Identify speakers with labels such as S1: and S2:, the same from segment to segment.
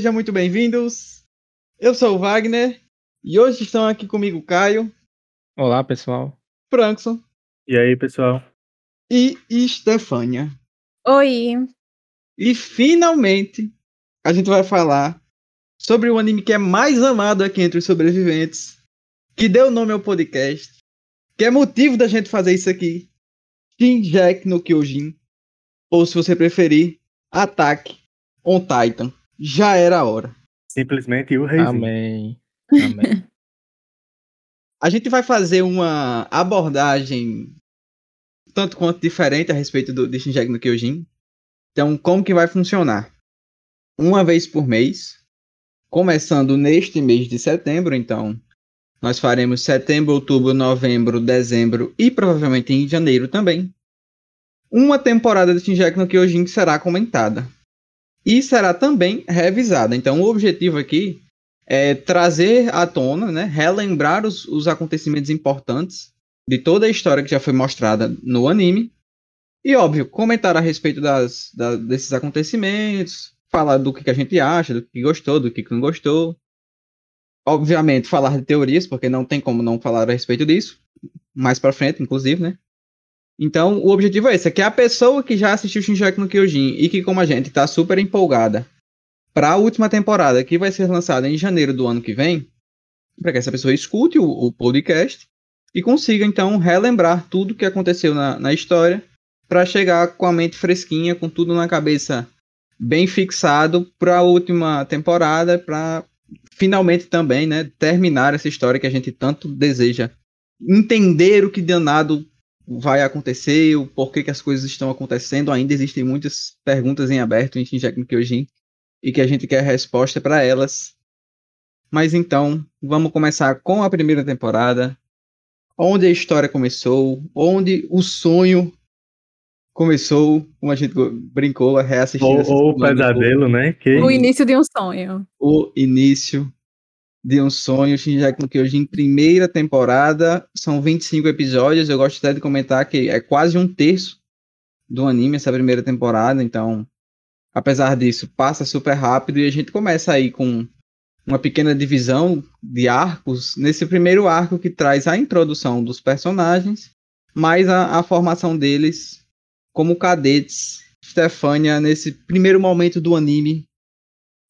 S1: Sejam muito bem-vindos. Eu sou o Wagner e hoje estão aqui comigo Caio,
S2: Olá, pessoal.
S1: Frankson
S3: E aí, pessoal?
S1: e Estefânia.
S4: Oi.
S1: E finalmente a gente vai falar sobre o anime que é mais amado aqui entre os sobreviventes, que deu nome ao podcast, que é motivo da gente fazer isso aqui. Shinjek no Kyojin, ou se você preferir, Attack on Titan. Já era a hora.
S3: Simplesmente o reizinho.
S2: Amém. Amém.
S1: A gente vai fazer uma abordagem tanto quanto diferente a respeito do de Shinjek no Kyojin. Então, como que vai funcionar? Uma vez por mês, começando neste mês de setembro, então nós faremos setembro, outubro, novembro, dezembro e provavelmente em janeiro também. Uma temporada de Shinjek no Kyojin será comentada. E será também revisada. Então, o objetivo aqui é trazer à tona, né, relembrar os, os acontecimentos importantes de toda a história que já foi mostrada no anime. E, óbvio, comentar a respeito das, da- desses acontecimentos, falar do que, que a gente acha, do que gostou, do que, que não gostou. Obviamente, falar de teorias, porque não tem como não falar a respeito disso. Mais pra frente, inclusive, né? Então, o objetivo é esse: é que a pessoa que já assistiu Shinjek no Kyojin e que, como a gente, tá super empolgada para a última temporada, que vai ser lançada em janeiro do ano que vem, para que essa pessoa escute o, o podcast e consiga então relembrar tudo que aconteceu na, na história para chegar com a mente fresquinha, com tudo na cabeça bem fixado para a última temporada, para finalmente também, né, terminar essa história que a gente tanto deseja. Entender o que danado vai acontecer, o porquê que as coisas estão acontecendo. Ainda existem muitas perguntas em aberto em Shinjek no Kyojin e que a gente quer resposta para elas. Mas então, vamos começar com a primeira temporada, onde a história começou, onde o sonho começou, como a gente brincou, reassistindo
S3: Ou, o pesadelo, né? Que
S4: O início de um sonho.
S1: o início de um sonho, Shinjek no Kyojin, primeira temporada, são 25 episódios, eu gosto até de comentar que é quase um terço do anime essa primeira temporada, então, apesar disso, passa super rápido e a gente começa aí com uma pequena divisão de arcos, nesse primeiro arco que traz a introdução dos personagens, mais a, a formação deles como cadetes. Stefania, nesse primeiro momento do anime,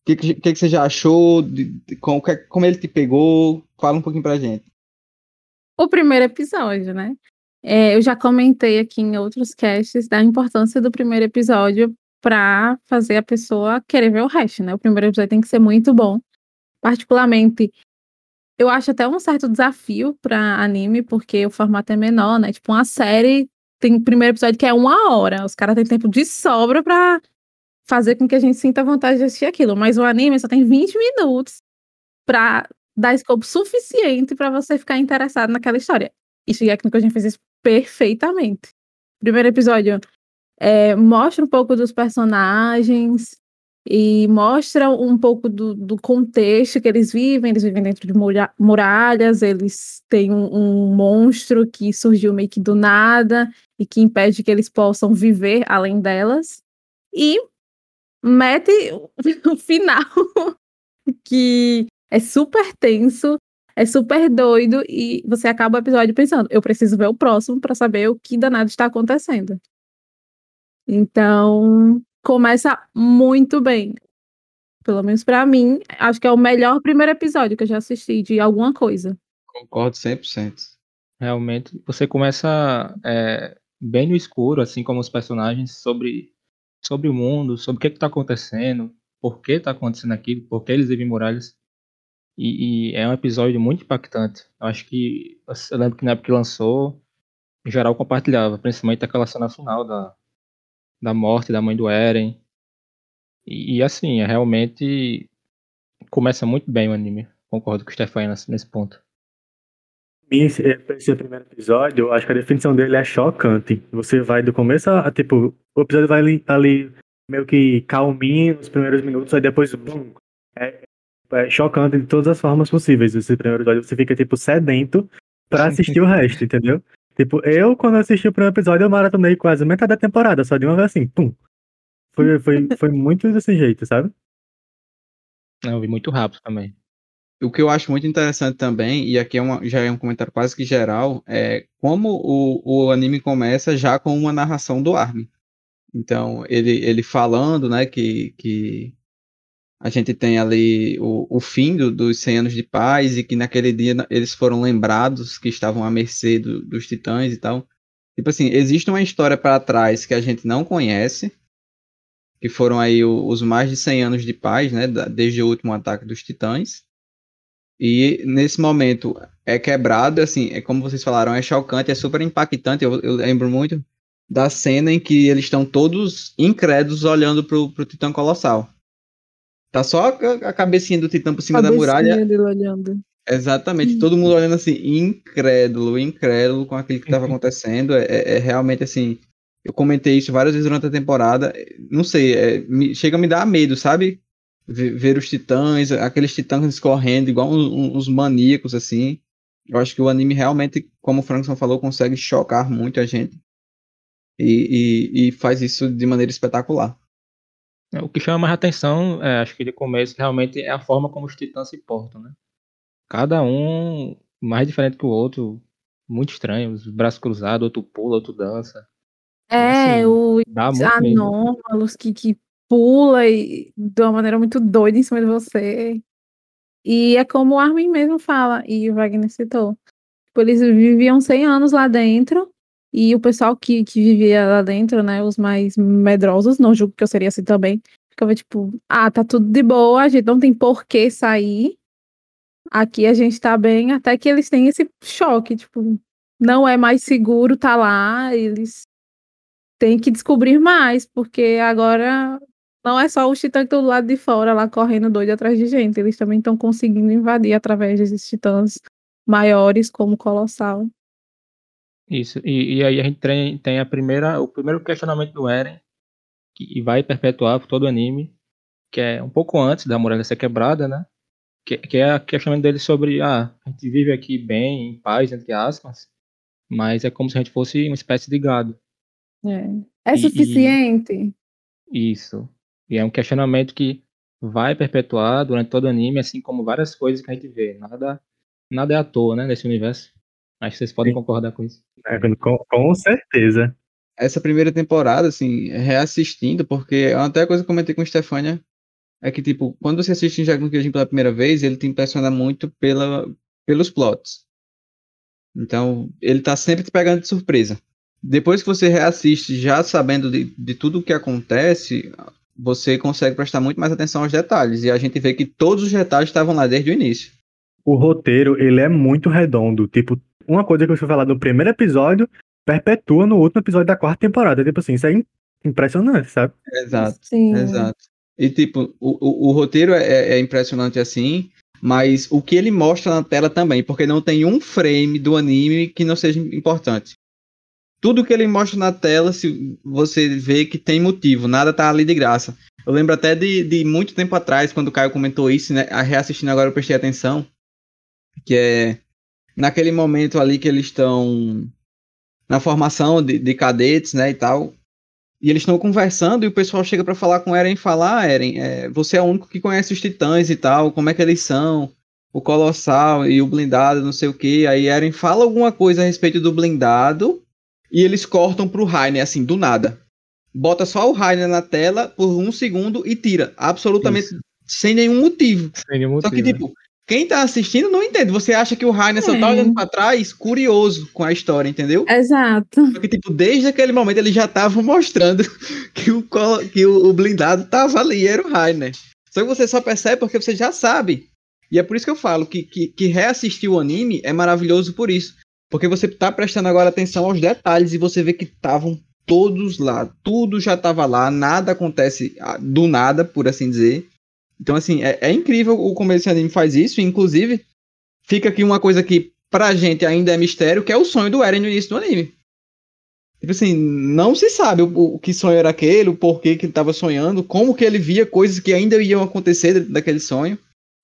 S1: o que, que, que você já achou? De, de- como, como ele te pegou? Fala um pouquinho pra gente.
S4: O primeiro episódio, né? É, eu já comentei aqui em outros casts da importância do primeiro episódio para fazer a pessoa querer ver o resto, né? O primeiro episódio tem que ser muito bom. Particularmente, eu acho até um certo desafio para anime, porque o formato é menor, né? Tipo, uma série tem primeiro episódio que é uma hora. Os caras têm tempo de sobra para fazer com que a gente sinta vontade de assistir aquilo. Mas o anime só tem 20 minutos para dar escopo suficiente para você ficar interessado naquela história. E Shingeki no Kyojin fez isso perfeitamente. Primeiro episódio é, mostra um pouco dos personagens e mostra um pouco do, do contexto que eles vivem. Eles vivem dentro de muralha- muralhas, eles têm um, um monstro que surgiu meio que do nada e que impede que eles possam viver além delas. E mete o final que é super tenso, é super doido e você acaba o episódio pensando, eu preciso ver o próximo para saber o que danado está acontecendo. Então, começa muito bem. Pelo menos para mim, acho que é o melhor primeiro episódio que eu já assisti de alguma coisa.
S1: Concordo 100%.
S2: Realmente, você começa é, bem no escuro, assim como os personagens, sobre, sobre o mundo, sobre o que está acontecendo, por que está acontecendo aquilo, por que eles vivem em muralhas. E, e é um episódio muito impactante. Eu acho que. Eu lembro que na época que lançou, em geral compartilhava, principalmente aquela cena final da, da morte da mãe do Eren. E, e, assim, é realmente. Começa muito bem o anime. Concordo com o Stefan nesse, nesse ponto.
S3: esse, esse primeiro episódio, acho que a definição dele é chocante. Você vai do começo a, tipo, o episódio vai ali, ali meio que calminho nos primeiros minutos, aí depois, bum, é, é chocante de todas as formas possíveis. Esse primeiro episódio você fica, tipo, sedento pra assistir o resto, entendeu? Tipo, eu, quando assisti o primeiro episódio, eu maratonei quase metade da temporada, só de uma vez assim, pum. Foi, foi, foi muito desse jeito, sabe?
S2: Eu vi muito rápido também.
S1: O que eu acho muito interessante também, e aqui é uma, já é um comentário quase que geral, é como o, o anime começa já com uma narração do Armin. Então, ele, ele falando, né, que, que a gente tem ali o, o fim do, dos 100 anos de paz e que naquele dia eles foram lembrados que estavam à mercê do, dos titãs e tal. Tipo assim, existe uma história para trás que a gente não conhece, que foram aí os mais de 100 anos de paz, né, desde o último ataque dos titãs. E nesse momento é quebrado, assim, é como vocês falaram, é chocante, é super impactante. Eu, eu lembro muito da cena em que eles estão todos incrédulos olhando pro, pro Titã Colossal. Tá só a, a cabecinha do Titã por cima da muralha.
S4: dele olhando.
S1: Exatamente, todo mundo olhando assim, incrédulo, incrédulo com aquilo que estava acontecendo. É, é, é realmente assim. Eu comentei isso várias vezes durante a temporada. Não sei, é, me, chega a me dar medo, sabe? Ver, ver os titãs, aqueles titãs correndo, igual uns, uns maníacos, assim. Eu acho que o anime realmente, como o Frankson falou, consegue chocar muito a gente. E, e, e faz isso de maneira espetacular.
S2: O que chama mais atenção, é, acho que de começo, realmente é a forma como os titãs se portam, né? Cada um mais diferente que o outro, muito estranho, os braços cruzados, outro pula, outro dança.
S4: É,
S2: Assim,
S4: o anômalos que, que pula e, de uma maneira muito doida em cima de você. E é como o Armin mesmo fala, e o Wagner citou. Tipo, eles viviam 100 anos lá dentro, e o pessoal que, que vivia lá dentro, né, os mais medrosos, não julgo que eu seria assim também, ficava tipo, ah, tá tudo de boa, a gente não tem por que sair, aqui a gente tá bem, até que eles têm esse choque, tipo, não é mais seguro tá lá, eles têm que descobrir mais, porque agora não é só os titãs que do lado de fora lá correndo doido atrás de gente, eles também estão conseguindo invadir através desses titãs maiores como o Colossal.
S2: Isso. E, e aí a gente tem, tem a primeira, o primeiro questionamento do Eren, que vai perpetuar por todo o anime, que é um pouco antes da muralha ser quebrada, né? Que, que é o questionamento dele sobre, ah, a gente vive aqui bem, em paz, entre aspas, mas é como se a gente fosse uma espécie de gado.
S4: É, é
S2: E-
S4: suficiente?
S2: Isso. E é um questionamento que vai perpetuar durante todo o anime, assim como várias coisas que a gente vê. Nada, nada é à toa, né, nesse universo. Acho que vocês podem
S3: Sim.
S2: concordar com isso.
S3: É, com, com certeza.
S1: essa primeira temporada, assim, reassistindo, porque até a coisa que eu comentei com a Stefania é que, tipo, quando você assiste no Kyojin pela primeira vez, ele te impressiona muito pela, pelos plots. Então, ele tá sempre te pegando de surpresa. Depois que você reassiste já sabendo de, de tudo o que acontece, você consegue prestar muito mais atenção aos detalhes. E a gente vê que todos os detalhes estavam lá desde o início.
S3: O roteiro, ele é muito redondo. Tipo, uma coisa que eu fui falar no primeiro episódio, perpetua no último episódio da quarta temporada. Tipo assim, isso é im- impressionante, sabe?
S1: Exato.
S4: Sim.
S1: Exato. E tipo, o, o, o roteiro é, é impressionante assim, mas o que ele mostra na tela também, porque não tem um frame do anime que não seja importante. Tudo que ele mostra na tela, se você vê que tem motivo, nada tá ali de graça. Eu lembro até de, de muito tempo atrás, quando o Caio comentou isso, né? a- Reassistindo agora eu prestei atenção, que é naquele momento ali que eles estão na formação de, de cadetes, né, e tal, e eles estão conversando e o pessoal chega pra falar com Eren e fala: Ah, Eren, é, você é o único que conhece os titãs e tal, como é que eles são? O Colossal e o blindado, não sei o que. Aí Eren fala alguma coisa a respeito do blindado e eles cortam pro Rainer, assim, do nada. Bota só o Rainer na tela por um segundo e tira. Absolutamente
S2: Isso.
S1: sem nenhum motivo.
S2: Sem nenhum
S1: Só que,
S2: motivo, né?
S1: tipo, quem tá assistindo não entende. Você acha que o Rainer só tá
S4: É.
S1: olhando pra trás, curioso com a história, entendeu?
S4: Exato.
S1: Porque, tipo, desde aquele momento eles já estavam mostrando que, o, que o, o blindado tava ali, era o Rainer. Só que você só percebe porque você já sabe. E é por isso que eu falo que, que, que reassistir o anime é maravilhoso por isso. Porque você tá prestando agora atenção aos detalhes e você vê que estavam todos lá. Tudo já tava lá, nada acontece ah, do nada, por assim dizer. Então, assim, é, é incrível o como esse anime faz isso. Inclusive, fica aqui uma coisa que pra gente ainda é mistério, que é o sonho do Eren no início do anime. Tipo assim, não se sabe o, o que sonho era aquele, o porquê que ele tava sonhando, como que ele via coisas que ainda iam acontecer dentro daquele sonho.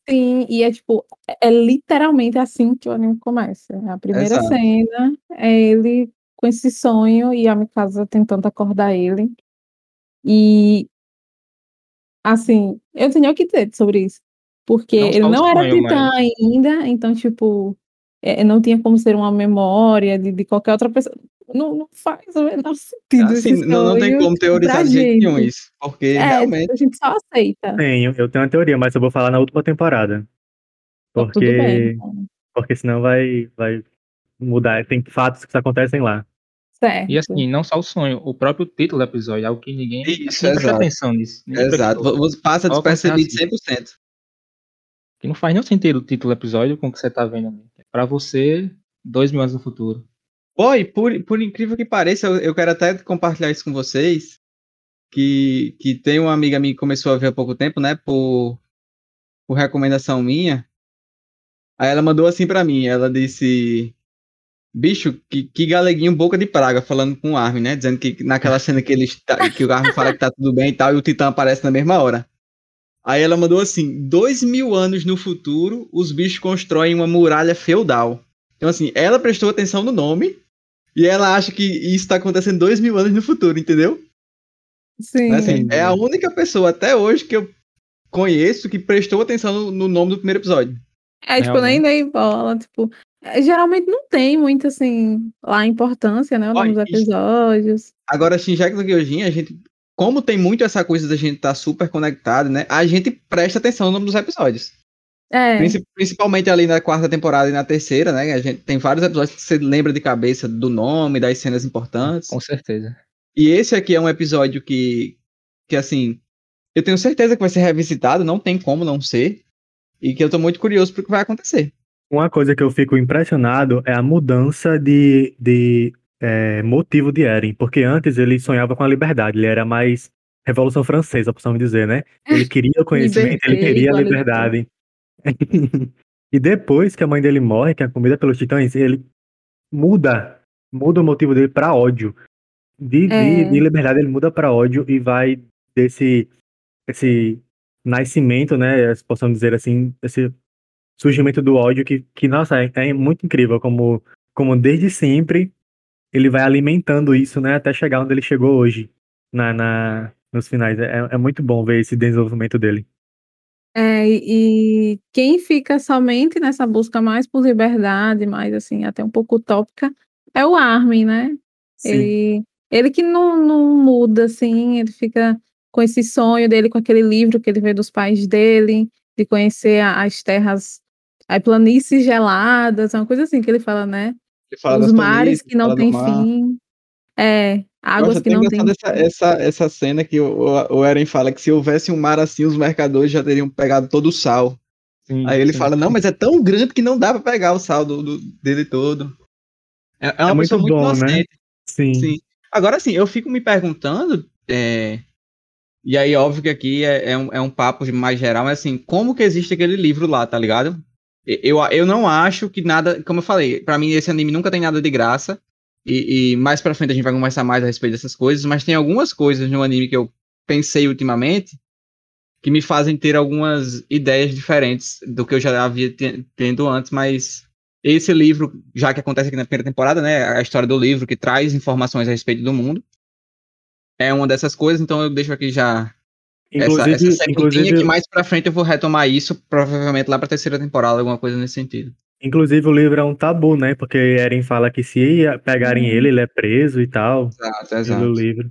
S4: Sim, e é tipo, é literalmente assim que o anime começa. A primeira
S1: Exato.
S4: cena é ele com esse sonho e a Mikasa tentando acordar ele. E assim, eu tenho o que dizer sobre isso. Porque
S2: Não
S4: ele não era titã ainda, então, tipo, é, não tinha como ser uma memória de, de qualquer outra pessoa. Não, não faz o menor sentido.
S1: Assim,
S4: esse
S1: não, não tem como teorizar de jeito nenhum isso. Porque
S4: É,
S1: realmente.
S4: a gente só aceita.
S3: Tenho, eu tenho uma teoria, mas eu vou falar na última temporada.
S4: Tá tudo bem.
S3: Porque,
S4: então,
S3: porque senão vai, vai mudar. Tem fatos que acontecem lá.
S4: Certo.
S2: E assim, não só o sonho, o próprio título do episódio, é algo que ninguém,
S1: Isso,
S2: presta atenção nisso. ninguém
S1: Exato. Você passa
S2: Só
S1: despercebido
S2: acontece
S1: 100%.
S2: Que não faz nenhum sentido o título do episódio com o que você tá vendo ali. É Pra você, dois mil anos no futuro.
S1: Pô, e por, por incrível que pareça, eu, eu quero até compartilhar isso com vocês. Que, que tem uma amiga minha que começou a ver há pouco tempo, né? Por, por recomendação minha. Aí ela mandou assim pra mim. Ela disse. Bicho, que, que galeguinho boca de praga, falando com o Armin, né? Dizendo que naquela cena que, eles tá- que o Armin fala que tá tudo bem e tal, e o Titã aparece na mesma hora. Aí ela mandou assim: dois mil anos no futuro, os bichos constroem uma muralha feudal. Então, assim, ela prestou atenção no nome e ela acha que isso tá acontecendo dois mil anos no futuro, entendeu?
S4: Sim.
S1: Assim,
S2: Entendi.
S1: é a única pessoa até hoje que eu conheço que prestou atenção no, no nome do primeiro episódio.
S4: É, tipo, nem dei bola, tipo, geralmente não tem muito, assim, lá importância, né, o nome
S1: Olha,
S4: dos
S1: isso-
S4: episódios.
S1: Agora, Shinjek no Kyojin, a gente, como tem muito essa coisa da gente estar super conectado, né? A gente presta atenção no nome dos episódios.
S4: É,
S1: Princi- Principalmente ali na quarta temporada e na terceira, né? A gente tem vários episódios que você lembra de cabeça do nome, das cenas importantes.
S2: Com certeza.
S1: E esse aqui é um episódio que, que assim, eu tenho certeza que vai ser revisitado, não tem como não ser. E que eu tô muito curioso pro que vai acontecer.
S3: Uma coisa que eu fico impressionado é a mudança de, de é, motivo de Eren, porque antes ele sonhava com a liberdade, ele era mais Revolução Francesa, possamos dizer, né? Ele queria o conhecimento, ele queria a liberdade. e depois que a mãe dele morre, que é comida pelos titãs, ele muda, muda o motivo dele pra ódio. De, de-
S4: É.
S3: de liberdade ele muda pra ódio e vai desse esse nascimento, né, possamos dizer assim, esse surgimento do ódio que, que nossa, é, é muito incrível como, como desde sempre ele vai alimentando isso, né, até chegar onde ele chegou hoje, na, na, nos finais. É, é muito bom ver esse desenvolvimento dele.
S4: é, e quem fica somente nessa busca mais por liberdade, mais, assim, até um pouco utópica, é o Armin, né? Ele, ele que não, não muda, assim, ele fica com esse sonho dele, com aquele livro que ele vê dos pais dele, de conhecer a- as terras, as planícies geladas, uma coisa assim que ele fala, né?
S1: Ele fala
S4: Os mares
S1: planícies,
S4: que não têm fim. É, águas
S1: Nossa,
S4: que
S1: tem
S4: não têm
S1: engraçado essa, essa, essa cena que o, o, Eren fala que se houvesse um mar assim, os mercadores já teriam pegado todo o sal. Aí ele fala, não, mas é tão grande que não dá pra pegar o sal do, do- dele todo. É, é uma
S3: É muito
S1: pessoa muito
S3: bom, né? Sim.
S1: Sim. Agora, assim, eu fico me perguntando, é, e aí, óbvio que aqui é, é um, é um papo mais geral, mas assim, como que existe aquele livro lá, tá ligado? Eu, eu não acho que nada, como eu falei, pra mim esse anime nunca tem nada de graça, e, e mais pra frente a gente vai conversar mais a respeito dessas coisas, mas tem algumas coisas no anime que eu pensei ultimamente que me fazem ter algumas ideias diferentes do que eu já havia te- tendo antes, mas esse livro, já que acontece aqui na primeira temporada, né, a história do livro que traz informações a respeito do mundo, é uma dessas coisas, então eu deixo aqui já
S3: Inclusive,
S1: essa sementinha
S3: inclusive,
S1: que mais pra frente eu vou retomar isso, provavelmente lá pra terceira temporada, alguma coisa nesse sentido.
S3: inclusive o livro é um tabu, né? Porque Eren fala que se pegarem
S4: Uhum.
S3: ele, ele é preso e tal.
S1: Exato, exato.
S3: livro.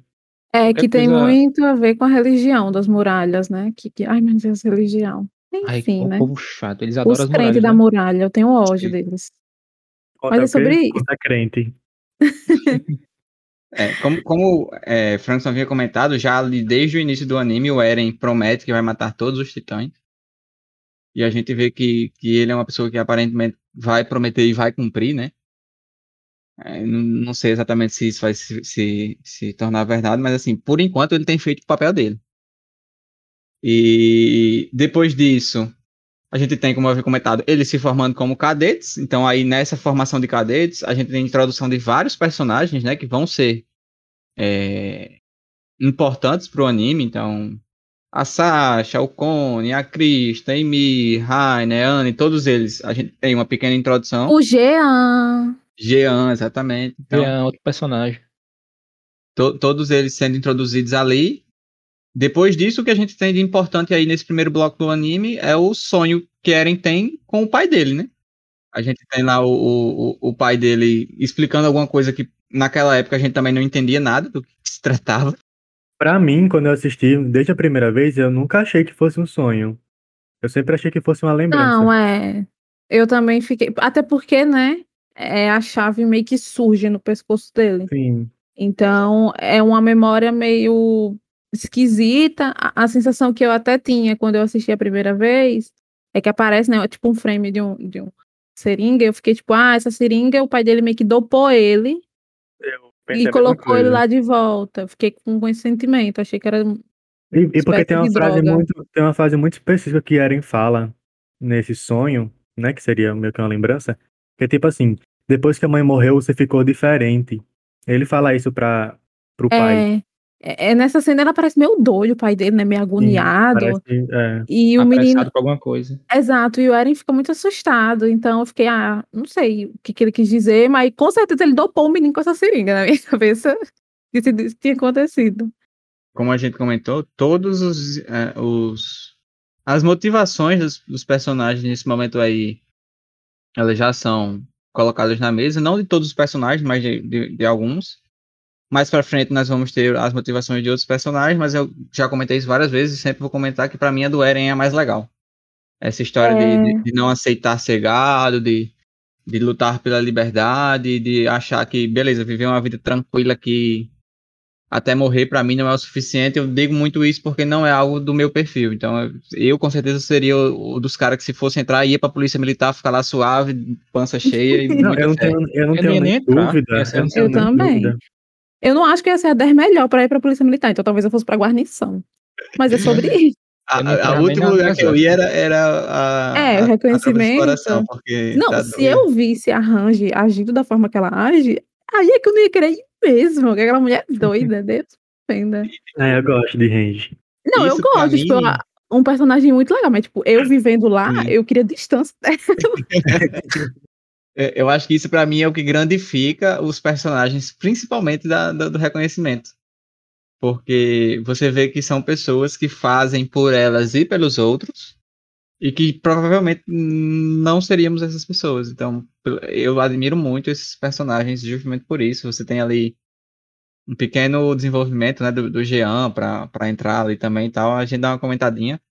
S4: É,
S2: Qualquer
S4: que tem
S2: coisa-
S4: muito a ver com a religião das muralhas, né? Que, que, ai, meu Deus, religião.
S2: Ai,
S4: Enfim,
S2: o
S4: né?
S2: povo chato, eles adoram
S4: Os
S2: as
S4: crentes
S2: muralhas,
S4: da
S2: né?
S4: muralha, eu tenho ódio
S1: Sim.
S4: deles.
S3: Conta
S4: Mas é sobre isso.
S3: Crente.
S1: É, como como é, Frankson havia comentado, já desde o início do anime, o Eren promete que vai matar todos os titãs. E a gente vê que, que ele é uma pessoa que aparentemente vai prometer e vai cumprir, né? É, não, não sei exatamente se isso vai se, se, se tornar verdade, mas assim, por enquanto ele tem feito o papel dele. E depois disso, a gente tem, como eu havia comentado, ele se formando como cadetes. Então, aí nessa formação de cadetes, a gente tem a introdução de vários personagens, né, que vão ser é, importantes pro anime. Então, a Sasha, o Cone, a Krista, a Amy, Rainer, Anne, todos eles, a gente tem uma pequena introdução.
S4: O Jean.
S1: Jean, exatamente. Então,
S2: É outro personagem.
S1: to- todos eles sendo introduzidos ali. Depois disso, o que a gente tem de importante aí nesse primeiro bloco do anime é o sonho que Eren tem com o pai dele, né? A gente tem lá o, o, o pai dele explicando alguma coisa que naquela época a gente também não entendia nada do que se tratava.
S3: Pra mim, quando eu assisti desde a primeira vez, eu nunca achei que fosse um sonho. Eu sempre achei que fosse uma lembrança.
S4: Não, é. Eu também fiquei. Até porque, né? É, a chave meio que surge no pescoço dele.
S3: Sim.
S4: Então, é uma memória meio esquisita. A, a sensação que eu até tinha quando eu assisti a primeira vez é que aparece, né? Tipo um frame de um, de um seringa. Eu fiquei tipo, ah, essa seringa, o pai dele meio que dopou ele e colocou ele lá de volta. Eu Fiquei com, esse sentimento. Achei que era.
S3: E, e porque tem uma frase
S4: droga.
S3: muito, tem uma frase muito específica que Eren fala nesse sonho, né? Que seria meio que uma lembrança. Que é tipo assim, depois que a mãe morreu, você ficou diferente. Ele fala isso pra, pro pai.
S4: É, é, nessa cena ela parece meio doido, o pai dele, né? Meio agoniado.
S3: Parece, é,
S4: E o menino.
S2: com alguma coisa.
S4: Exato, e o Eren fica muito assustado. Então eu fiquei, ah, não sei o que, que ele quis dizer, mas com certeza ele dopou o menino com essa seringa na minha cabeça. Isso isso tinha acontecido.
S1: Como a gente comentou, todos os, é, os as motivações dos, dos personagens nesse momento aí, elas já são colocadas na mesa, não de todos os personagens, mas de, de, de alguns. Mais pra frente nós vamos ter as motivações de outros personagens, mas eu já comentei isso várias vezes e sempre vou comentar que pra mim a do Eren é a mais legal. Essa história de-
S4: É.
S1: de, de não aceitar ser gado, de, de lutar pela liberdade, de achar que, beleza, viver uma vida tranquila aqui até morrer pra mim não é o suficiente. Eu digo muito isso porque não é algo do meu perfil. Então, eu, com certeza seria o, o dos caras que se fosse entrar ia pra polícia militar, ficar lá suave, pança cheia e
S3: Não, eu não tenho, eu não
S2: Eu
S3: tenho
S2: nem
S3: dúvida. Eu,
S2: eu
S4: também.
S3: dúvida.
S4: Eu não acho que ia ser a 10 melhor pra ir pra Polícia Militar, então talvez eu fosse pra guarnição. Mas é sobre isso.
S1: A,
S2: Eu
S1: a, a
S2: na
S1: lugar que eu
S2: reserva.
S1: ia era, era a,
S4: É,
S1: a,
S4: o reconhecimento.
S1: a porque
S4: Não,
S1: tá
S4: se
S1: doido.
S4: eu visse a Range agindo da forma que ela age, aí é que eu não ia querer ir mesmo. que Aquela mulher doida, Deus defenda.
S3: É, eu gosto de range.
S4: Não, eu
S1: Isso pra
S4: gosto, tipo,
S1: mim-
S4: a- um personagem muito legal, mas, tipo, eu vivendo lá,
S1: Sim.
S4: eu queria distância dela.
S1: É, Eu acho que isso pra mim é o que grandifica os personagens, principalmente da, da- do reconhecimento. Porque você vê que são pessoas que fazem por elas e pelos outros, e que provavelmente não seríamos essas pessoas. Então, eu admiro muito esses personagens justamente por isso. Você tem ali um pequeno desenvolvimento né, do, do Jean pra entrar ali também e tal. A gente dá uma comentadinha.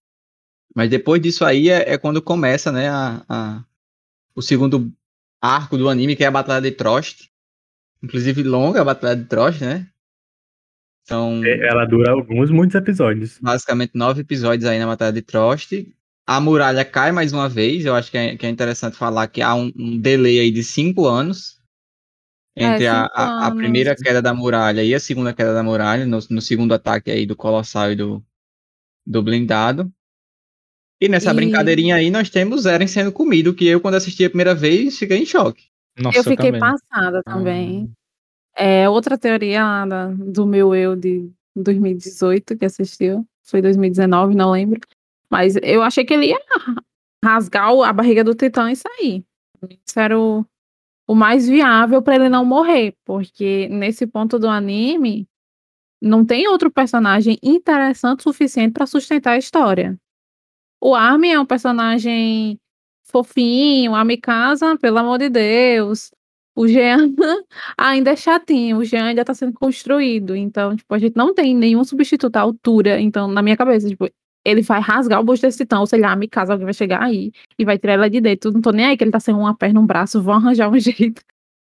S1: Mas depois disso aí é, é quando começa né, a, a- o segundo arco do anime, que é a Batalha de Trost. Inclusive longa a Batalha de Trost, né?
S3: É, Ela dura alguns, muitos episódios.
S1: basicamente nove episódios aí na Batalha de Trost. A muralha cai mais uma vez. Eu acho que é, que é interessante falar que há um, um delay aí de cinco anos entre a,
S4: cinco
S1: a, a
S4: anos.
S1: primeira queda da muralha e a segunda queda da muralha, no, no segundo ataque aí do Colossal e do, do blindado. E nessa
S4: E-
S1: brincadeirinha aí nós temos Eren sendo comido, que eu, quando assisti a primeira vez, fiquei em choque.
S2: Nossa,
S4: eu fiquei
S2: também.
S4: passada também. É, outra teoria lá do meu eu de 2018 que assistiu. Foi 2019, não lembro. Mas eu achei que ele ia rasgar a barriga do Titã e sair. Isso era o, o mais viável para ele não morrer. Porque nesse ponto do anime, não tem outro personagem interessante o suficiente para sustentar a história. O Armin é um personagem fofinho, a Mikasa, pelo amor de Deus. O Jean ainda é chatinho, o Jean ainda tá sendo construído. Então, tipo, a gente não tem nenhum substituto à altura. Então, na minha cabeça, tipo, ele vai rasgar o busto desse titã, ou sei lá, a Mikasa, alguém vai chegar aí e vai tirar ela de dentro. Não tô nem aí que ele tá sem uma perna, um braço, vão arranjar um jeito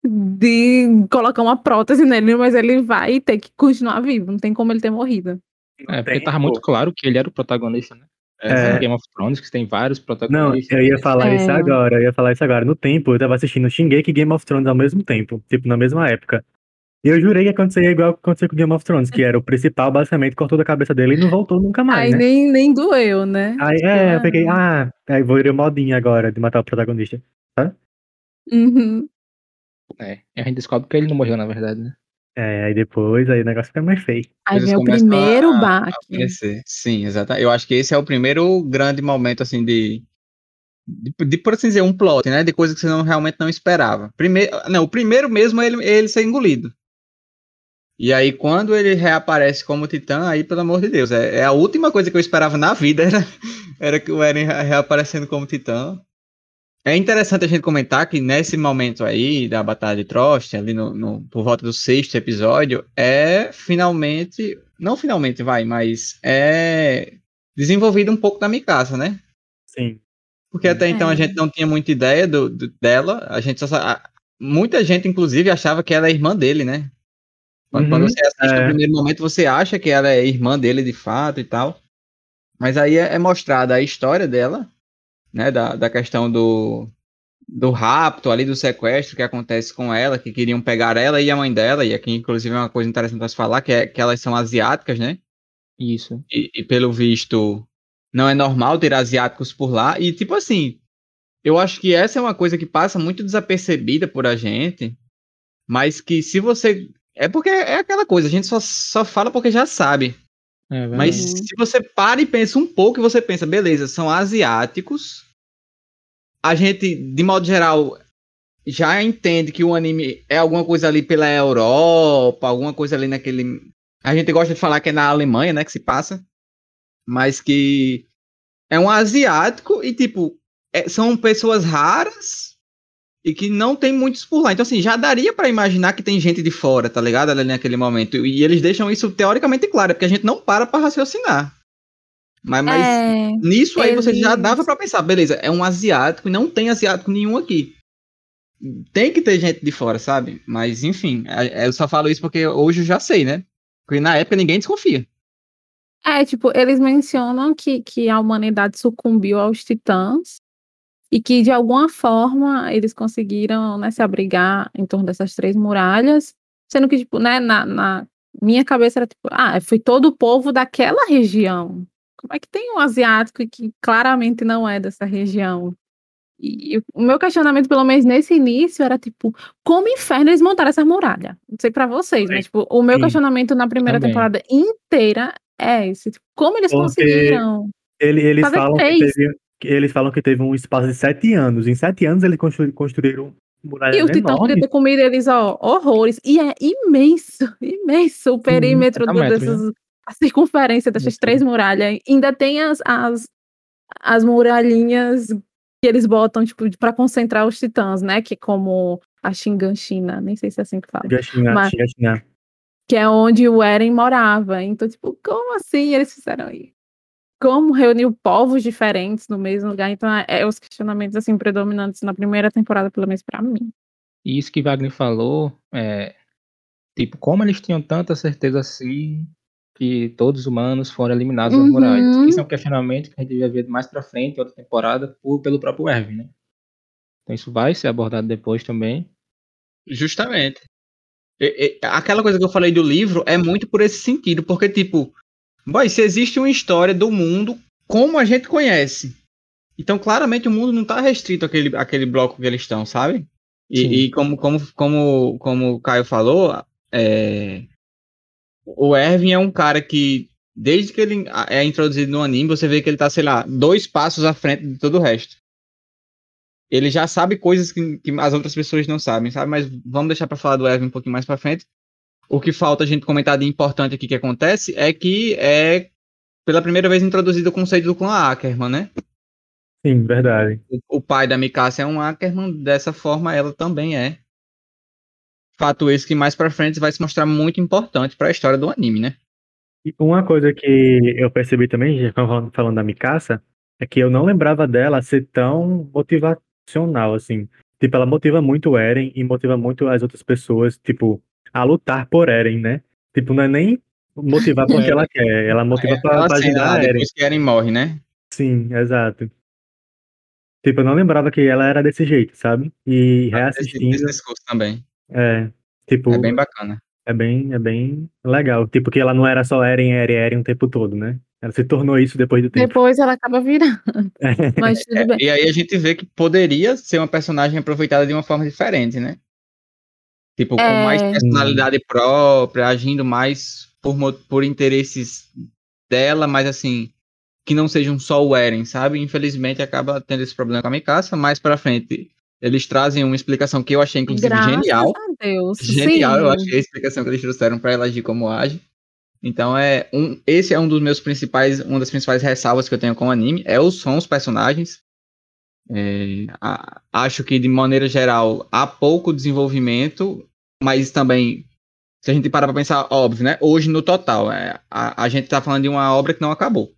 S4: de colocar uma prótese nele, mas ele vai ter que continuar vivo. Não tem como ele ter morrido.
S2: É, porque tava muito claro que ele era o protagonista, né?
S3: É.
S2: Game of Thrones, que tem vários
S3: Não,
S2: protagonistas.
S3: eu ia falar
S4: É.
S3: isso agora, eu ia falar isso agora. No tempo, eu tava assistindo Shingeki e Game of Thrones ao mesmo tempo, tipo, na mesma época. E eu jurei que acontecia igual que aconteceu com Game of Thrones, que era o principal, basicamente, cortou da cabeça dele e não voltou nunca mais,
S4: aí
S3: né?
S4: nem, nem doeu, né?
S3: Aí, é, eu peguei, ah, aí vou ir o modinho agora de matar o protagonista.
S4: Uhum.
S2: É, e a gente descobre que ele não morreu, na verdade, né?
S3: É, aí depois, aí o negócio fica mais feio.
S4: Aí vem o primeiro
S1: a- a
S4: baque.
S1: aparecer. Sim, exatamente. Eu acho que esse é o primeiro grande momento, assim, de. De, de, por assim dizer, um plot, né? De coisa que você não, realmente não esperava. Primeiro, não, o primeiro mesmo é ele, ele ser engolido. E aí, quando ele reaparece como Titã, aí, pelo amor de Deus, é, é a última coisa que eu esperava na vida, era, era que o Eren reaparecendo como Titã. É interessante a gente comentar que nesse momento aí da Batalha de Trost, ali no, no, por volta do sexto episódio, é finalmente. Não finalmente, vai, mas é desenvolvido um pouco da Mikasa, né?
S3: Sim.
S1: Porque até então a
S4: É.
S1: gente não tinha muita ideia do, do- dela. A gente só, a- muita gente, inclusive, achava que ela é irmã dele, né? Quando, quando
S3: Uhum,
S1: você assiste
S3: é.
S1: no primeiro momento, você acha que ela é irmã dele de fato e tal. Mas aí é, é mostrada a história dela, né? Da, da questão do, do rapto ali, do sequestro que acontece com ela, que queriam pegar ela e a mãe dela. E aqui, inclusive, é uma coisa interessante para se falar, que é que elas são asiáticas, né?
S2: Isso.
S1: e, e pelo visto não é normal ter asiáticos por lá. E tipo assim, eu acho que essa é uma coisa que passa muito desapercebida por a gente, mas que se você. É porque é aquela coisa, a gente só, só fala porque já sabe.
S2: É.
S1: Mas se você para e pensa um pouco e você pensa, beleza, são asiáticos. A gente, de modo geral, já entende que o anime é alguma coisa ali pela Europa, alguma coisa ali naquele. A gente gosta de falar que é na Alemanha, né, que se passa. Mas que é um asiático e, tipo, é- são pessoas raras e que não tem muitos por lá. Então, assim, já daria pra imaginar que tem gente de fora, tá ligado? Ali naquele momento. E eles deixam isso teoricamente claro, porque a gente não para pra raciocinar. Mas, mas
S4: É,
S1: nisso aí você já dava pra pensar, beleza, é um asiático e não tem asiático nenhum aqui. Tem que ter gente de fora, sabe? Mas, enfim, é- é- eu só falo isso porque hoje eu já sei, né? Porque na época ninguém desconfia.
S4: é, tipo, eles mencionam que, que a humanidade sucumbiu aos titãs e que, de alguma forma, eles conseguiram né, se abrigar em torno dessas três muralhas, sendo que, tipo, né, na, na minha cabeça era tipo, ah, foi todo o povo daquela região. Como é que tem um asiático que claramente não é dessa região? E, o meu questionamento, pelo menos nesse início, era tipo, como inferno eles montaram essa muralha? Não sei pra vocês, mas tipo, o meu
S3: Sim.
S4: questionamento na primeira
S2: Também.
S4: temporada inteira é esse. Tipo, como eles
S3: Porque
S4: conseguiram?
S3: Ele- eles, falam que teve, eles falam que teve um espaço de sete anos. Em sete anos eles constru- construíram
S4: E
S3: muralhas
S4: o Titã podia ter comido eles, ó, horrores. E é imenso, imenso o perímetro do-
S2: 70 metros,
S4: dessas. A circunferência dessas
S2: Isso.
S4: três muralhas. Ainda tem as, as, as muralhinhas que eles botam, tipo, pra concentrar os titãs, né? Que é como a Shinganshina, nem sei se é assim que fala.
S3: Xingaxinga,
S4: Mas- que é onde o Eren morava. Então, tipo, como assim eles fizeram aí? Como reuniu povos diferentes no mesmo lugar? Então, é, é os questionamentos assim predominantes na primeira temporada, pelo menos pra mim.
S2: E isso que Wagner falou, é, tipo, como eles tinham tanta certeza assim que todos os humanos foram eliminados das
S4: Uhum.
S2: muralhas? Isso é um questionamento que a gente devia ver mais pra frente, outra temporada, por- pelo próprio Erwin, né? Então isso vai ser abordado depois também.
S1: Justamente. E- e- aquela coisa que eu falei do livro é muito por esse sentido, porque, tipo, boy, se existe uma história do mundo como a gente conhece. Então, claramente, o mundo não tá restrito àquele, àquele bloco que eles estão, sabe? E, e como, como, como, como o Caio falou, é, o Erwin é um cara que, desde que ele é introduzido no anime, você vê que ele tá, sei lá, dois passos à frente de todo o resto. Ele já sabe coisas que, que as outras pessoas não sabem, sabe? Mas vamos deixar pra falar do Erwin um pouquinho mais pra frente. O que falta a gente comentar de importante aqui que acontece é que é pela primeira vez introduzido o conceito do clã Ackerman, né?
S3: Sim, verdade.
S1: O, pai da Mikasa é um Ackerman, dessa forma ela também é. Fato esse que mais pra frente vai se mostrar muito importante pra história do anime, né?
S3: E uma coisa que eu percebi também, já falando, falando da Mikasa, é que eu não lembrava dela ser tão motivacional, assim. Tipo, ela motiva muito o Eren e motiva muito as outras pessoas, tipo, a lutar por Eren, né? Tipo, não é nem motivar porque
S2: É.
S3: ela quer, ela motiva pra,
S1: Aquela
S3: pra
S1: cena lá,
S3: ajudar a Eren.
S1: depois que Eren morre, né?
S3: Sim, exato. Tipo, eu não lembrava que ela era desse jeito, sabe? E reassistindo,
S1: esse discurso também.
S3: é, tipo,
S1: É bem bacana.
S3: é bem, é bem legal. Tipo, que ela não era só Eren, Eren, Eren o tempo todo, né? Ela se tornou isso depois do tempo.
S4: Depois ela acaba virando. Mas tudo bem.
S1: E aí a gente vê que poderia ser uma personagem aproveitada de uma forma diferente, né? Tipo, com
S4: É.
S1: mais personalidade própria, agindo mais por, por interesses dela, mas assim, que não sejam só o Eren, sabe? Infelizmente acaba tendo esse problema com a Mikasa. Mais pra frente, Eles trazem uma explicação que eu achei, inclusive,
S4: Graças
S1: genial.
S4: a Deus.
S1: Genial, eu
S4: Sim.
S1: achei a explicação que eles trouxeram para ela agir como age. Então é um, esse é um dos meus principais, uma das principais ressalvas que eu tenho com o anime, é os sons, os personagens. É, a- acho que de maneira geral há pouco desenvolvimento, mas também se a gente parar para pensar, óbvio, né? Hoje no total, é, a, a gente tá falando de uma obra que não acabou.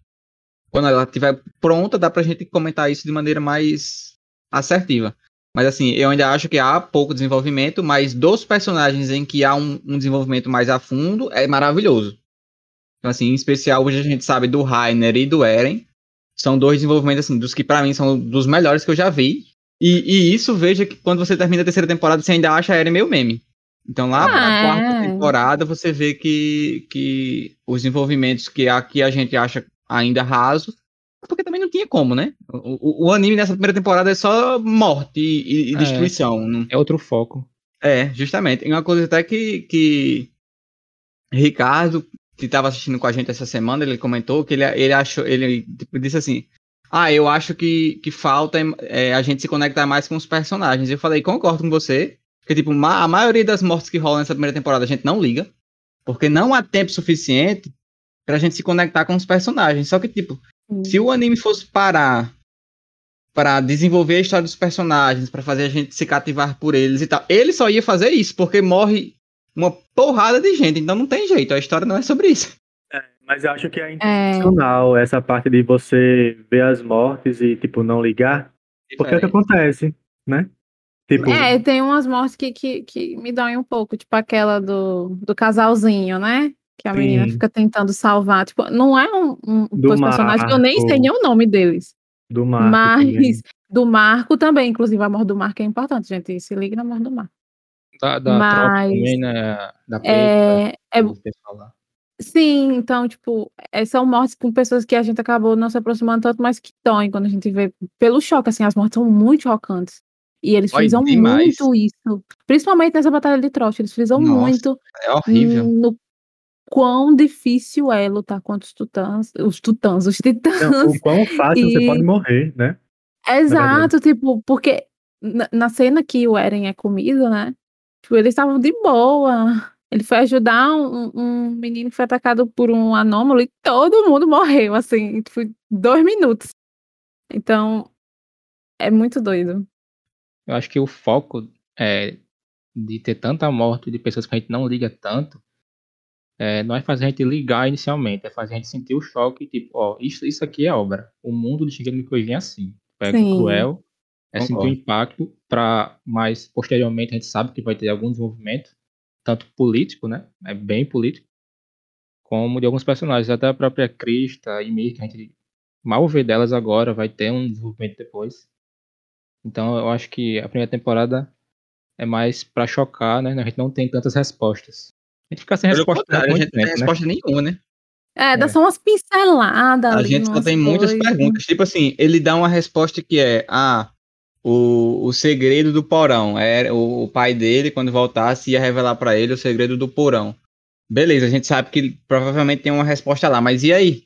S1: Quando ela estiver pronta, dá pra gente comentar isso de maneira mais assertiva. Mas assim, eu ainda acho que há pouco desenvolvimento, mas dos personagens em que há um, um desenvolvimento mais a fundo, é maravilhoso. Então, assim, em especial, hoje a gente sabe do Rainer e do Eren. São dois desenvolvimentos, assim, dos que pra mim são dos melhores que eu já vi. E, e isso, veja que quando você termina a terceira temporada, você ainda acha a Eren meio meme. Então, lá
S4: Ah,
S1: quarta
S4: é.
S1: temporada, você vê que, que os desenvolvimentos que aqui a gente acha ainda rasos, porque também não tinha como, né? O, o- o anime nessa primeira temporada é só morte e, e
S2: É.
S1: destruição. não-
S2: É outro foco.
S1: é, justamente. E uma coisa até que, que Ricardo, que estava assistindo com a gente essa semana, ele comentou que ele, ele achou, ele tipo, disse assim: Ah, eu acho que, que falta é, a gente se conectar mais com os personagens. Eu falei, concordo com você. Porque, tipo, ma- a maioria das mortes que rolam nessa primeira temporada a gente não liga. Porque não há tempo suficiente pra gente se conectar com os personagens. Só que, tipo,
S4: Sim.
S1: se o anime fosse parar para desenvolver a história dos personagens, para fazer a gente se cativar por eles e tal, ele só ia fazer isso, porque morre uma porrada de gente, então não tem jeito, a história não é sobre isso.
S3: Mas eu acho que é
S4: É,
S3: intencional essa parte de você ver as mortes e, tipo, não ligar. Porque é o que acontece, né? Tipo,
S4: é, tem umas mortes que, que, que me doem um pouco, tipo aquela do, do casalzinho, né? Que a menina
S3: Sim.
S4: fica tentando salvar. Tipo, não é um, um
S3: Do
S4: dois personagens que eu nem sei nem o nome deles.
S3: do Marco
S4: mas
S3: também.
S4: do Marco também, inclusive a morte do Marco é importante, gente. Se liga na morte do Marco.
S2: Da, da tropa
S4: Mas,
S2: também, né? Da
S4: É, é,
S2: do pessoal lá.
S4: sim, então, tipo, é, são mortes com pessoas que a gente acabou não se aproximando tanto, mas que doem quando a gente vê pelo choque, assim, as mortes são muito chocantes. E eles
S1: Dói
S4: frisam
S1: demais.
S4: muito isso. Principalmente nessa batalha de Trost, eles frisam
S1: Nossa,
S4: muito
S1: É horrível.
S4: no quão difícil é lutar contra os tutãs, os tutãs, os titãs.
S3: Então, o quão fácil você
S4: E-
S3: pode morrer, né?
S4: Exato, tipo, porque na, na cena que o Eren é comido, né? Tipo, eles estavam de boa. Ele foi ajudar um, um menino que foi atacado por um anômalo e todo mundo morreu, assim, tipo, dois minutos. Então, é muito doido.
S2: Eu acho que o foco é, de ter tanta morte de pessoas que a gente não liga tanto é, não é fazer a gente ligar inicialmente, é fazer a gente sentir o choque, tipo, ó, isso, isso aqui é obra. O mundo de Shingeki no Kyojin é assim. É
S4: Sim.
S2: cruel, é sentir o
S1: Concordo.
S2: impacto, para mais posteriormente a gente sabe que vai ter algum desenvolvimento, tanto político, né? É bem político, como de alguns personagens, até a própria Krista e Mir, que a gente mal vê delas agora, vai ter um desenvolvimento depois. Então eu acho que a primeira temporada é mais pra chocar, né? A gente não tem tantas respostas. A gente fica sem
S1: Pelo
S2: resposta
S1: a gente não tem
S2: né?
S1: resposta nenhuma, né?
S4: É, dá
S2: É.
S4: só umas pinceladas
S1: A
S4: ali.
S1: gente só tem muitas
S4: coisas.
S1: perguntas. Tipo assim, ele dá uma resposta que é: ah, o, o segredo do porão. É, o, o pai dele, quando voltasse, ia revelar pra ele o segredo do porão. Beleza, a gente sabe que provavelmente tem uma resposta lá, mas e aí?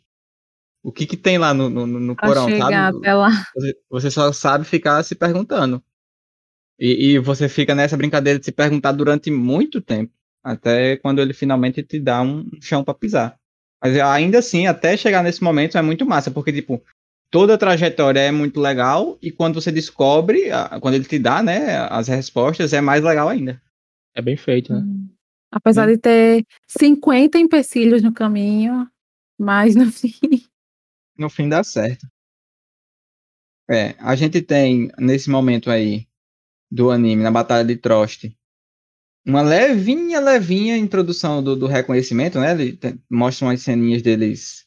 S1: O que que tem lá no, no, no porão,
S4: chegar
S1: sabe?
S4: até lá.
S1: Você, você só sabe ficar se perguntando. E, e você fica nessa brincadeira de se perguntar durante muito tempo. Até quando ele finalmente te dá um chão pra pisar. Mas ainda assim, até chegar nesse momento é muito massa, porque, tipo, toda a trajetória é muito legal, e quando você descobre, quando ele te dá, né, as respostas, é mais legal ainda.
S2: É bem feito, né?
S4: Apesar de ter 50 empecilhos no caminho, mas no fim.
S1: No fim dá certo. É, a gente tem, nesse momento aí, do anime, na Batalha de Trost, uma levinha, levinha introdução do, do reconhecimento, né? Ele te- mostra umas ceninhas deles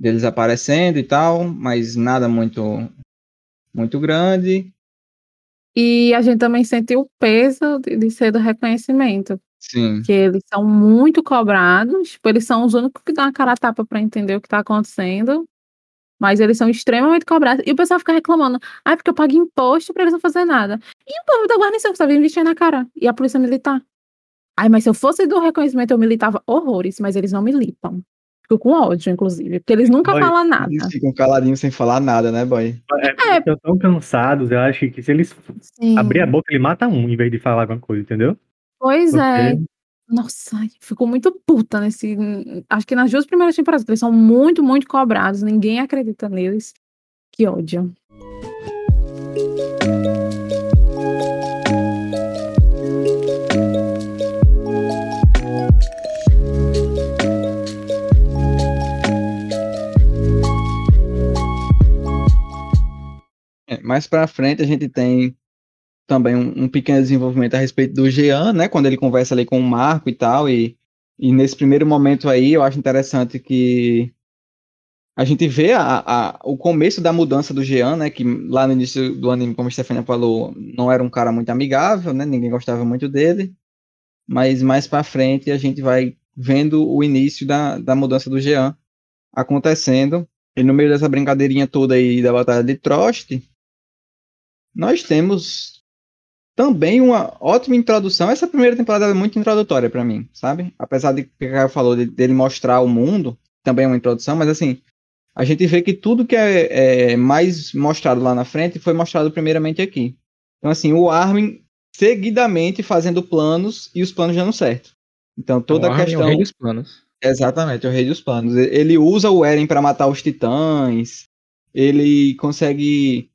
S1: deles aparecendo e tal, mas nada muito muito grande.
S4: E a gente também sentiu o peso de, de ser do reconhecimento.
S1: Sim.
S4: Que eles são muito cobrados, tipo, eles são os únicos que dão a cara a tapa pra entender o que tá acontecendo. Mas eles são extremamente cobrados. E o pessoal fica reclamando. Ah, porque eu pago imposto pra eles não fazerem nada. E o povo da guarnição que tá vindo vestir na cara. E a polícia militar. Ai, mas se eu fosse do reconhecimento, eu militava horrores, mas eles não militam. Fico com ódio, inclusive, porque eles nunca
S3: Boy,
S4: falam nada.
S1: Eles ficam caladinhos sem falar nada, né, boy?
S3: É, porque estão tão cansados, eu acho que se eles
S4: Sim.
S3: abrir a boca, ele mata um em vez de falar alguma coisa, entendeu?
S4: Pois é.
S3: Porque-
S4: Nossa, ai, fico muito puta nesse. Acho que nas duas primeiras temporadas, eles são muito, muito cobrados, ninguém acredita neles. Que ódio.
S1: É, mais pra frente a gente tem também um, um pequeno desenvolvimento a respeito do Jean, né? Quando ele conversa ali com o Marco e tal, e, e nesse primeiro momento aí eu acho interessante que a gente vê a, a- o começo da mudança do Jean, né? Que lá no início do anime, como a Stefania falou, não era um cara muito amigável, né? Ninguém gostava muito dele. Mas mais pra frente a gente vai vendo o início da, da mudança do Jean acontecendo. E no meio dessa brincadeirinha toda aí da Batalha de Trost, nós temos também uma ótima introdução. Essa primeira temporada é muito introdutória pra mim, sabe? Apesar de que o Caio falou de- dele mostrar o mundo, também é uma introdução, mas assim, a gente vê que tudo que é, é mais mostrado lá na frente foi mostrado primeiramente aqui. Então, assim, o Armin seguidamente fazendo planos e os planos dando certo. Então, toda a
S2: Armin é o
S1: questão.
S2: rei dos planos.
S1: Exatamente, é o rei dos planos. Ele usa o Eren para matar os titãs. Ele consegue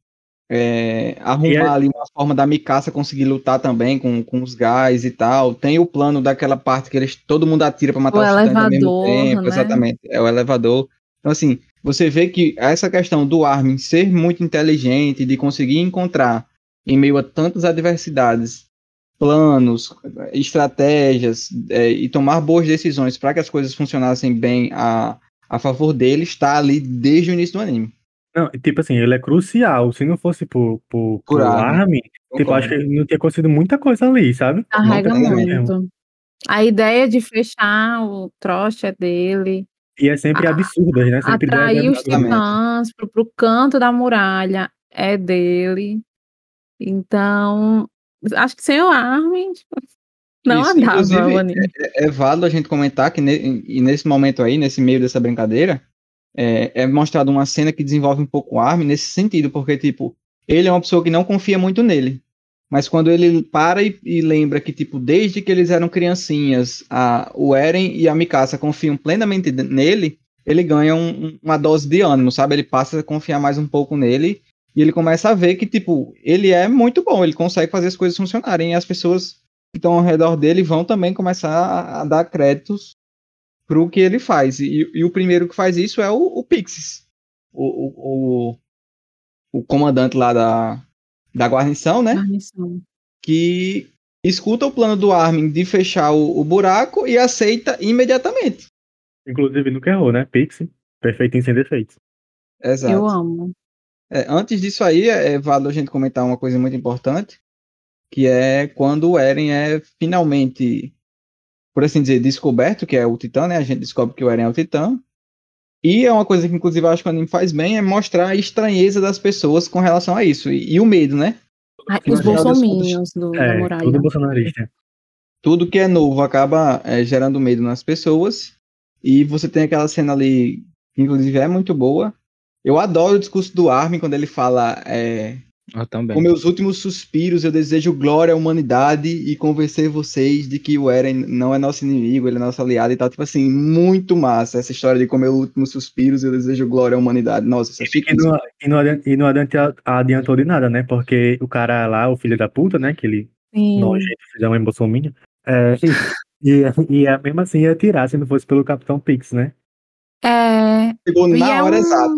S1: é, arrumar ali uma forma da Mikasa conseguir lutar também com, com os gás e tal. Tem o plano daquela parte que eles, todo mundo atira para matar
S4: O
S1: os titãs ao mesmo
S4: elevador,
S1: tempo.
S4: né?
S1: Exatamente, é o elevador. Então, assim, você vê que essa questão do Armin ser muito inteligente, de conseguir encontrar, em meio a tantas adversidades, planos, estratégias é, e tomar boas decisões para que as coisas funcionassem bem a, a favor dele, está ali desde o início do anime.
S3: Não, tipo assim, ele é crucial. Se não fosse por, por,
S1: Por
S3: por
S1: Armin.
S3: Tipo, acho que não tinha acontecido muita coisa ali, sabe?
S4: Carrega
S3: tem mesmo.
S4: muito. A ideia de fechar o trote é dele.
S3: E é sempre absurdas, né? Sempre
S4: Atrair os titãs pro, pro canto da muralha é dele. Então, acho que sem o Armin, tipo, não
S1: Isso,
S4: andava o anime.
S1: É, é válido a gente comentar que ne- e nesse momento aí, nesse meio dessa brincadeira, é, é mostrado uma cena que desenvolve um pouco o Armin nesse sentido, porque, tipo, ele é uma pessoa que não confia muito nele. Mas quando ele para e, e lembra que, tipo, desde que eles eram criancinhas, a, o Eren e a Mikasa confiam plenamente nele, ele ganha um- uma dose de ânimo, sabe? Ele passa a confiar mais um pouco nele e ele começa a ver que, tipo, ele é muito bom, ele consegue fazer as coisas funcionarem e as pessoas que estão ao redor dele vão também começar a, a dar créditos pro que ele faz. E, e o primeiro que faz isso é o, o Pixies, o, o, o, o comandante lá da, da guarnição, né?
S4: Guarnição.
S1: Que escuta o plano do Armin de fechar o, o buraco e aceita imediatamente.
S3: Inclusive, nunca errou, né? Pixie, perfeitinho sem defeitos.
S1: Exato.
S4: Eu amo.
S1: É, antes disso aí, é, é válido a gente comentar uma coisa muito importante, que é quando o Eren é finalmente, por assim dizer, descoberto, que é o Titã, né? A gente descobre que o Eren é o Titã. E é uma coisa que, inclusive, eu acho que o anime faz bem, é mostrar a estranheza das pessoas com relação a isso. E, e o medo, né? No
S4: os bolsominions do, da
S3: É,
S4: muralha.
S3: tudo bolsonarista.
S1: Tudo que é novo acaba é, gerando medo nas pessoas. E você tem aquela cena ali, que inclusive é muito boa. Eu adoro o discurso do Armin quando ele fala é,
S2: Eu também.
S1: Com meus últimos suspiros, eu desejo glória à humanidade e convencer vocês de que o Eren não é nosso inimigo, ele é nosso aliado e tal. Tipo assim, muito massa essa história de com meus últimos suspiros, eu desejo glória à humanidade. Nossa, isso fica.
S3: E não, e não, adianta, e não adianta- adiantou de nada, né? Porque o cara lá, o filho da puta, né? Que ele nojento, fizer um embolsominho. É, e, e é mesmo assim ia tirar se não fosse pelo Capitão Pix, né?
S4: É,
S1: Chegou
S4: e
S1: na
S4: é
S1: hora
S4: um,
S1: exata.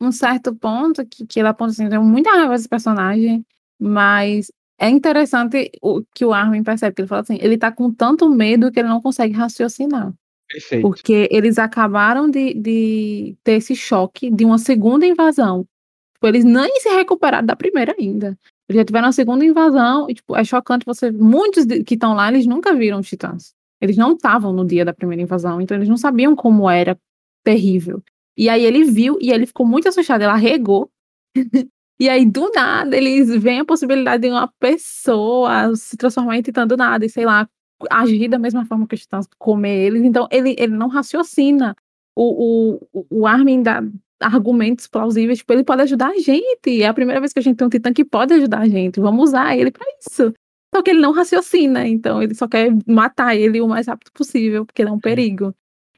S4: Um certo ponto que, que ele aponta assim, tem muita raiva desse personagem, mas é interessante o que o Armin percebe, que ele fala assim, ele tá com tanto medo que ele não consegue raciocinar.
S1: Perfeito.
S4: Porque eles acabaram de, de ter esse choque de uma segunda invasão. Tipo, eles nem se recuperaram da primeira ainda. Eles já tiveram a segunda invasão e, tipo, é chocante você... Muitos que estão lá, eles nunca viram os titãs. Eles não estavam no dia da primeira invasão, então eles não sabiam como era terrível. E aí ele viu e ele ficou muito assustado, ele arregou. e aí, do nada, eles veem a possibilidade de uma pessoa se transformar em titã do nada, e sei lá, agir da mesma forma que os titãs comer eles. Então, ele, ele não raciocina. o, o, o Armin dá argumentos plausíveis, tipo, ele pode ajudar a gente. É a primeira vez que a gente tem um titã que pode ajudar a gente. Vamos usar ele pra isso. Só que ele não raciocina, então ele só quer matar ele o mais rápido possível, porque ele é um perigo.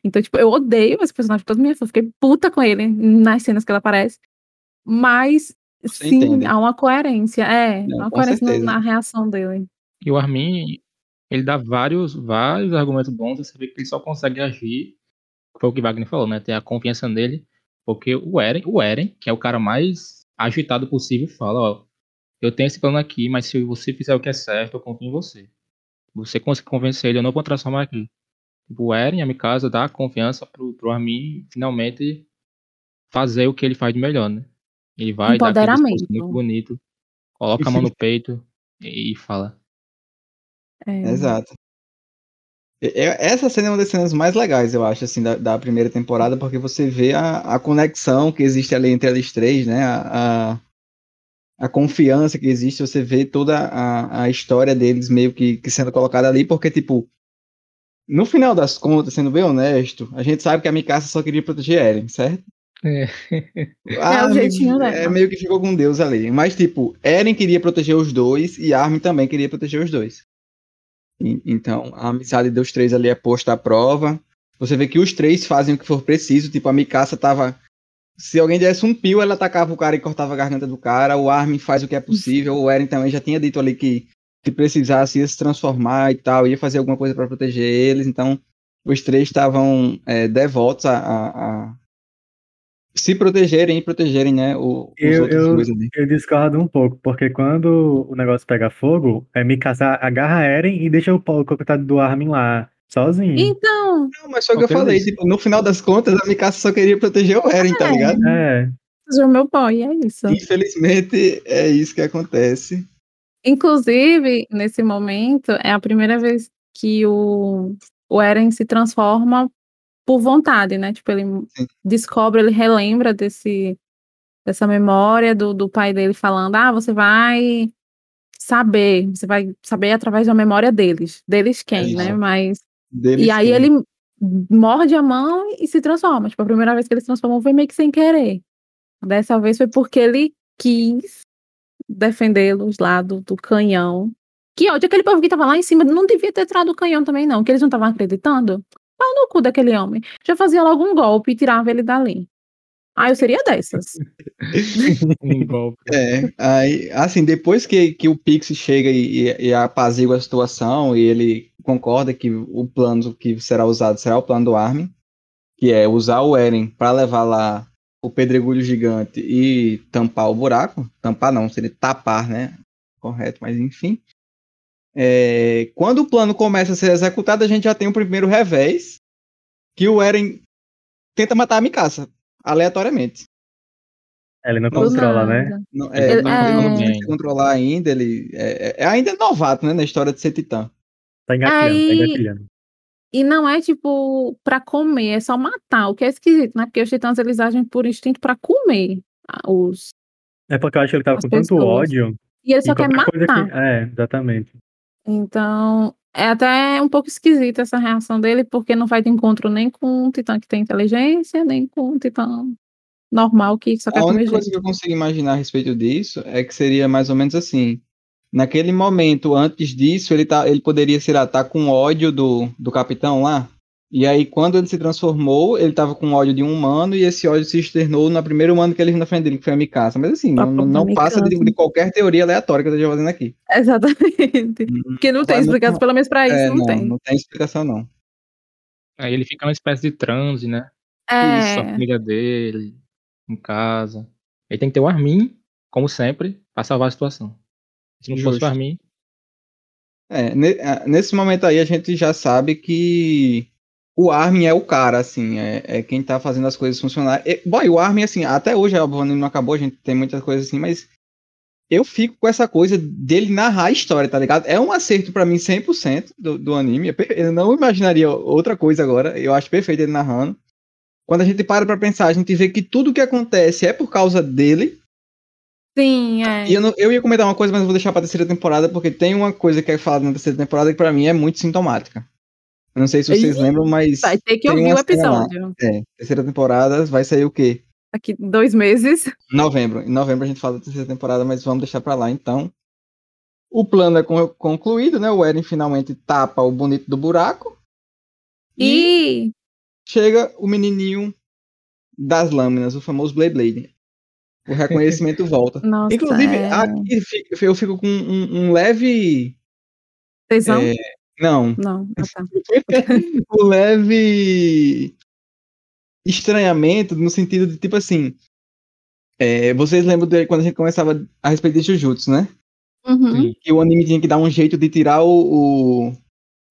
S4: Então, tipo, eu odeio esse personagem toda minha vida. Eu fiquei puta com ele nas cenas que ele aparece. Mas,
S1: Você
S4: sim,
S1: entende.
S4: há uma coerência. É,
S1: Não,
S4: há uma coerência
S1: certeza.
S4: na reação dele.
S2: E o Armin, ele dá vários, vários argumentos bons, você vê que ele só consegue agir, foi o que Wagner falou, né? Ter a confiança nele, porque o Eren, o Eren, que é o cara mais agitado possível, fala, ó, eu tenho esse plano aqui, mas se você fizer o que é certo, eu confio em você. Você consegue convencer ele, eu não vou transformar aqui. Tipo, o Eren, a Mikasa, dá confiança pro, pro Armin finalmente fazer o que ele faz de melhor, né? Ele vai dar aquele muito bonito, coloca a mão no peito e, e fala.
S4: É.
S1: Exato. Essa cena é uma das cenas mais legais, eu acho, assim, da, da primeira temporada, porque você vê a, a conexão que existe ali entre eles três, né? A, a, a confiança que existe, você vê toda a, a história deles meio que, que sendo colocada ali, porque, tipo, no final das contas, sendo bem honesto, a gente sabe que a Mikasa só queria proteger Eren, certo?
S2: É.
S1: Ah,
S4: o jeitinho dela.
S1: É meio que ficou com Deus ali. Mas, tipo, Eren queria proteger os dois e Armin também queria proteger os dois. E- então, a amizade dos três ali é posta à prova. Você vê que os três fazem o que for preciso. Tipo, a Mikasa tava. Se alguém desse um pio, ela atacava o cara e cortava a garganta do cara. O Armin faz o que é possível. O Eren também já tinha dito ali que se precisasse ia se transformar e tal, ia fazer alguma coisa para proteger eles. Então, os três estavam é, devotos a, a- a se protegerem e protegerem, né, o, os
S3: Eu-
S1: outros
S3: eu-. Eu discordo um pouco, porque quando o negócio pega fogo, é Mikasa agarra Eren e deixa o pau- o coitado do Armin lá, sozinho.
S4: Então,
S1: Não, mas foi o que eu falei, tipo, no final das contas, a Mikasa só queria proteger o Eren, tá
S4: É.
S1: ligado?
S3: É,
S4: esse é o meu boy, é isso.
S1: Infelizmente, é isso que acontece.
S4: Inclusive, nesse momento, é a primeira vez que o, o Eren se transforma por vontade, né? Tipo, ele
S1: Sim.
S4: descobre, ele relembra desse, dessa memória do, do pai dele falando: ah, você vai saber, você vai saber através da memória deles. Deles quem, né?
S1: Isso.
S4: Mas.
S1: Deles
S4: E aí ele morde a mão e se transforma. Tipo, a primeira vez que ele se transformou foi meio que sem querer. Dessa vez foi porque ele quis defendê-los lá do, do canhão. Que ódio, aquele povo que tava lá em cima não devia ter tirado o canhão também, não, que eles não estavam acreditando. Pau no cu daquele homem. Já fazia logo um golpe e tirava ele dali. Ah, eu seria dessas.
S2: Um golpe.
S1: É, aí, assim, depois que, que o Pix chega e, e, e apazigua a situação e ele concorda que o plano que será usado será o plano do Armin, que é usar o Eren para levar lá o pedregulho gigante e tampar o buraco. Tampar não, seria tapar, né? Correto, mas enfim. É, quando o plano começa a ser executado, a gente já tem o primeiro revés, que o Eren tenta matar a Mikasa, aleatoriamente.
S3: ele não controla, né?
S1: Não, é,
S2: não
S1: não,
S2: controla
S1: não consegue
S2: ainda.
S1: controlar ainda, ele é, é ainda novato, né, na história de ser titã.
S3: Tá engatilhando, tá
S4: Aí-
S3: engatilhando.
S4: E não é tipo pra comer, é só matar, o que é esquisito, né? Porque os titãs eles agem por instinto pra comer os.
S3: É porque eu acho que ele tava com tanto
S4: pessoas.
S3: ódio.
S4: E ele só
S3: e
S4: quer matar.
S3: que- É, exatamente.
S4: Então, é até um pouco esquisita essa reação dele, porque não vai de encontro nem com um titã que tem inteligência, nem com um titã normal que só quer
S1: A
S4: comer
S1: única coisa
S4: gente.
S1: que eu consigo imaginar a respeito disso é que seria mais ou menos assim. Naquele momento, antes disso, ele, tá, ele poderia, sei lá, tá com ódio do, do capitão lá. E aí, quando ele se transformou, ele tava com ódio de um humano e esse ódio se externou na primeira humano que ele viu na frente dele, que foi a Mikasa. Mas assim,
S4: A
S1: não, não, passa de, de qualquer teoria aleatória que eu esteja fazendo aqui.
S4: Exatamente. Porque não tem explicação, pelo menos pra isso
S1: É,
S4: não,
S1: não,
S4: tem.
S1: não tem explicação, não.
S2: Aí ele fica numa espécie de transe, né?
S4: É,
S2: a família dele, em casa. Ele tem que ter o Armin, como sempre, pra salvar a situação. Se não fosse
S1: Justo.
S2: o Armin,
S1: É, ne- a- nesse momento aí a gente já sabe que o Armin é o cara, assim, é, é quem tá fazendo as coisas funcionarem. E, boy, o Armin, assim, até hoje o anime não acabou, a gente tem muitas coisas assim, mas eu fico com essa coisa dele narrar a história, tá ligado? É um acerto pra mim 100% do, do anime. É Eu não imaginaria outra coisa agora. Eu acho perfeito ele narrando. Quando a gente para pra pensar, a gente vê que tudo que acontece é por causa dele.
S4: Sim, é.
S1: E eu, não- eu ia comentar uma coisa, mas vou deixar pra terceira temporada, porque tem uma coisa que é falada na terceira temporada que pra mim é muito sintomática. Eu não sei se vocês
S4: Ih,
S1: lembram, mas.
S4: Vai ter que ouvir o episódio.
S1: É, terceira temporada vai sair o quê?
S4: Daqui dois meses.
S1: Em novembro. Em novembro a gente fala da terceira temporada, mas vamos deixar pra lá então. O plano é con- concluído, né? O Eren finalmente tapa o bonito do buraco. E
S4: E
S1: chega o menininho das lâminas, o famoso Blade Blade. O reconhecimento volta.
S4: nossa,
S1: Inclusive,
S4: é...
S1: aqui eu fico com um, um leve.
S4: tesão?
S1: é, não,
S4: Não, ah, tá.
S1: um leve estranhamento no sentido de tipo assim. é, vocês lembram de quando a gente começava a respeito de Jujutsu, né?
S4: Uhum.
S1: Que o anime tinha que dar um jeito de tirar o, o,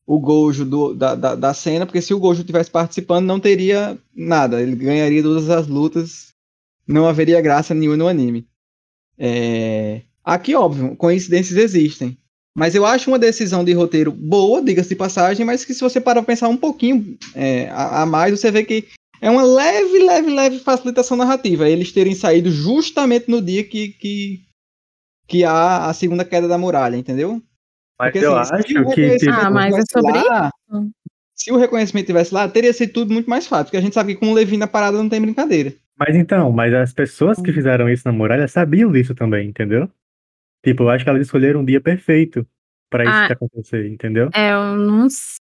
S1: o Gojo do- da, da, da cena, porque se o Gojo tivesse participando, não teria nada. Ele ganharia todas as lutas, não haveria graça nenhuma no anime. É, Aqui, óbvio, coincidências existem. Mas eu acho uma decisão de roteiro boa, diga-se de passagem, mas que se você parar pra pensar um pouquinho é, a, a mais, você vê que é uma leve, leve, leve facilitação narrativa. Eles terem saído justamente no dia que, que, que há a segunda queda da muralha, entendeu?
S3: Mas
S1: Porque,
S3: eu
S1: assim, se
S3: acho
S1: o
S3: que, tipo,
S4: Ah, mas é
S1: tivesse
S4: sobre
S1: lá,
S4: isso?
S1: Se o reconhecimento tivesse lá, teria sido tudo muito mais fácil, porque a gente sabe que com o Levi na parada não tem brincadeira.
S3: Mas então, mas as pessoas que fizeram isso na muralha sabiam disso também, entendeu? Tipo, eu acho que elas escolheram um dia perfeito pra isso
S4: Ah.
S3: que acontecer, entendeu?
S4: É, eu não sei.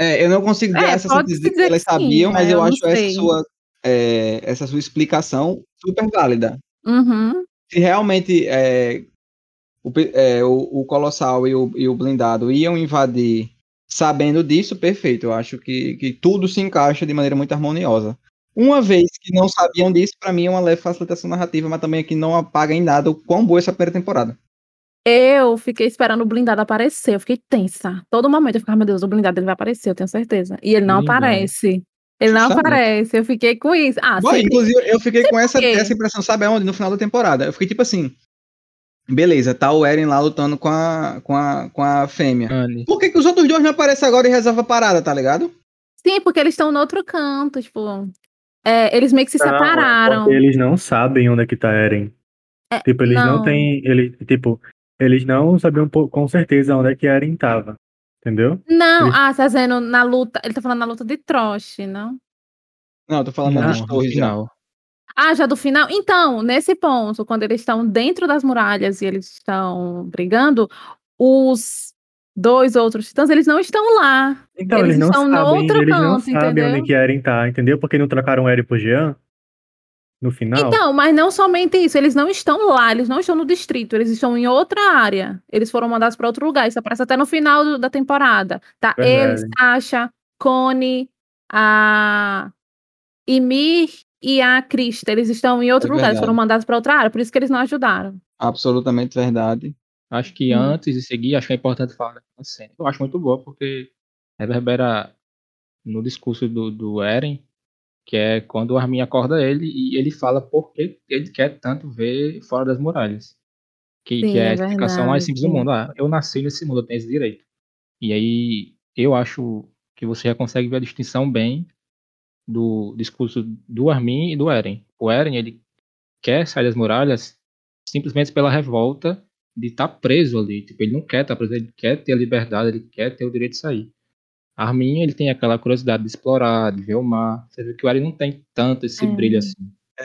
S1: É, eu não consigo dar
S4: É,
S1: essa certeza que elas
S4: sim,
S1: sabiam, mas
S4: né?
S1: eu
S4: Eu
S1: acho essa sua, é, essa sua explicação super válida.
S4: Uhum.
S1: Se realmente é, o, é, o- o Colossal e o, e o Blindado iam invadir sabendo disso, perfeito. Eu acho que, que tudo se encaixa de maneira muito harmoniosa. Uma vez que não sabiam disso, pra mim é uma leve facilitação narrativa, mas também aqui não apaga em nada o quão boa é essa primeira temporada.
S4: Eu fiquei esperando o blindado aparecer, eu fiquei tensa. Todo momento eu ficava, meu Deus, o blindado ele vai aparecer, eu tenho certeza. E ele não
S2: Blindado.
S4: aparece. Ele não
S1: Justamente.
S4: aparece, eu fiquei com isso. Ah,
S1: Bom, inclusive, eu fiquei com essa, essa impressão, sabe aonde? No final da temporada. Eu fiquei tipo assim. Beleza, tá o Eren lá lutando com a, com a, com a fêmea.
S2: Anne.
S1: Por que, que os outros dois não aparecem agora e resolvem a parada, tá ligado?
S4: Sim, porque eles estão no outro canto, tipo. É, eles meio que se
S3: Não, é
S4: separaram.
S3: eles não sabem onde é que tá Eren.
S4: É,
S3: Tipo, eles não,
S4: não.
S3: têm. Ele, tipo, eles não sabiam com certeza onde é que Eren tava. Entendeu?
S4: Não,
S3: Eles-
S4: ah, tá dizendo na luta. Ele tá falando na luta de Trosh, não?
S1: Não, eu tô falando
S2: Não,
S1: das
S2: no
S1: torres já.
S2: final.
S4: Ah, já do final? Então, nesse ponto, quando eles estão dentro das muralhas e eles estão brigando, os dois outros titãs, eles não estão lá.
S3: Então,
S4: Eles
S3: eles, não
S4: estão no
S3: sabem,
S4: outro
S3: eles não
S4: canto,
S3: sabem
S4: entendeu?
S3: onde que Eren tá, entendeu? Porque não trocaram Eren por Jean no final.
S4: Então, mas não somente isso, eles não estão lá, eles não estão no distrito, eles estão em outra área. Eles foram mandados para outro lugar. Isso aparece até no final do- da temporada. Tá eles. Sasha, Connie, a Ymir e a Krista. Eles estão em outro
S1: É
S4: lugar, eles foram mandados para outra área, por isso que eles não ajudaram.
S1: Absolutamente verdade.
S2: Acho que
S4: Hum.
S2: antes de seguir, acho que é importante falar da cena. Eu acho muito boa porque reverbera no discurso do, do Eren, que é quando o Armin acorda ele e ele fala por que ele quer tanto ver fora das muralhas. Que,
S4: Sim,
S2: que é a
S4: é
S2: explicação mais simples do mundo. Ah, eu nasci nesse mundo, eu tenho esse direito. E aí eu acho que você já consegue ver a distinção bem do discurso do Armin e do Eren. O Eren, ele quer sair das muralhas simplesmente pela revolta de estar preso ali. Tipo, ele não quer estar preso, ele quer ter a liberdade, ele quer ter o direito de sair. Armin, ele tem aquela curiosidade de explorar, de ver o mar. Você vê que o Eren não tem tanto esse
S4: É.
S2: brilho assim.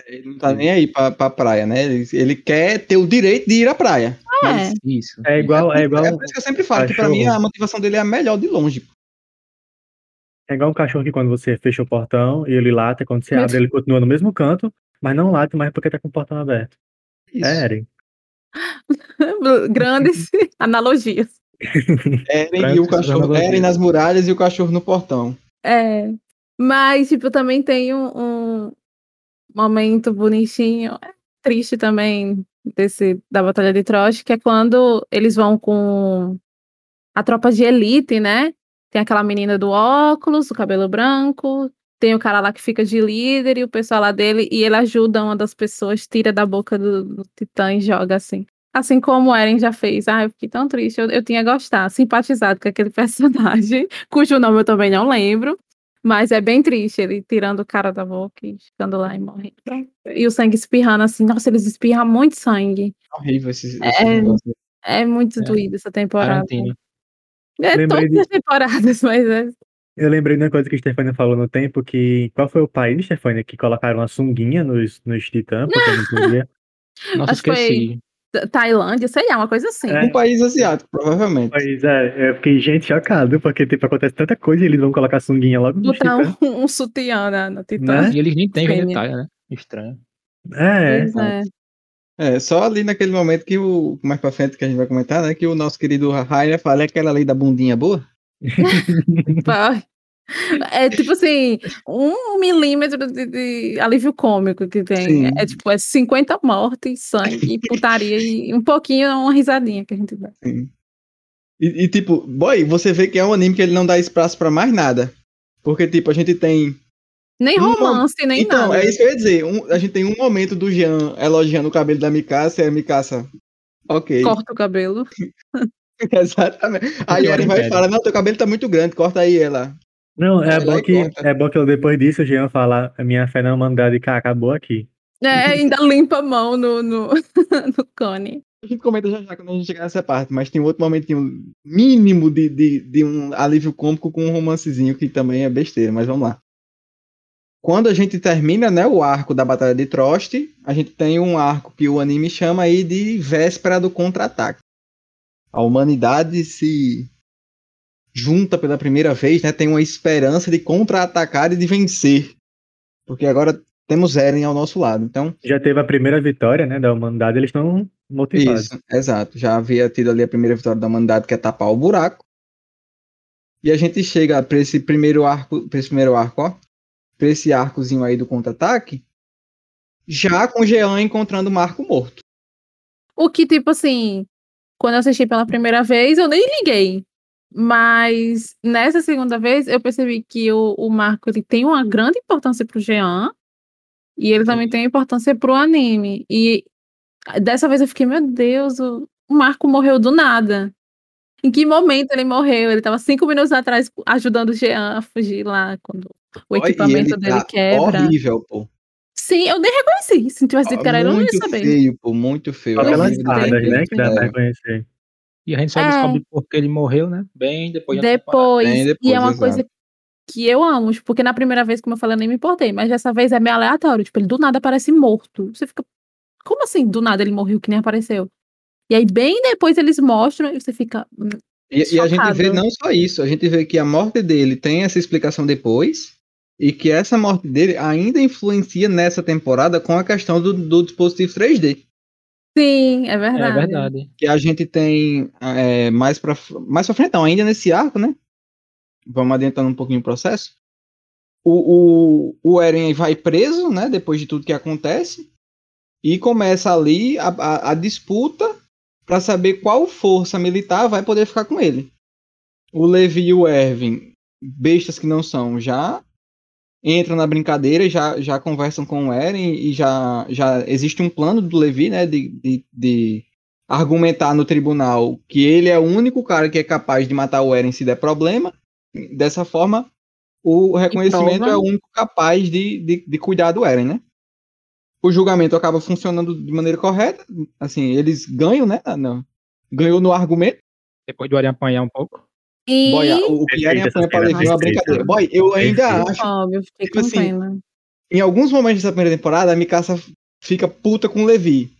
S1: Ele não tá nem aí pra, pra praia, né? Ele, ele quer ter o direito de ir à praia.
S4: É.
S2: Isso.
S3: É igual, é igual,
S1: É por isso que eu sempre falo que pra mim
S3: cachorro.
S1: a motivação dele é a melhor de longe.
S3: é igual um cachorro que quando você fecha o portão e ele late, quando você
S4: Mas-
S3: abre, ele continua no mesmo canto, mas não late mais porque tá com o portão aberto.
S1: Isso.
S3: É Eren.
S4: Grandes analogias.
S1: Eren e o cachorro. Eren nas muralhas e o cachorro no portão.
S4: É. Mas, tipo, também tem um, um momento bonitinho, é triste também, desse, da Batalha de Troche, que é quando eles vão com a tropa de elite, né? Tem aquela menina do óculos, do cabelo branco, tem o cara lá que fica de líder e o pessoal lá dele, e ele ajuda uma das pessoas, tira da boca do, do titã e joga assim. Assim como o Eren já fez. Ah, eu fiquei tão triste. Eu, eu tinha gostado, simpatizado com aquele personagem, cujo nome eu também não lembro. Mas é bem triste ele tirando o cara da boca e ficando lá e morrendo. E o sangue espirrando assim. Nossa, eles espirram muito sangue.
S1: Horrível esse, esse
S4: É.
S1: negócio.
S4: É muito
S2: É.
S4: doído essa temporada. É
S3: Lembrei
S4: todas
S3: de-
S4: as temporadas, mas é.
S3: Eu lembrei de uma coisa que a Stefania falou no tempo, que qual foi o país, Stefania, que colocaram uma sunguinha nos, nos titãs, porque não podia.
S2: Nossa,
S4: Acho que foi-
S2: esqueci.
S4: Ta- Tailândia, sei lá, uma coisa assim.
S3: É.
S1: Um país asiático, provavelmente.
S3: Pois é, eu fiquei, gente, chocado, porque tipo, acontece tanta coisa e eles vão colocar sunguinha logo nos
S4: Botar
S3: titãs.
S4: um, um sutiã na, no Titã.
S3: Né?
S2: E eles nem têm genitália, né? Estranho.
S3: É,
S4: Pois é.
S1: É, só ali naquele momento que o. Mais pra frente que a gente vai comentar, né? Que o nosso querido Rainer fala é aquela lei da bundinha boa.
S4: É tipo assim, um milímetro de, de alívio cômico que tem.
S1: Sim.
S4: É tipo, é 50 mortes, sangue, e putaria e um pouquinho uma risadinha que a gente dá.
S1: Sim. E, e, tipo, boy, você vê que é um anime que ele não dá espaço pra mais nada. Porque, tipo, a gente tem.
S4: Nem romance, nem
S1: então,
S4: nada.
S1: é isso que eu ia dizer. Um- a gente tem um momento do Jean elogiando o cabelo da Mikasa e a Mikasa. Ok.
S4: Corta o cabelo.
S1: Exatamente. Aí o Eren vai e fala: Não, teu cabelo tá muito grande, corta aí ela.
S3: Não, é
S1: Vai
S3: bom,
S1: e
S3: que,
S1: conta.
S3: é bom que depois disso o Jean fala, a minha fé na humanidade cá, acabou aqui.
S4: É, ainda limpa a mão no, no, no cone.
S1: A gente comenta já já quando a gente chegar nessa parte, mas tem outro momentinho mínimo de, de, de um alívio cômico com um romancezinho que também é besteira, mas vamos lá. Quando a gente termina né, o arco da Batalha de Trost, a gente tem um arco que o anime chama aí de Véspera do Contra-Ataque. A humanidade se junta pela primeira vez, né, tem uma esperança de contra-atacar e de vencer. Porque agora temos Eren ao nosso lado. Então,
S3: Já teve a primeira vitória, né, da humanidade, eles estão motivados.
S1: isso, exato. Já havia tido ali a primeira vitória da humanidade, que é tapar o buraco. E a gente chega para esse primeiro arco, para esse primeiro arco, ó, para esse arcozinho aí do contra-ataque, já com o Jean encontrando o Marco morto.
S4: O que, tipo assim, quando eu assisti pela primeira vez, eu nem liguei. Mas nessa segunda vez, eu percebi que o, o Marco ele tem uma grande importância pro Jean. E ele também tem importância pro anime. E dessa vez eu fiquei, meu Deus, o, o Marco morreu do nada. Em que momento ele morreu? Ele tava cinco minutos atrás ajudando o Jean a fugir lá quando o equipamento
S1: ele
S4: dele
S1: tá
S4: quebra.
S1: Horrível, pô.
S4: Sim, eu nem reconheci. Se não tivesse dito que era ele, eu não ia
S1: muito
S4: saber.
S1: feio, pô, muito feio.
S3: Fadas,
S4: vi,
S3: né, que dá pra
S1: É.
S3: reconhecer.
S2: E a gente só
S4: É.
S2: descobre porque ele morreu, né? Bem depois.
S4: Depois,
S1: Bem
S4: e
S1: depois,
S4: é uma
S1: exato.
S4: coisa que eu amo, tipo, porque na primeira vez, como eu falei, eu nem me importei, mas dessa vez é meio aleatório, tipo, ele do nada aparece morto. Você fica, como assim, do nada ele morreu que nem apareceu? E aí, bem depois eles mostram e você fica, hum,
S1: E, e a gente vê não só isso, a gente vê que a morte dele tem essa explicação depois, e que essa morte dele ainda influencia nessa temporada com a questão do, do dispositivo 3D.
S4: sim, é
S2: É
S4: verdade.
S2: verdade.
S1: Que a gente tem é, mais pra, mais pra frente, não, ainda nesse arco, né? Vamos adiantando um pouquinho o processo. O, o, o Eren vai preso, né? Depois de tudo que acontece. E começa ali a, a, a disputa para saber qual força militar vai poder ficar com ele. O Levi e o Erwin, bestas que não são, já entram na brincadeira e já, já conversam com o Eren e já, já existe um plano do Levi, né, de, de, de argumentar no tribunal que ele é o único cara que é capaz de matar o Eren se der problema. Dessa forma, o reconhecimento é o único capaz de, de, de cuidar do Eren, né? O julgamento acaba funcionando de maneira correta. Assim, eles ganham, né? Não. Ganhou no argumento.
S2: Depois do Eren apanhar um pouco.
S4: E,
S1: Boy, a- o
S3: Perfeita
S1: apanha pra Levi é uma brincadeira. Boy, eu ainda
S3: Perfeito.
S1: acho.
S4: óbvio, eu fiquei
S1: tipo
S4: com
S1: assim,
S4: pena.
S1: Em alguns momentos dessa primeira temporada, a Mikasa fica puta com o Levi.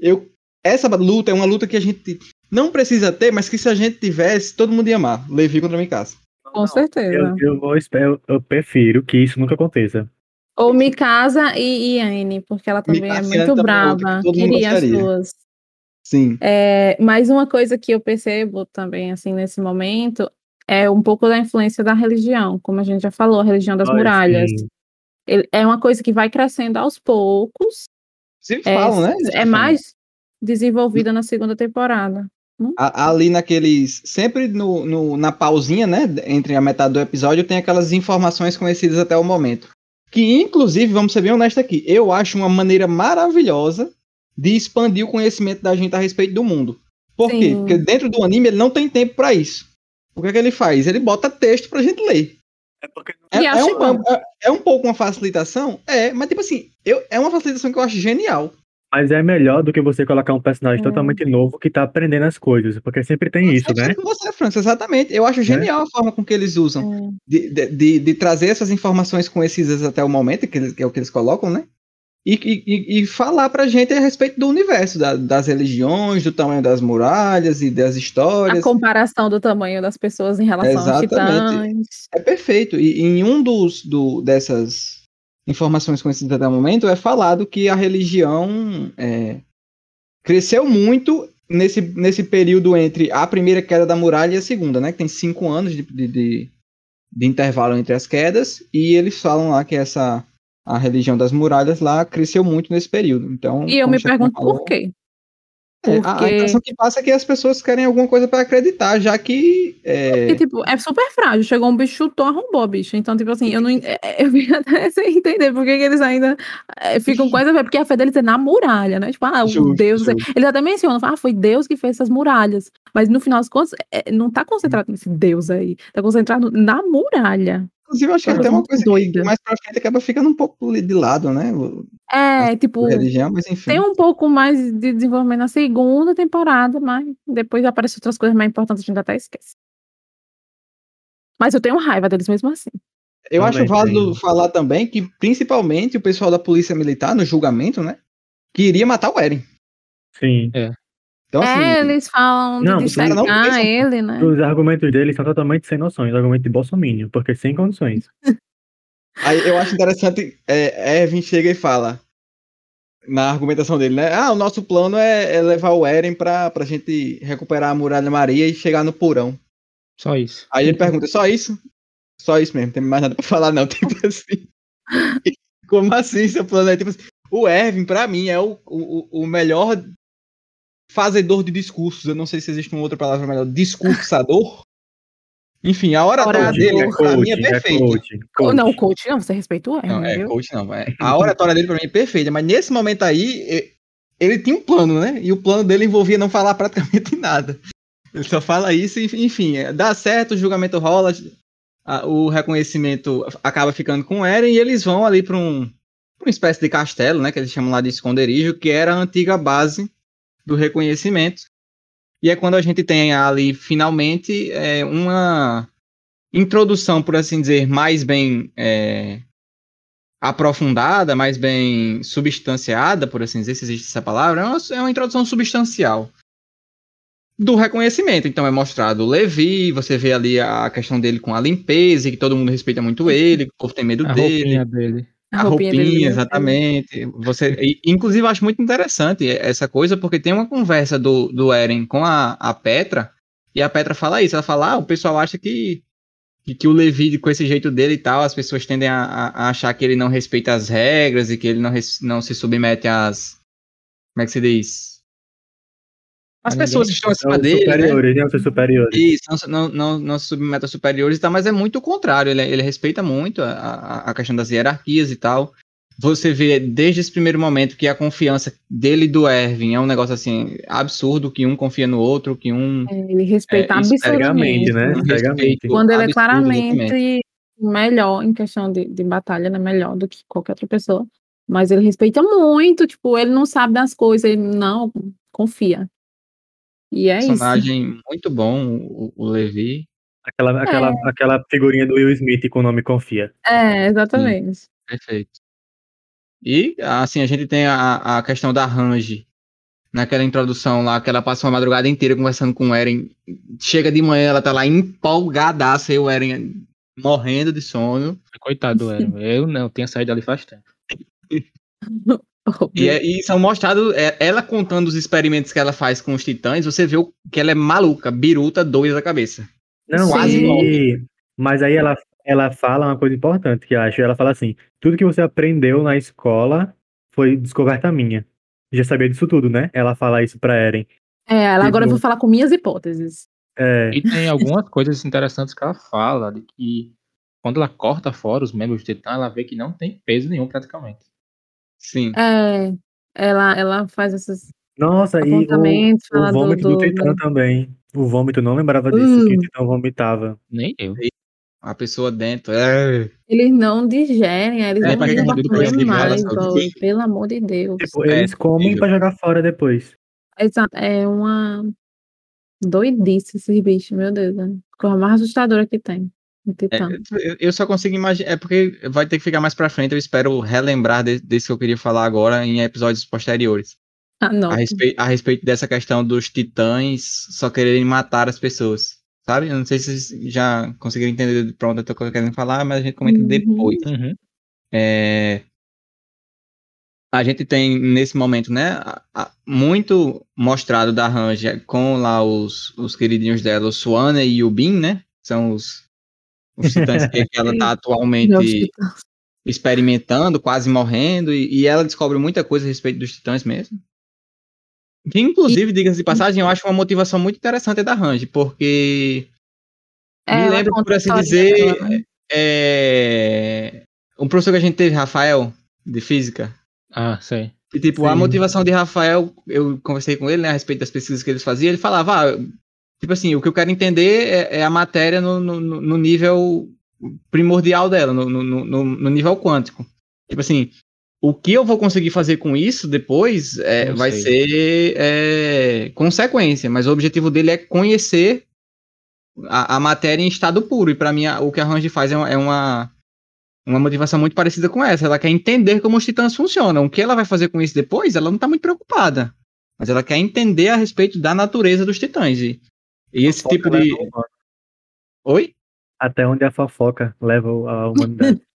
S1: Eu, essa luta é uma luta que a gente não precisa ter, mas que se a gente tivesse, todo mundo ia amar. Levi contra Mikasa.
S4: Com certeza.
S3: Eu, eu, vou, eu, eu prefiro que isso nunca aconteça.
S4: Ou Mikasa e, Anne, porque ela também é
S1: Mikasa
S4: muito
S1: também é outra
S4: brava.
S1: que
S4: Queria as duas.
S1: Sim.
S4: É, mais uma coisa que eu percebo também, assim, nesse momento, é um pouco da influência da religião, como a gente já falou, a religião das
S3: Ai,
S4: muralhas.
S3: sim.
S4: É uma coisa que vai crescendo aos poucos,
S1: Sempre
S4: é,
S1: falam, né?
S4: é mais desenvolvida na segunda temporada.
S1: A- ali naqueles. Sempre no, no- na pausinha, né? Entre a metade do episódio, tem aquelas informações conhecidas até o momento. Que, inclusive, vamos ser bem honestos aqui, eu acho uma maneira maravilhosa de expandir o conhecimento da gente a respeito do mundo. Por quê?
S4: Sim.
S1: Porque dentro do anime ele não tem tempo pra isso. O que é que ele faz? Ele bota texto pra gente ler.
S3: É porque
S1: É, é um,
S4: bom.
S1: é- é um pouco uma facilitação? É, mas tipo assim, eu, é uma facilitação que eu acho genial.
S3: Mas é melhor do que você colocar um personagem
S4: É.
S3: totalmente novo que tá aprendendo as coisas, porque sempre tem isso,
S1: Eu
S3: né?
S1: sei com você, França, exatamente. Eu acho genial a forma com que eles usam
S4: É.
S1: de, de, de- de trazer essas informações conhecidas até o momento, que, eles- que é o que eles colocam, né? E, e- e, e falar pra gente a respeito do universo, da- das religiões, do tamanho das muralhas e das
S4: A
S1: histórias.
S4: comparação do tamanho das pessoas em relação aos
S1: Exatamente.
S4: titãs.
S1: É perfeito. E em um dos do, dessas informações conhecidas até o momento é falado que a religião é, cresceu muito nesse, nesse período entre a primeira queda da muralha e a segunda, né? Que tem cinco anos de, de, de- de intervalo entre as quedas. E eles falam lá que essa a religião das muralhas lá cresceu muito nesse período. Então,
S4: E eu me pergunto
S1: falou,
S4: por quê.
S1: é, a- impressão que passa é que as pessoas querem alguma coisa para acreditar, já que é,
S4: Porque, tipo, é super frágil. Chegou um bicho, chutou, arrombou a bicha. Então, tipo assim, eu não. é- é- Eu fico até sem entender por que eles ainda é, ficam fé. Porque a fé deles é na muralha, né? Tipo, ah, o
S1: Justo,
S4: Deus.
S1: justo.
S4: Eles até mencionam, ah, foi Deus que fez essas muralhas. Mas no final das contas, é, não tá concentrado nesse Deus aí. Tá concentrado na muralha.
S1: Inclusive, eu acho que
S4: Coisa
S1: até uma coisa
S4: doida.
S1: que mais pra frente acaba ficando um pouco de lado, né?
S4: É,
S1: a
S4: tipo,
S1: religião, mas enfim.
S4: tem um pouco mais de desenvolvimento na segunda temporada, mas depois aparecem outras coisas mais importantes, a gente até esquece. Mas eu tenho raiva deles mesmo assim.
S1: Eu acho
S3: Também
S1: válido
S3: tenho.
S1: falar também que, principalmente, o pessoal da polícia militar, no julgamento, né? Queria matar o Eren.
S3: Sim.
S1: Então, assim,
S4: é, eles falam
S3: Não,
S4: de
S3: os
S1: não
S4: ele, né?
S3: Os argumentos deles são totalmente sem noções, argumento de bolsominion, porque sem condições.
S1: aí eu acho interessante, é, Erwin chega e fala, na argumentação dele, né? Ah, o nosso plano é, é levar o Eren pra, pra gente recuperar a Muralha Maria e chegar no porão.
S2: Só isso.
S1: Aí ele pergunta, só isso? Só isso mesmo, não tem mais nada pra falar não, tipo assim. Como assim seu plano é tipo assim, o Erwin, pra mim, é o, o, o melhor fazedor de discursos. Eu não sei se existe uma outra palavra melhor. Discursador? Enfim, a oratória
S4: Orador.
S1: dele,
S3: é
S1: pra mim, é
S3: coach,
S1: perfeita.
S3: coach,
S4: Ou
S3: coach.
S4: Não, coach, não, você respeita o Eren,
S1: Não, é
S4: viu?
S1: coach não. É. A oratória dele pra mim é perfeita, mas nesse momento aí, ele tinha um plano, né? E o plano dele envolvia não falar praticamente nada. Ele só fala isso e, enfim, é, dá certo, o julgamento rola, a- o reconhecimento acaba ficando com o Eren e eles vão ali pra um pra uma espécie de castelo, né? Que eles chamam lá de esconderijo, que era a antiga base do reconhecimento. E é quando a gente tem ali, finalmente, é, uma introdução, por assim dizer, mais bem é, aprofundada, mais bem substanciada, por assim dizer, se existe essa palavra, é uma, é uma introdução substancial do reconhecimento. Então é mostrado o Levi, você vê ali a questão dele com a limpeza, que todo mundo respeita muito ele, o povo tem medo
S2: A
S1: dele.
S2: dele.
S1: A roupinha,
S4: né?
S1: exatamente. Você, e, inclusive, eu acho muito interessante essa coisa, porque tem uma conversa do, do Eren com a, a Petra, e a Petra fala isso, ela fala, ah, o pessoal acha que, que, que o Levi, com esse jeito dele e tal, as pessoas tendem a, a- a achar que ele não respeita as regras e que ele não, res- não se submete às... Como é que se diz? As
S2: A
S1: pessoas estão
S3: São
S1: acima dele, né?
S3: superiores, né? Os seus superiores.
S1: Isso, não, não, não se submete aos superiores e tal, mas é muito o contrário. Ele, ele respeita muito a, a, a questão das hierarquias e tal. Você vê desde esse primeiro momento que a confiança dele e do Erwin é um negócio assim absurdo, que um confia no outro, que um.
S4: É, Ele respeita
S1: É.
S3: Cegamente, né?
S1: um
S4: Quando ele é
S1: exatamente.
S4: claramente melhor em questão de, de batalha, né? Melhor do que qualquer outra pessoa. Mas ele respeita muito, tipo, ele não sabe das coisas, ele não confia. E é isso.
S1: personagem muito bom, o, o Levi.
S3: Aquela, aquela, aquela figurinha do Will Smith com o nome Confia.
S4: É, exatamente.
S1: Perfeito. E, assim, a gente tem a, a questão da Range. Naquela introdução lá, que ela passa uma madrugada inteira conversando com o Eren. Chega de manhã, ela tá lá empolgadaça e o Eren morrendo de sono.
S2: Coitado do Eren. Eu não, tinha saído ali faz tempo.
S1: E, é- e são mostrados, é, ela contando os experimentos que ela faz com os titãs, você vê o- que ela é maluca, biruta, doida da cabeça.
S3: Não,
S1: Quase
S3: e- mas aí ela, ela fala uma coisa importante que eu acho. Ela fala assim: tudo que você aprendeu na escola foi descoberta minha. Já sabia disso tudo, né? Ela fala isso pra Eren.
S4: É, ela agora eu
S3: Tipo-
S4: vou falar com minhas hipóteses.
S3: É,
S2: E tem algumas coisas interessantes que ela fala, de que quando ela corta fora os membros do Titã, ela vê que não tem peso nenhum praticamente.
S1: Sim.
S4: É, ela, ela faz esses
S3: Nossa, e o, o
S4: fala do,
S3: vômito do,
S4: do,
S3: Titã
S4: do-
S3: também. O vômito, eu não lembrava disso, que
S4: Hum.
S3: o Titã vomitava.
S2: Nem eu.
S1: a pessoa dentro. É.
S4: Eles não digerem, eles
S1: É,
S4: não
S1: conhece,
S4: mais, pelo amor de Deus.
S3: Tipo,
S1: É,
S3: eles comem
S1: horrível.
S3: pra jogar fora depois.
S4: Exato, é uma doidice esses bichos, meu Deus. É a coisa mais assustadora que tem.
S1: É, eu- só consigo imaginar. É porque vai ter que ficar mais pra frente. Eu espero relembrar de- desse que eu queria falar agora em episódios posteriores.
S4: Ah, não.
S1: A respeito, a respeito dessa questão dos titãs só quererem matar as pessoas. Sabe? Eu não sei se vocês já conseguiram entender pronto o que eu tô querendo falar, mas a gente comenta
S4: Uhum.
S1: depois.
S2: Uhum.
S1: É, a gente tem nesse momento, né, a- a- muito mostrado da Ranger com lá os, os queridinhos dela, o Swanee e o Bin, né? São os, os titãs que, que ela tá
S4: Meus
S1: atualmente experimentando, quase morrendo, e, e ela descobre muita coisa a respeito dos titãs mesmo. Que, inclusive, diga-se de passagem, eu acho uma motivação muito interessante da Ranger, porque
S4: É,
S1: me
S4: conta
S1: por
S4: a
S1: assim dizer,
S4: dela, né?
S1: é, um professor que a gente teve, Rafael, de física,
S2: Ah, sei.
S1: e, tipo, a
S3: Sim.
S1: motivação de Rafael, eu conversei com ele, né, a respeito das pesquisas que eles faziam, ele falava, ah, tipo assim, o que eu quero entender é, é a matéria no, no, no- nível primordial dela, no, no, nível quântico. Tipo assim, o que eu vou conseguir fazer com isso depois é, vai ser é, consequência, mas o objetivo dele é conhecer a, a matéria em estado puro, e para mim a- o que a Range faz é uma, é uma uma motivação muito parecida com essa. Ela quer entender como os titãs funcionam. O que ela vai fazer com isso depois, ela não tá muito preocupada. Mas ela quer entender a respeito da natureza dos titãs. E, e esse
S3: Fofoca
S1: tipo de. Oi?
S3: Até onde a fofoca leva a humanidade.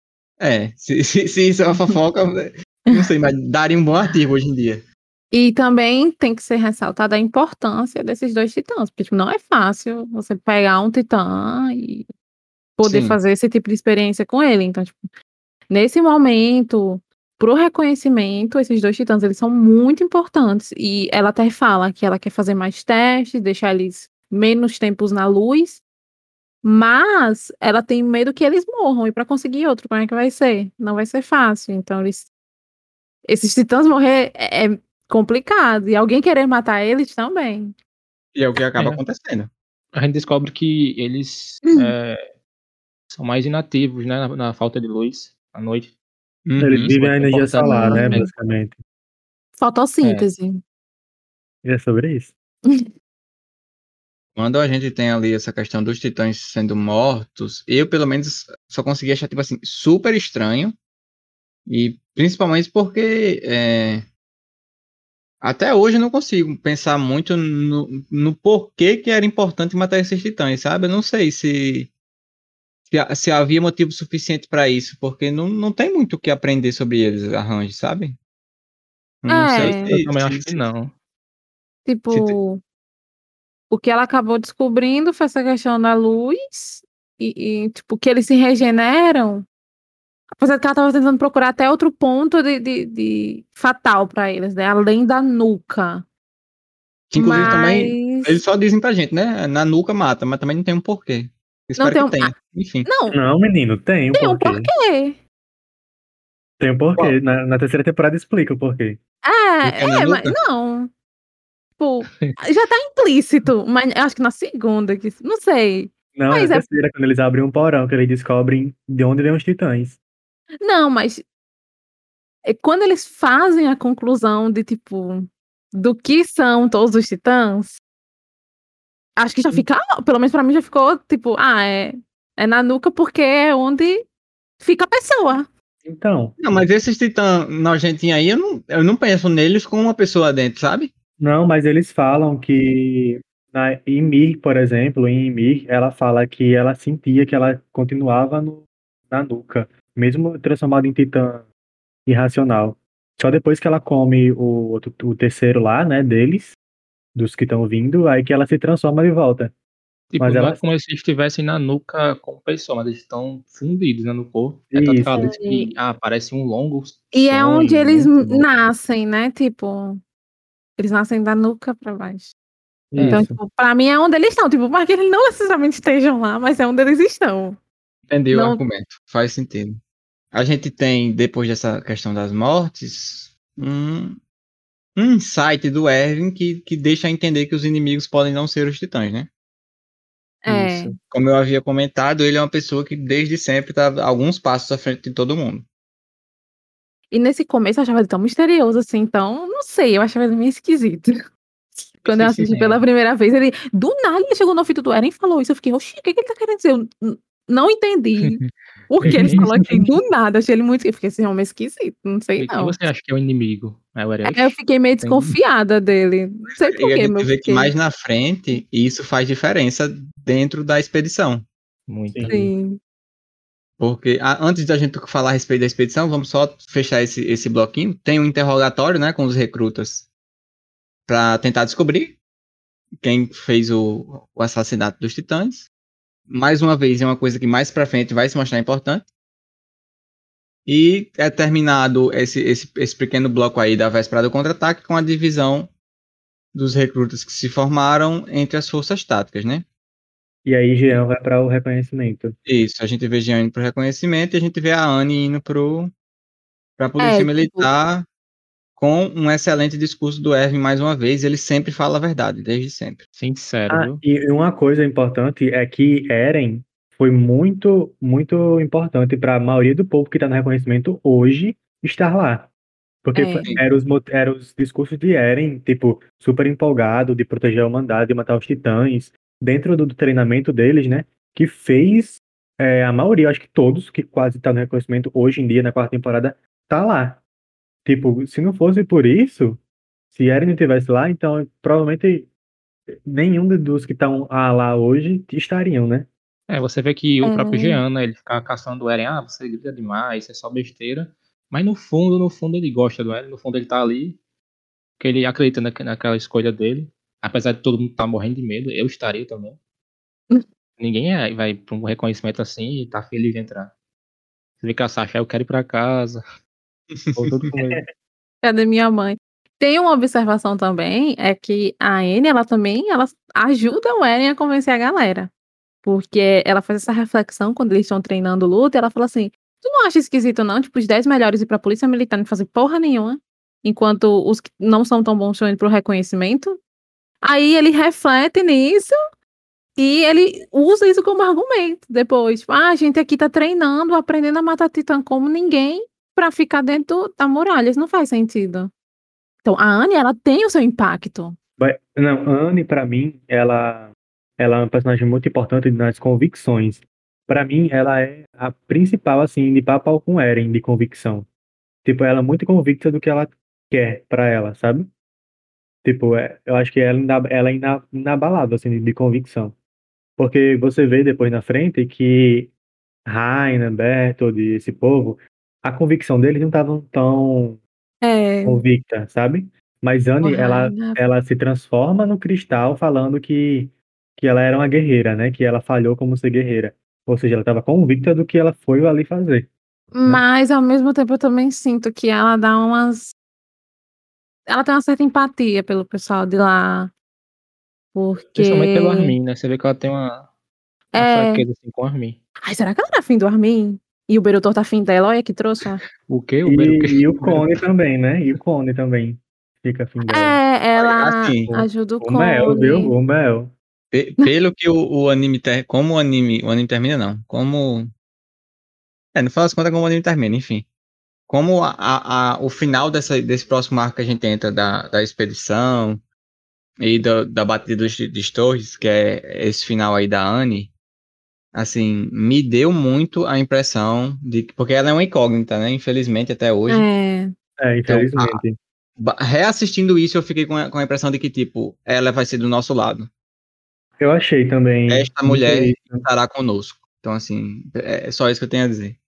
S1: É, se, se, se isso é uma fofoca, não sei, mas daria um bom artigo hoje em dia.
S4: E também tem que ser ressaltada a importância desses dois titãs, porque tipo, não é fácil você pegar um titã e poder
S1: Sim.
S4: fazer esse tipo de experiência com ele. Então, tipo, nesse momento, pro reconhecimento, esses dois titãs, eles são muito importantes. E ela até fala que ela quer fazer mais testes, deixar eles menos tempos na luz, mas ela tem medo que eles morram. E para conseguir outro, como é que vai ser? Não vai ser fácil. Então, eles esses titãs morrer é é complicado. E alguém querer matar eles também.
S1: E é o que acaba
S2: É.
S1: acontecendo.
S2: A gente descobre que eles
S4: Hum.
S2: é, são mais inativos, né? Na, na falta de luz à noite.
S1: Uhum.
S3: Eles vivem a energia solar, né, basicamente.
S4: Fotossíntese.
S3: E é sobre isso.
S1: Quando a gente tem ali essa questão dos titãs sendo mortos, eu pelo menos só consegui achar, tipo assim, super estranho. E principalmente porque é, até hoje eu não consigo pensar muito no, no porquê que era importante matar esses titãs, sabe? Eu não sei se, se, se havia motivo suficiente para isso, porque não, não tem muito o que aprender sobre eles, arranjo, sabe? Não
S4: É.
S1: sei
S2: Eu
S1: se-
S2: também
S1: se-
S2: acho que
S1: se-
S2: não.
S4: Tipo, o que ela acabou descobrindo foi essa questão da luz e, e, tipo, que eles se regeneram. Apesar de que ela tava tentando procurar até outro ponto de, de, de fatal para eles, né? Além da nuca.
S1: que, inclusive também
S4: Mas-
S1: Eles só dizem pra gente, né? Na nuca mata, mas também não tem um porquê. Espero
S4: tem
S1: que
S4: um-
S1: tenha. Enfim.
S4: Não,
S3: Não, menino, tem um
S4: tem um
S3: porquê.
S4: porquê.
S3: Tem um porquê. Na, na terceira temporada explica o porquê.
S4: É,
S1: na
S4: é, mas não. Tipo, já tá implícito, mas eu acho que na segunda, que, não sei.
S3: Não,
S4: Mas
S3: na
S4: é-
S3: terceira, quando eles abrem um porão, que eles descobrem de onde vem os titãs.
S4: Não, mas é quando eles fazem a conclusão de tipo do que são todos os titãs, acho que já fica, pelo menos pra mim já ficou tipo, ah, é, é na nuca porque é onde fica a pessoa.
S3: Então,
S1: Não, mas esses titãs nojentinhos aí, eu não, eu não penso neles com uma pessoa dentro, sabe?
S3: Não, mas eles falam que na Ymir, por exemplo, em Ymir, ela fala que ela sentia que ela continuava no, na nuca, mesmo transformada em titã irracional. Só depois que ela come o, outro- o terceiro lá, né, deles, dos que estão vindo, aí que ela se transforma de volta.
S2: Tipo,
S3: Mas
S2: não
S3: ela-
S2: é como se estivessem na nuca como pessoa, mas eles estão fundidos né, no corpo. É tanto que ela diz que ah, parece um longo.
S4: E é
S2: sonho,
S4: onde eles nascem, né? Tipo, eles nascem da nuca pra baixo. Então,
S3: Isso.
S4: tipo, pra mim é onde eles estão, tipo, para que eles não necessariamente estejam lá, mas é onde eles estão.
S1: Entendeu
S4: Não-
S1: o argumento. Faz sentido. A gente tem, depois dessa questão das mortes, um, um insight do Erwin que, que deixa a entender que os inimigos podem não ser os titãs, né?
S4: É.
S2: Isso.
S1: Como eu havia comentado, ele é uma pessoa que desde sempre tá alguns passos à frente de todo mundo.
S4: E nesse começo eu achava ele tão misterioso, assim, então, não sei, eu achava ele meio esquisito. Quando eu assisti
S2: sim.
S4: pela primeira vez, ele, do nada, ele chegou no ouvido do Eren e falou isso. Eu fiquei, oxi, o que, que ele tá querendo dizer? Eu não entendi. Por que ele falou assim, do nada? Achei ele muito. Eu fiquei assim, homem esquisito, não sei
S2: E quem
S4: não.
S2: você acha que é o inimigo? É o Eren?
S4: Aí eu fiquei meio desconfiada dele. Não sei
S1: E a
S4: porquê,
S1: gente
S4: mas eu
S1: vê que mais na frente isso faz diferença dentro da expedição.
S2: Muito.
S3: Sim.
S1: Porque a- antes da gente falar a respeito da expedição, vamos só fechar esse, esse bloquinho. Tem um interrogatório né, com os recrutas para tentar descobrir quem fez o, o assassinato dos titãs. Mais uma vez, é uma coisa que mais pra frente vai se mostrar importante. E é terminado esse, esse, esse pequeno bloco aí da véspera do contra-ataque com a divisão dos recrutas que se formaram entre as forças táticas, né?
S3: E aí Jean vai para o reconhecimento.
S1: Isso, a gente vê Jean indo pro reconhecimento e a gente vê a Anne indo pro, pra polícia
S4: É, tipo-
S1: militar com um excelente discurso do Erwin mais uma vez. Ele sempre fala a verdade, desde sempre.
S2: Sincero,
S3: Ah,
S2: viu?
S3: e uma coisa importante é que Eren foi muito, muito importante para a maioria do povo que está no reconhecimento hoje estar lá. Porque
S4: É.
S3: eram os, eram os discursos de Eren, tipo, super empolgado de proteger a humanidade, de matar os titãs, dentro do, do treinamento deles, né? Que fez é, a maioria, acho que todos que quase estão no reconhecimento hoje em dia, na quarta temporada, tá lá. Tipo, se não fosse por isso, se Eren não estivesse lá, então provavelmente nenhum de- dos que estão ah, lá hoje estariam, né?
S2: É, você vê que o
S4: É.
S2: próprio Jean, né, ele fica caçando o Eren, ah, você grita demais, isso é só besteira. Mas no fundo, no fundo ele gosta do Eren, no fundo ele tá ali, que ele acredita na, naquela escolha dele. Apesar de todo mundo estar morrendo de medo, eu estaria também. Ninguém é- vai pra um reconhecimento assim e tá feliz de entrar. Você vê que a Sasha, eu quero ir pra casa.
S4: Cadê minha mãe? Tem uma observação também, é que a Anne, ela também, ela ajuda o Eren a convencer a galera. Porque ela faz essa reflexão quando eles estão treinando luta, e ela fala assim, tu não acha esquisito não, tipo, os 10 melhores ir pra polícia militar não fazem porra nenhuma, enquanto os que não são tão bons estão indo pro reconhecimento? Aí ele reflete nisso, e ele usa isso como argumento depois. Tipo, ah, a gente aqui tá treinando, aprendendo a matar titã como ninguém, pra ficar dentro da muralha. Isso não faz sentido. Então, a Anne, ela tem o seu impacto.
S3: Não, Anne, pra mim, ela, ela é um personagem muito importante nas convicções. Pra mim, ela é a principal, assim, de pau a pau com Eren, de convicção. Tipo, ela é muito convicta do que ela quer pra ela, sabe? Tipo, é- eu acho que ela, ainda- ela é ina- inabalável, assim, de, de convicção. Porque você vê depois na frente que Raina, Bertold, esse povo, a convicção deles não estavam tão
S4: É.
S3: convicta, sabe? Mas Anne, ela, ela se transforma no cristal falando que, que ela era uma guerreira, né? Que ela falhou como ser guerreira. Ou seja, ela estava convicta do que ela foi ali fazer.
S4: Mas, ao mesmo tempo, eu também sinto que ela dá umas. Ela tem uma certa empatia pelo pessoal de lá. Porque.
S2: Principalmente pelo Armin, né? Você vê que ela tem uma, uma
S4: É.
S2: fraqueza assim com o Armin.
S4: Ai, será que ela tá afim do Armin? E o Berutor tá afim dela? Olha que trouxe. ó.
S2: O quê? O Beru-
S3: E, e o Cone também, né? E o Cone também fica afim dela.
S4: É, ela
S1: assim,
S4: ajuda o
S3: O Mel,
S4: Cone.
S3: viu? O Mel.
S1: Pe- Pelo que o, o anime ter, como o anime, o anime termina não, como é, no final das contas como o anime termina, enfim. Como a, a, a- o final dessa, desse próximo arco que a gente entra da, da expedição e da, da batida dos, dos torres, que é esse final aí da Anne, assim, me deu muito a impressão de que, porque ela é uma incógnita, né, infelizmente até hoje.
S4: É.
S3: É, infelizmente.
S1: Ba- Reassistindo isso, eu fiquei com a, com a impressão de que, tipo, ela vai ser do nosso lado.
S3: Eu achei também.
S1: Esta mulher estará conosco. Então, assim, é só isso que eu tenho a dizer.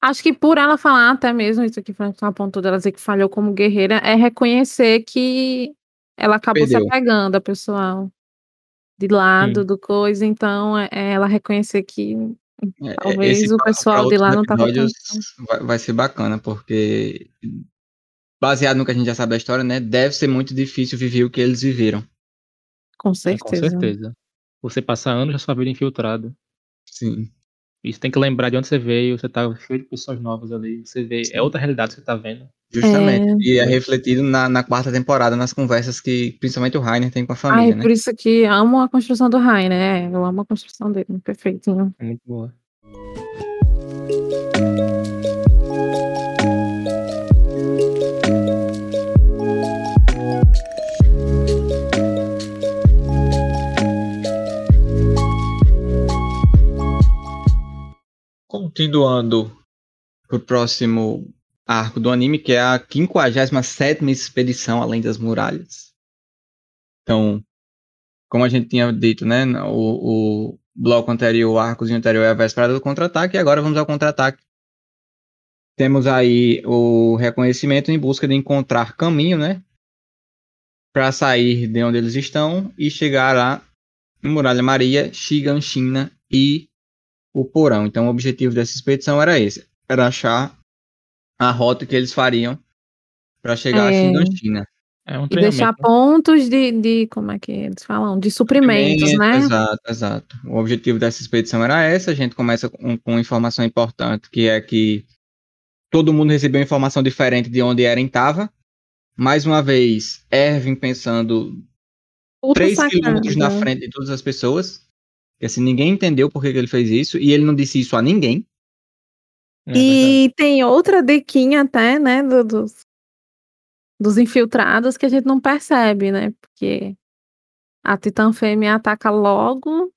S4: Acho que por ela falar até mesmo isso que foi uma ponto dela dizer que falhou como guerreira, é reconhecer que ela acabou se
S1: Perdeu.
S4: apegando ao pessoal de lado do coisa, então é é ela reconhecer que
S1: É,
S4: Talvez
S1: esse
S4: o pessoal de lá não tava
S1: vai, vai ser bacana, porque baseado no que a gente já sabe da história, né? Deve ser muito difícil viver o que eles viveram.
S4: com
S2: É, com
S4: certeza.
S2: certeza. Você passa anos na sua vida infiltrado.
S1: Sim.
S2: E você tem que lembrar de onde você veio, você tá cheio de pessoas novas ali. Você vê, é outra realidade que você tá vendo.
S1: Justamente. E é refletido na, na quarta temporada, nas conversas que principalmente o Rainer tem com a família,
S4: Ai,
S1: né?
S4: por isso que amo a construção do Rainer, é, eu amo a construção dele, perfeitinho.
S2: É muito boa.
S1: Continuando pro próximo arco do anime, que é a 57 expedição Além das Muralhas. Então, como a gente tinha dito, né? O, o bloco anterior, o arcozinho anterior é a véspera do contra-ataque, e agora vamos ao contra-ataque. Temos aí o reconhecimento em busca de encontrar caminho, né? Para sair de onde eles estão e chegar lá em Muralha Maria, Shiganshina e o Porão. Então, o objetivo dessa expedição era esse: era achar a rota que eles fariam para chegar
S4: É.
S1: Shiganshina.
S2: É um
S4: E deixar
S2: treinamento.
S4: pontos de, de, como é que eles falam? De suprimentos, né?
S1: Exato, exato. O objetivo dessa expedição era essa. A gente começa com, com informação importante, que é que todo mundo recebeu informação diferente de onde Eren estava. Mais uma vez, Erwin pensando
S4: Puta
S1: 3
S4: sacada.
S1: quilômetros na frente de todas as pessoas. E assim, ninguém entendeu por que, que ele fez isso. E ele não disse isso a ninguém.
S2: É.
S4: E tem outra diquinha até, né, do- dos, dos infiltrados que a gente não percebe, né? Porque a Titã Fêmea ataca logo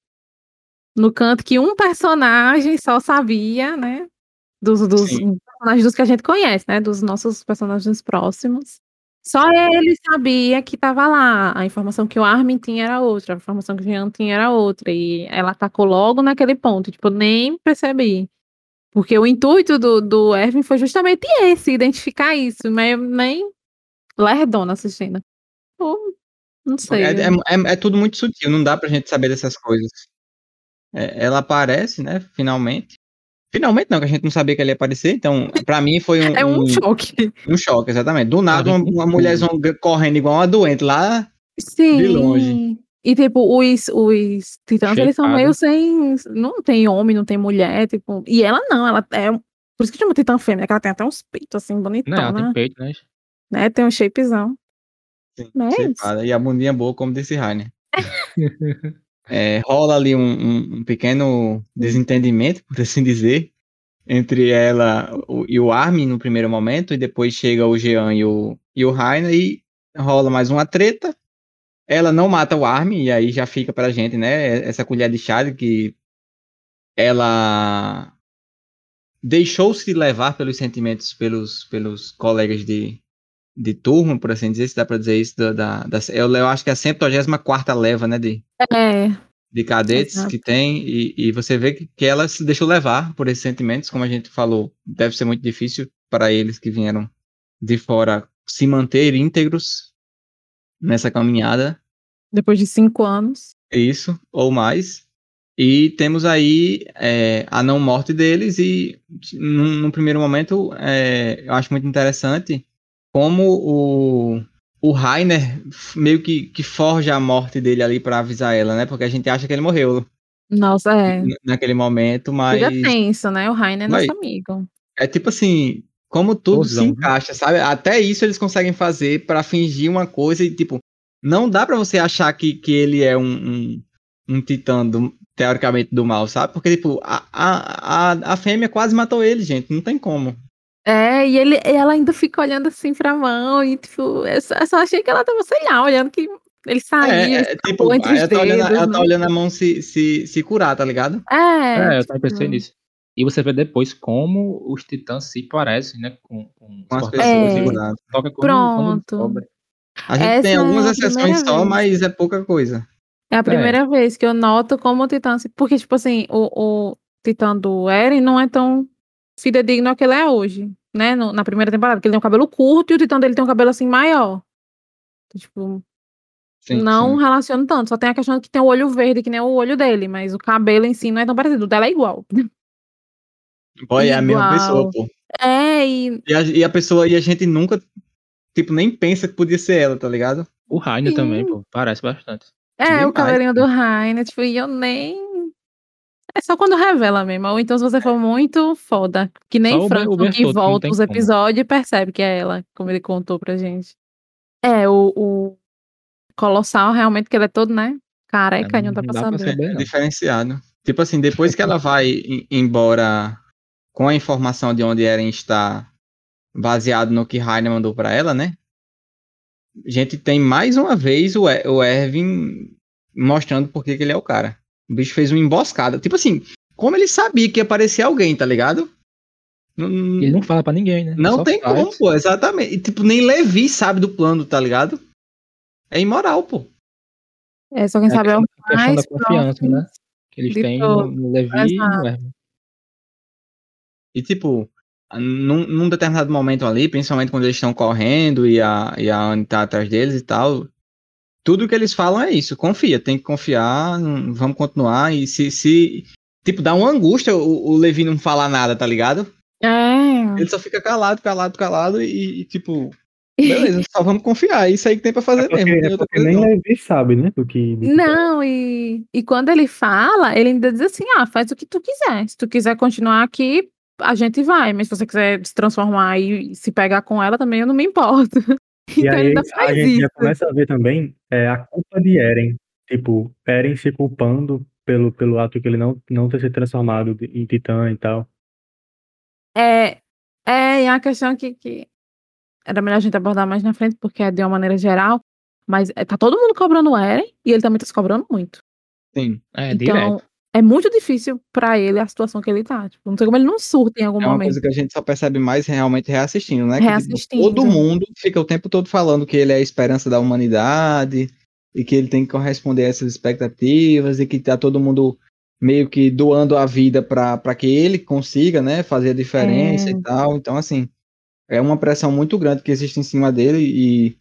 S4: no canto que um personagem só sabia, né? Dos, dos
S1: Sim.
S4: personagens dos que a gente conhece, né? Dos nossos personagens próximos. Só ele sabia que tava lá. A informação que o Armin tinha era outra, a informação que o Jean tinha era outra. E ela atacou logo naquele ponto. Tipo, nem percebi. Porque o intuito do, do Erwin foi justamente esse, identificar isso, mas nem lerdona assistindo. Ou, não sei.
S1: É, é, é- é tudo muito sutil, não dá pra gente saber dessas coisas. É, ela aparece, né? Finalmente. Finalmente não, que a gente não sabia que ele ia aparecer. Então, pra mim foi um,
S4: É um
S1: um,
S4: choque.
S1: um choque, exatamente. Do nada, uma, uma mulherzão correndo igual uma doente lá.
S4: Sim.
S1: longe.
S4: E, tipo, os, os titãs, eles são meio sem. Não tem homem, não tem mulher, tipo. E ela não, ela é. Por isso que chama titã fêmea, que ela tem até uns peitos assim,
S2: Não, ela
S4: bonitona,
S2: tem peito, né?
S4: né? Tem um shapezão.
S1: Sim,
S4: Mas-
S1: E a bundinha boa, como disse Rainer. É, rola ali um, um- pequeno desentendimento, por assim dizer, entre ela e o Armin no primeiro momento, e depois chega o Jean e o, e o Rainer, e rola mais uma treta. Ela não mata o Armin, e aí já fica pra gente, né? Essa colher de chá que ela deixou-se levar pelos sentimentos pelos, pelos colegas de, de turma, por assim dizer, se dá pra dizer isso, da, da, da- eu, eu acho que é a 144 leva, né, de,
S4: É.
S1: de cadetes
S4: Exato.
S1: que tem, e, e você vê que, que ela se deixou levar por esses sentimentos, como a gente falou, deve ser muito difícil para eles que vieram de fora se manter íntegros nessa caminhada,
S4: Depois de cinco anos.
S1: isso, ou mais. E temos aí é, a não morte deles, e num, num primeiro momento é, eu acho muito interessante como o, o Rainer meio que, que forja a morte dele ali para avisar ela, né? Porque a gente acha que ele morreu
S4: Nossa, é.
S1: naquele momento, mas
S4: Fica tenso, né? O Rainer é
S1: Vai.
S4: nosso amigo.
S1: é tipo assim, como tudo se
S2: né?
S1: encaixa, sabe? Até isso eles conseguem fazer para fingir uma coisa e tipo, não dá para você achar que, que ele é um, um, um titã do- teoricamente do mal, sabe? Porque tipo, a, a, a, a fêmea quase matou ele, gente, não tem como.
S4: É, e ele, ela ainda fica olhando assim pra mão e, tipo, eu só, eu só achei que ela tava, sei lá, olhando que ele saiu,
S1: É, é, tipo,
S4: entre os
S1: ela tá, olhando, a-
S4: dedos,
S1: ela tá
S4: né?
S1: olhando a mão se, se, se curar, tá ligado?
S4: É,
S2: É, eu
S4: tipo,
S2: também pensei nisso. E você vê depois como os titãs se parecem, né? Com, com
S1: Com as
S2: os
S1: pessoas
S4: É.
S1: seguradas.
S2: toca como, como
S4: Pronto.
S2: cobra.
S1: A gente
S4: Essa
S1: tem
S4: é
S1: algumas
S4: a
S1: exceções só,
S4: vez.
S1: mas é pouca coisa.
S4: É a primeira vez que eu noto como o Titã. se- Porque, tipo assim, o, o Titã do Eren não é tão fidedigno ao que ele é hoje, né? no- na primeira temporada, porque ele tem um cabelo curto e o Titã dele tem um cabelo assim maior. Então, tipo,
S1: Sim,
S4: não
S1: sim.
S4: relaciono tanto. Só tem a questão de que tem o olho verde, que nem o olho dele, mas o cabelo em si não é tão parecido. O dela é igual.
S1: Pô, é a mesma pessoa, pô.
S4: É, e
S1: E a, e a pessoa, e a gente nunca, tipo, nem pensa que podia ser ela, tá ligado?
S2: O Rainer também, pô, parece bastante.
S4: é
S1: Demais,
S4: o cabelinho do Rainer, tipo, e eu nem. É só quando revela mesmo. Ou então se você for muito foda. Que nem
S2: Só o Ber- o
S4: Franklin que volta os
S2: como.
S4: episódios e percebe que é ela, como ele contou pra gente. É, o, o Colossal realmente, que ele é todo, né? Careca,
S2: É,
S4: não dá
S2: não
S4: pra
S2: dá pra
S4: saber.
S2: saber.
S1: É diferenciado. Tipo assim, depois que ela vai em- embora com a informação de onde Eren está baseado no que Rainer mandou pra ela, né? A gente tem mais uma vez o, E- o Erwin mostrando por que ele é o cara. O bicho fez uma emboscada. Tipo assim, como ele sabia que ia aparecer alguém, tá ligado? Não,
S2: Ele não fala pra ninguém, né?
S1: não
S2: Só
S1: tem
S2: faz.
S1: como, pô, exatamente. E, tipo, nem Levi sabe do plano, tá ligado? É imoral, pô.
S4: É, só quem
S2: É
S4: sabe é o mais
S2: da confiança, né? Que eles têm no, no Levi e no.
S1: E tipo, num, num determinado momento ali, principalmente quando eles estão correndo e a, e a Anne tá atrás deles e tal, tudo que eles falam é isso, confia, tem que confiar, vamos continuar, e se, se tipo, dá uma angústia o, o Levi não falar nada, tá ligado?
S4: É.
S1: Ele só fica calado, calado, calado e, e, tipo, beleza, só vamos confiar, é isso aí que tem pra fazer
S3: É porque,
S1: mesmo.
S3: é porque nem
S1: não.
S3: Levi sabe, né? Do que. do que-
S4: Não, e, e quando ele fala, ele ainda diz assim: ah, faz o que tu quiser. Se tu quiser continuar aqui, a gente vai. Mas se você quiser se transformar e se pegar com ela, também eu não me importo.
S3: E
S4: então ele
S3: aí
S4: ainda
S3: a
S4: faz
S3: gente
S4: isso.
S3: já começa a ver também é, a culpa de Eren. Tipo, Eren se culpando pelo, pelo ato que ele não, não ter se transformado em Titã e tal.
S4: É, é, e a questão que, que era melhor a gente abordar mais na frente, porque é de uma maneira geral. Mas é, tá todo mundo cobrando o Eren e ele também tá se cobrando muito.
S1: Sim,
S2: É,
S4: então,
S2: direto.
S4: É muito difícil pra ele a situação que ele tá. Tipo, não sei como ele não surta em algum
S1: é uma
S4: momento.
S1: coisa que a gente só percebe mais realmente reassistindo, né? Que, tipo,
S4: Reassistindo.
S1: todo mundo fica o tempo todo falando que ele é a esperança da humanidade e que ele tem que corresponder a essas expectativas e que tá todo mundo meio que doando a vida para que ele consiga, né, fazer a diferença
S4: É.
S1: e tal. Então, assim, é uma pressão muito grande que existe em cima dele e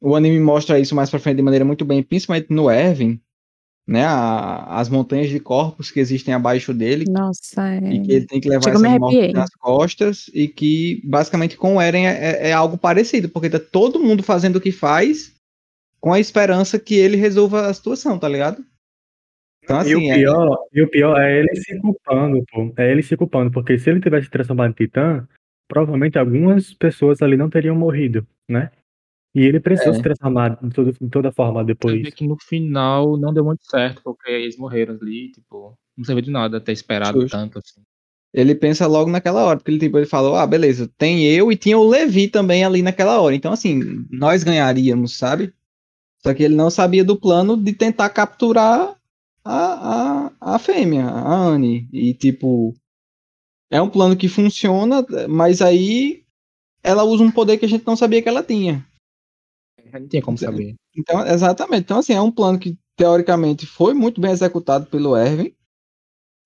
S1: o anime mostra isso mais pra frente de maneira muito bem, principalmente no Erwin, né, a- as montanhas de corpos que existem abaixo dele,
S4: Nossa, é.
S1: e que ele tem que levar
S4: me
S1: essas mortes nas costas e que basicamente com o Eren é, é- é algo parecido, porque tá todo mundo fazendo o que faz com a esperança que ele resolva a situação, tá ligado? Então
S3: e, o
S1: assim, é,
S3: pior, e o pior é ele se culpando, pô. É ele se culpando, porque se ele tivesse se transformado em Titã, provavelmente algumas pessoas ali não teriam morrido, né? E ele precisou
S1: É.
S3: se transformar de, todo, de toda forma
S2: Você
S3: depois.
S2: vê que no final não deu muito certo, porque eles morreram ali, tipo, não serviu de nada ter esperado
S1: Justo.
S2: tanto assim.
S1: ele pensa logo naquela hora, porque ele, tipo, ele falou, ah, beleza, tem eu e tinha o Levi também ali naquela hora, então assim, nós ganharíamos, sabe? Só que ele não sabia do plano de tentar capturar a, a, a fêmea, a Anne, e tipo, é um plano que funciona, mas aí ela usa um poder que a gente não sabia que ela tinha.
S2: Não tinha como saber.
S1: Então, exatamente. Então, assim, é um plano que, teoricamente, foi muito bem executado pelo Erwin,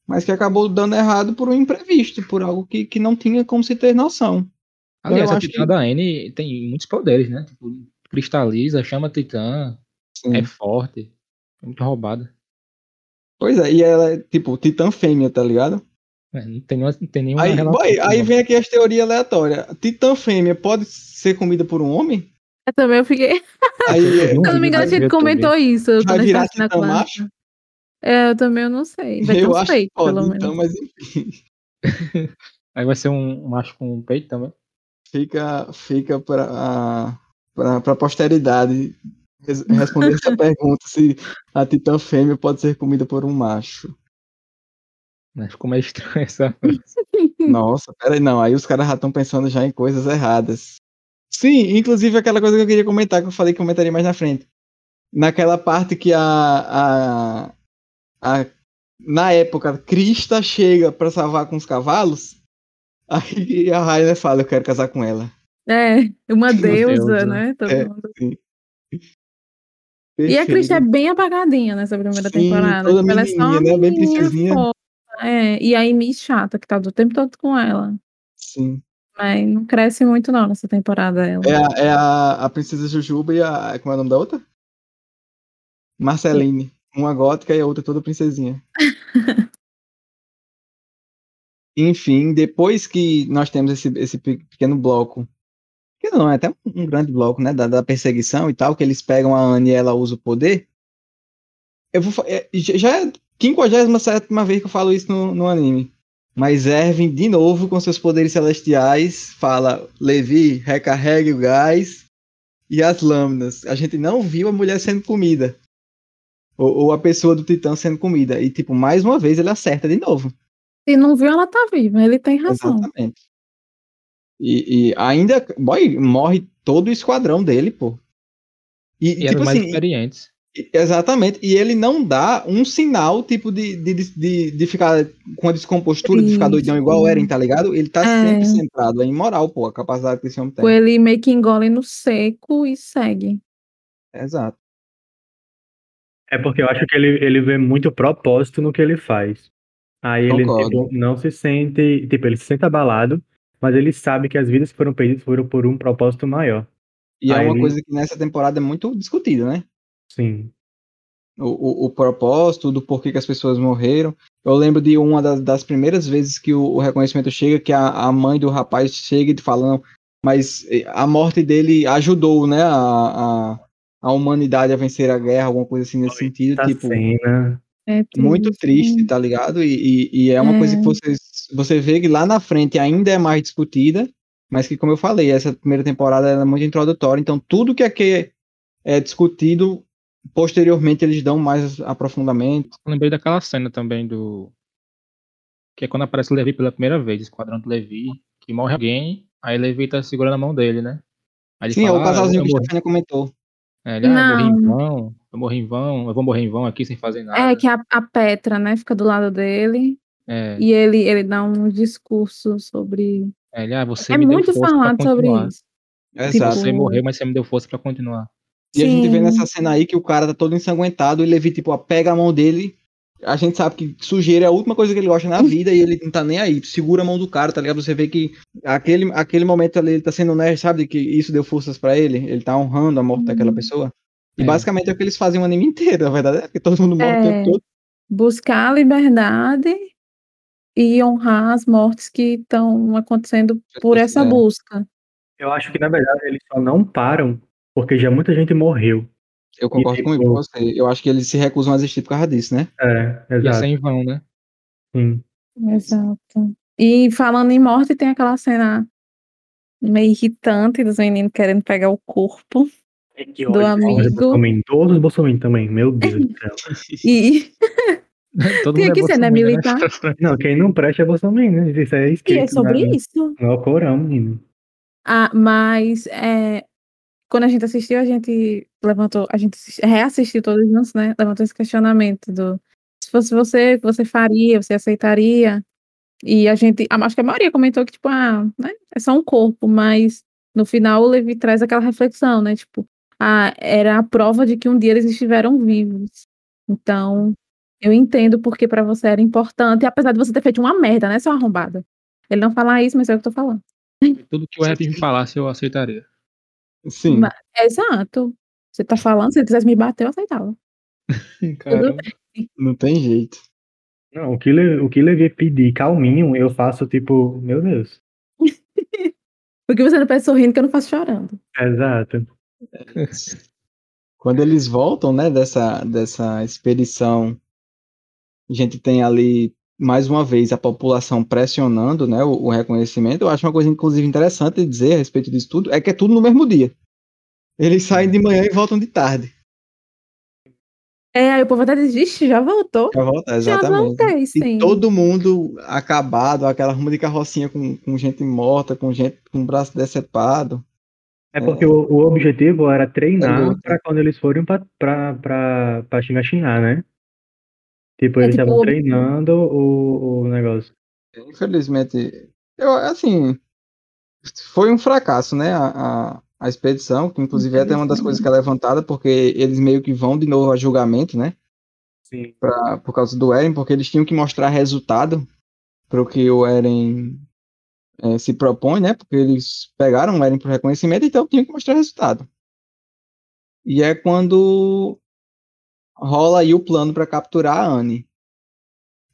S1: mas que acabou dando errado por um imprevisto, por algo que, que não tinha como se ter noção.
S2: Aliás,
S1: eu
S2: a Titã
S1: que-
S2: da N tem muitos poderes, né? Tipo, cristaliza, chama Titã,
S1: Sim.
S2: é forte, é muito roubada.
S1: Pois é, e ela é, tipo, titã fêmea, tá ligado?
S2: É, não, tem, nenhuma- não tem nenhuma
S1: Aí,
S2: relação.
S1: boy, aí vem aqui as teorias aleatórias. Titã fêmea pode ser comida por um homem?
S4: Eu também eu fiquei.
S1: Aí, é,
S4: Se eu não me engano, a gente comentou isso.
S1: Vai
S4: quando a gente
S1: virar
S4: tava na
S1: titã
S4: classe.
S1: macho?
S4: É, eu também eu não sei. Vai ter
S1: eu
S4: uns
S1: acho que
S4: peitos,
S1: pode,
S4: pelo
S1: então,
S4: menos.
S1: mas enfim.
S2: Aí vai ser um, um macho com peito também.
S1: Fica, fica pra, pra, pra posteridade res- responder essa pergunta se a titã fêmea pode ser comida por um macho.
S2: Né? Ficou meio estranho essa.
S1: Nossa, peraí, não. Aí os caras já estão pensando já em coisas erradas. Sim, inclusive aquela coisa que eu queria comentar, que eu falei que comentaria mais na frente. Naquela parte que a. a, a na época, Krista chega pra salvar com os cavalos. Aí a Rainer fala, eu quero casar com ela.
S4: É, uma deusa,
S2: deusa.
S4: né? Todo
S1: É,
S4: mundo. E a
S1: Perfeito.
S4: Cris é bem apagadinha nessa primeira
S1: Sim,
S4: temporada.
S1: toda
S4: Tipo, ela é só uma
S1: né? Bem princesinha.
S4: fofa. É, e a Amy chata, que tá do tempo todo com ela.
S1: Sim.
S4: Mas não cresce muito não nessa temporada ela.
S1: É, a, é a, a princesa Jujuba e a. Como é o nome da outra? Marceline. Uma gótica e a outra toda princesinha. Enfim, depois que nós temos esse, esse pe- pequeno bloco, que não é até um, um grande bloco, né? Da, da perseguição e tal, que eles pegam a Anne e ela usa o poder. Eu vou, é, já já é 57 vez que eu falo isso no, no anime. Mas Erwin, de novo, com seus poderes celestiais, fala: Levi, recarregue o gás e as lâminas. A gente não viu a mulher sendo comida. Ou, ou, a pessoa do Titã sendo comida. E, tipo, mais uma vez ele acerta de novo.
S4: Se não viu, ela tá viva. Ele tem razão.
S1: Exatamente. E, e ainda, boy, morre todo o esquadrão dele, pô.
S2: E, e tipo mais assim, experientes.
S1: Exatamente. E ele não dá um sinal, tipo, de, de, de, de ficar com a descompostura, Isso. de ficar doidão igual o Eren, tá ligado? Ele tá é. sempre centrado. É imoral, pô, a capacidade que esse homem tem.
S4: Ele meio que engole no seco e segue.
S1: Exato.
S3: É porque eu acho que ele, ele vê muito propósito no que ele faz. Aí ele tipo, não se sente. Tipo, ele se sente abalado, mas ele sabe que as vidas que foram perdidas foram por um propósito maior.
S1: E Aí é uma ele... coisa que nessa temporada é muito discutida, né?
S3: Sim.
S1: O, o, o, propósito, do porquê que as pessoas morreram. Eu lembro de uma das, das primeiras vezes que o, o, reconhecimento chega, que a, a mãe do rapaz chega e falando, mas eh, a morte dele ajudou, né, a, a, a humanidade a vencer a guerra, alguma coisa assim nesse sentido.
S3: Tá
S1: tipo,
S3: cena.
S4: É triste.
S1: muito triste, tá ligado? E, e, e é uma é. coisa que você, você vê que lá na frente ainda é mais discutida, mas que, como eu falei, essa primeira temporada é muito introdutória, então tudo que aqui é discutido posteriormente eles dão mais aprofundamento.
S2: Eu lembrei daquela cena também do. Que é quando aparece o Levi pela primeira vez, o esquadrão do Levi, que morre alguém, aí Levi tá segurando a mão dele, né?
S1: Sim, fala, é o casalzinho ah, que a Stefania comentou.
S2: É, ele, ah, eu morri em vão, eu morri em vão, eu vou morrer em vão aqui sem fazer nada.
S4: É, que a, a Petra, né, fica do lado dele.
S2: É.
S4: E ele, ele dá um discurso sobre.
S2: É, ele, ah, você é me muito deu força falado sobre isso.
S1: Exato. Tipo,
S2: você morreu, mas você me deu força para continuar.
S1: E Sim. a gente vê nessa cena aí que o cara tá todo ensanguentado, e Levi, tipo, pega a mão dele. A gente sabe que sujeira é a última coisa que ele gosta na vida e ele não tá nem aí. Segura a mão do cara, tá ligado? Você vê que aquele, aquele momento ali ele tá sendo honesto, sabe? Que isso deu forças para ele. Ele tá honrando a morte uhum. daquela pessoa. E é. basicamente é o que eles fazem o anime inteiro, na verdade. É porque todo mundo morre é. o tempo todo.
S4: Buscar a liberdade e honrar as mortes que estão acontecendo por essa é. busca.
S3: Eu acho que, na verdade, eles só não param porque já muita gente morreu.
S1: Eu concordo e, com tipo, você. Eu acho que eles se recusam a existir por causa disso, né?
S3: É, exato.
S2: Ia ser em vão, né?
S3: Sim.
S4: Exato. E falando em morte, tem aquela cena meio irritante dos meninos querendo pegar o corpo é do amigo.
S3: Todos os bolsominions também, meu Deus do céu.
S4: e...
S2: Todo tem
S4: que
S2: é
S4: ser, né, militar?
S3: Não, quem não presta é bolsominion, né? Isso é escrito.
S4: E é sobre né? isso.
S3: No Corão, menino.
S4: Ah, mas é, quando a gente assistiu, a gente levantou, a gente reassistiu todos juntos, né? Levantou esse questionamento do se fosse você, você faria, você aceitaria? E a gente, acho que a maioria comentou que, tipo, ah, né, é só um corpo, mas no final o Levi traz aquela reflexão, né? Tipo, ah, era a prova de que um dia eles estiveram vivos. Então, eu entendo porque para você era importante, apesar de você ter feito uma merda, né, seu arrombado? Ele não fala isso, mas é o que eu tô falando.
S2: Tudo que o Rap me falasse, eu aceitaria.
S1: Sim. Mas,
S4: exato. Você tá falando, se ele quisesse me bater, eu aceitava.
S1: não tem jeito.
S3: Não, o que, o que Levi pedir calminho, eu faço tipo, meu Deus.
S4: Porque você não pede sorrindo que eu não faço chorando.
S3: Exato.
S1: Quando eles voltam, né, dessa, dessa expedição, a gente tem ali mais uma vez a população pressionando né, o, o, reconhecimento. Eu acho uma coisa, inclusive, interessante de dizer a respeito disso tudo, é que é tudo no mesmo dia. Eles saem de manhã e voltam de tarde.
S4: É, aí o povo até diz, já voltou.
S1: Já voltou, exatamente. Já voltei, sim. E todo mundo acabado, aquela ruma de carrocinha com, com gente morta, com gente com braço decepado.
S3: É porque é. O, o, objetivo era treinar é para quando eles forem para pra Shimashiná, né? Tipo, é, eles estavam tipo... treinando o, o negócio.
S1: Infelizmente, eu, assim, foi um fracasso, né? A, a, a expedição, que inclusive é até uma das coisas que é levantada, porque eles meio que vão de novo a julgamento, né?
S3: Sim.
S1: Pra, por causa do Eren, porque eles tinham que mostrar resultado para o que o Eren é, se propõe, né? Porque eles pegaram o Eren por reconhecimento, então tinham que mostrar resultado. E é quando rola aí o plano para capturar a Anne.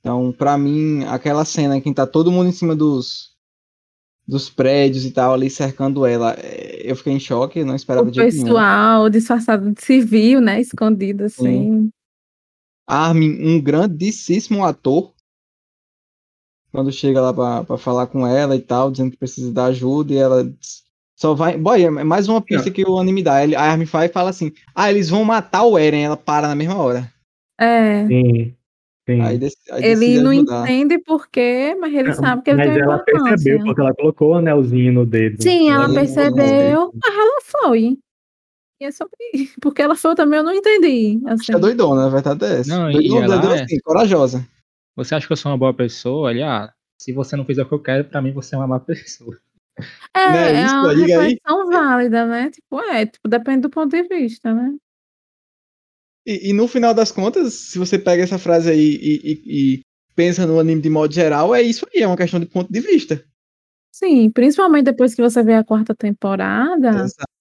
S1: Então, para mim, aquela cena que tá todo mundo em cima dos dos prédios e tal, ali cercando ela, é, eu fiquei em choque, não esperava
S4: o de pessoal nenhum. disfarçado de civil, né, escondido assim. Sim.
S1: Armin, um grandíssimo ator. Quando chega lá pra falar com ela e tal, dizendo que precisa da ajuda, e ela só vai. Boy, é mais uma pista que o anime dá. Ele, a Armin faz e fala assim: Ah, eles vão matar o Eren. Ela para na mesma hora.
S4: É.
S3: Sim. Sim.
S1: Aí, dec- aí
S4: Ele não
S1: ajudar.
S4: entende por quê, mas ele sabe que ele
S3: Mas
S4: tem
S3: ela percebeu, porque ela colocou o anelzinho no dedo.
S4: Sim, ela
S1: Ela
S4: percebeu, mas ela foi. E é sobre Porque ela foi também, eu não entendi. Assim.
S1: É doidona, a verdade é essa.
S2: Não, e
S1: doidona,
S2: ela
S1: doidona
S2: é-
S1: assim, corajosa.
S2: Você acha que eu sou uma boa pessoa? Ele, ah, se você não fizer o que eu quero, pra mim você é uma má pessoa.
S4: É,
S1: Não é isso?
S4: uma
S1: Liga aí.
S4: reflexão válida, né? Tipo, é, tipo, depende do ponto de vista, né?
S1: E, e no final das contas, se você pega essa frase aí e, e- e pensa no anime de modo geral, é isso aí, é uma questão de ponto de vista.
S4: Sim, principalmente depois que você vê a quarta temporada,
S1: Exato.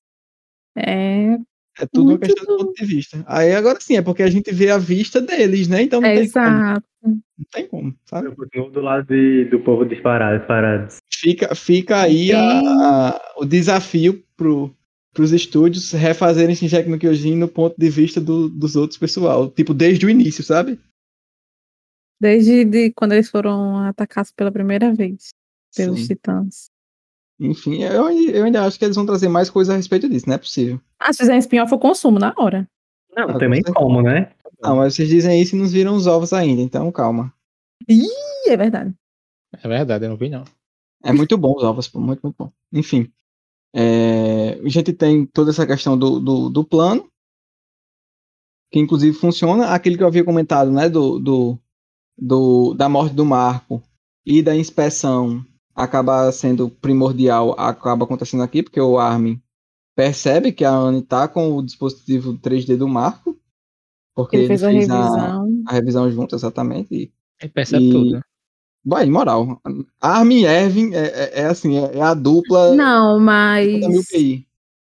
S4: é,
S1: É tudo uma
S4: muito
S1: questão de ponto de vista. Aí agora sim, é porque a gente vê a vista deles, né? Então não,
S4: é
S1: tem, como,
S4: exato.
S1: não tem como, sabe?
S3: Eu continuo do lado de- do povo disparado, parados.
S1: Fica, fica aí a- a- o desafio pro, pros estúdios refazerem Shinjeki no Kyojin no ponto de vista do- dos outros pessoal. Tipo, desde o início, sabe?
S4: Desde de quando eles foram atacados pela primeira vez pelos
S1: Sim.
S4: titãs.
S1: Enfim, eu, ainda- eu ainda acho que eles vão trazer mais coisas a respeito disso, não é possível.
S4: Ah, se fizer spin-off, eu consumo na hora.
S3: Não,
S1: Ah,
S3: não
S1: com
S3: como, né?
S1: Ah, mas vocês dizem isso e nos viram os ovos ainda, então calma.
S4: Ih, é verdade.
S2: É verdade, eu não vi não.
S1: É muito bom os ovos, pô, muito, muito bom. Enfim. é, a gente tem toda essa questão do, do, do plano, que inclusive funciona. Aquele que eu havia comentado, né, do, do, do, da morte do Marco e da inspeção acaba sendo primordial, acaba acontecendo aqui, porque o Armin percebe que a Anne tá com o dispositivo 3D do Marco, porque
S4: Ele fez a
S1: a,
S4: revisão.
S1: a revisão junto, exatamente, e
S2: Ele percebe
S1: E-
S2: tudo.
S1: Vai, moral. Armin e Erwin é, é- é assim, é, é a dupla
S4: Não, mas.
S1: 50 mil PI.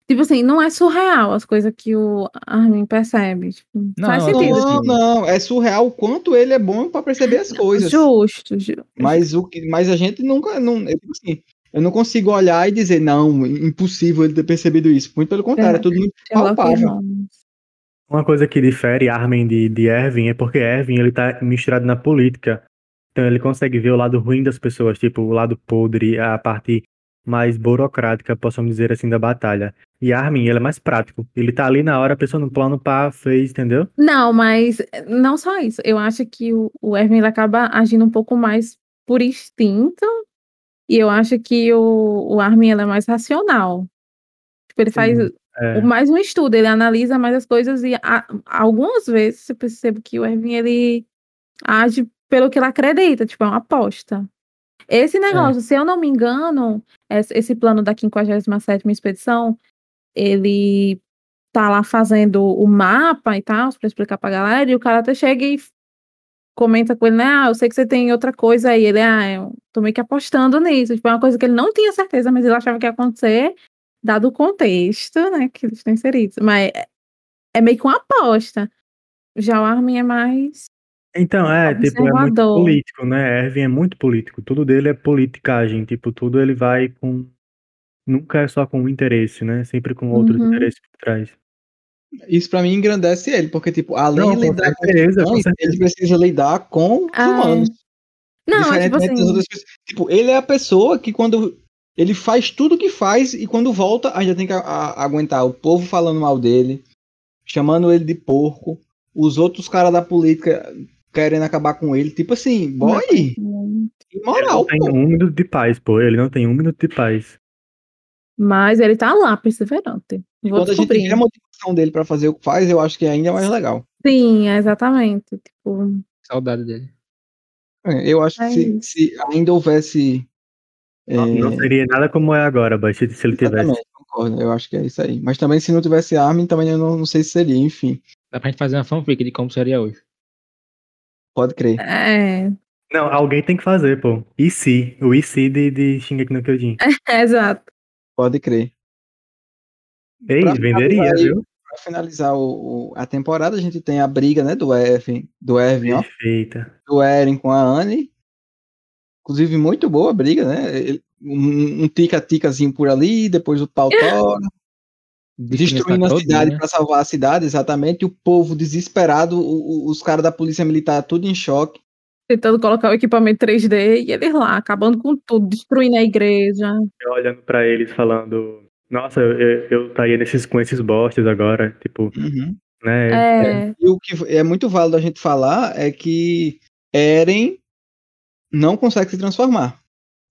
S4: Tipo assim, não é surreal as coisas que o Armin percebe. Tipo,
S2: Não,
S4: faz
S2: não,
S4: sentido.
S1: Não, não, é surreal o quanto ele é bom pra perceber as coisas.
S4: Justo, ju-
S1: Mas, o que, mas a gente nunca. Não, eu, assim, eu não consigo olhar e dizer, não, impossível ele ter percebido isso. Muito pelo contrário, é, tudo muito palpável.
S3: Uma coisa que difere Armin de, de Erwin é porque Erwin ele tá misturado na política. Então ele consegue ver o lado ruim das pessoas, tipo o lado podre, a parte mais burocrática, possamos dizer assim, da batalha. E Armin, ele é mais prático. Ele tá ali na hora, a pessoa no plano, pá, fez, entendeu?
S4: Não, mas não só isso. Eu acho que o, o ele acaba agindo um pouco mais por instinto. E eu acho que o, o Armin é mais racional. Tipo, ele faz
S3: É.
S4: mais um estudo, ele analisa mais as coisas e a- algumas vezes eu percebo que o Erwin ele age pelo que ele acredita, tipo, é uma aposta. Esse negócio, se eu não me engano, esse, plano da 57ª expedição, ele tá lá fazendo o mapa e tal, pra explicar pra galera, e o cara até chega e comenta com ele, né, ah, eu sei que você tem outra coisa aí, ele, ah, eu tô meio que apostando nisso, tipo, é uma coisa que ele não tinha certeza, mas ele achava que ia acontecer, dado o contexto, né, que eles estão inseridos, mas é, é meio que uma aposta. Já o Armin é mais
S3: Então, é, tipo, é muito político, né? Erwin é muito político. Tudo dele é politicagem. Tipo, tudo ele vai com. Nunca é só com um interesse, né? Sempre com outros
S4: Uhum.
S3: interesses por trás.
S1: Isso pra mim engrandece ele, porque, tipo, além
S3: Não,
S1: de lidar com,
S3: certeza, com certeza.
S1: ele precisa lidar com os
S4: Ah, é.
S1: humanos.
S4: Não, é tipo assim.
S1: Tipo, ele é a pessoa que quando ele faz tudo que faz e quando volta ainda tem que a- a- aguentar o povo falando mal dele, chamando ele de porco, os outros caras da política querendo acabar com ele. Tipo assim, boy,
S3: Ele
S1: imoral,
S3: não tem
S1: pô.
S3: um minuto de paz, pô. Ele não tem um minuto de paz.
S4: Mas ele tá lá, perseverante. Vou
S1: quando a gente
S4: descobrir.
S1: vê a motivação dele pra fazer o que faz, eu acho que ainda é mais legal.
S4: Sim, é exatamente. Tipo,
S2: Saudade dele.
S1: É, Eu acho que
S4: É
S1: se,
S4: isso.
S1: se ainda houvesse. é,
S3: Não- Não seria nada como é agora, mas se se ele tivesse.
S1: exatamente, concordo, eu acho que é isso aí. Mas também se não tivesse Armin, também eu não, não sei se seria, enfim.
S2: Dá pra gente fazer uma fanfic de como seria hoje.
S1: Pode crer.
S4: é,
S3: Não, alguém tem que fazer, pô. E se? O e se de, de Shingeki no Kyojin.
S4: é exato.
S1: Pode crer.
S3: Ei,
S1: Pra
S3: venderia, viu?
S1: Pra finalizar o, o- a temporada, a gente tem a briga, né, do Erwin, do Erwin, ó,
S3: Perfeita.
S1: do Eren com a Anne. Inclusive, muito boa a briga, né? Ele- Um, um tica-ticazinho por ali, depois o pau tora. Destruindo a cidade né? para salvar a cidade, exatamente. E o povo desesperado, o, o, os caras da polícia militar tudo em choque.
S4: Tentando colocar o equipamento 3D e eles lá, acabando com tudo, destruindo a igreja.
S3: Eu olhando para eles falando, nossa, eu estaria nesses, com esses bostes agora, tipo,
S1: uhum.
S3: né?
S4: É.
S1: E o que é muito válido a gente falar é que Eren não consegue se transformar.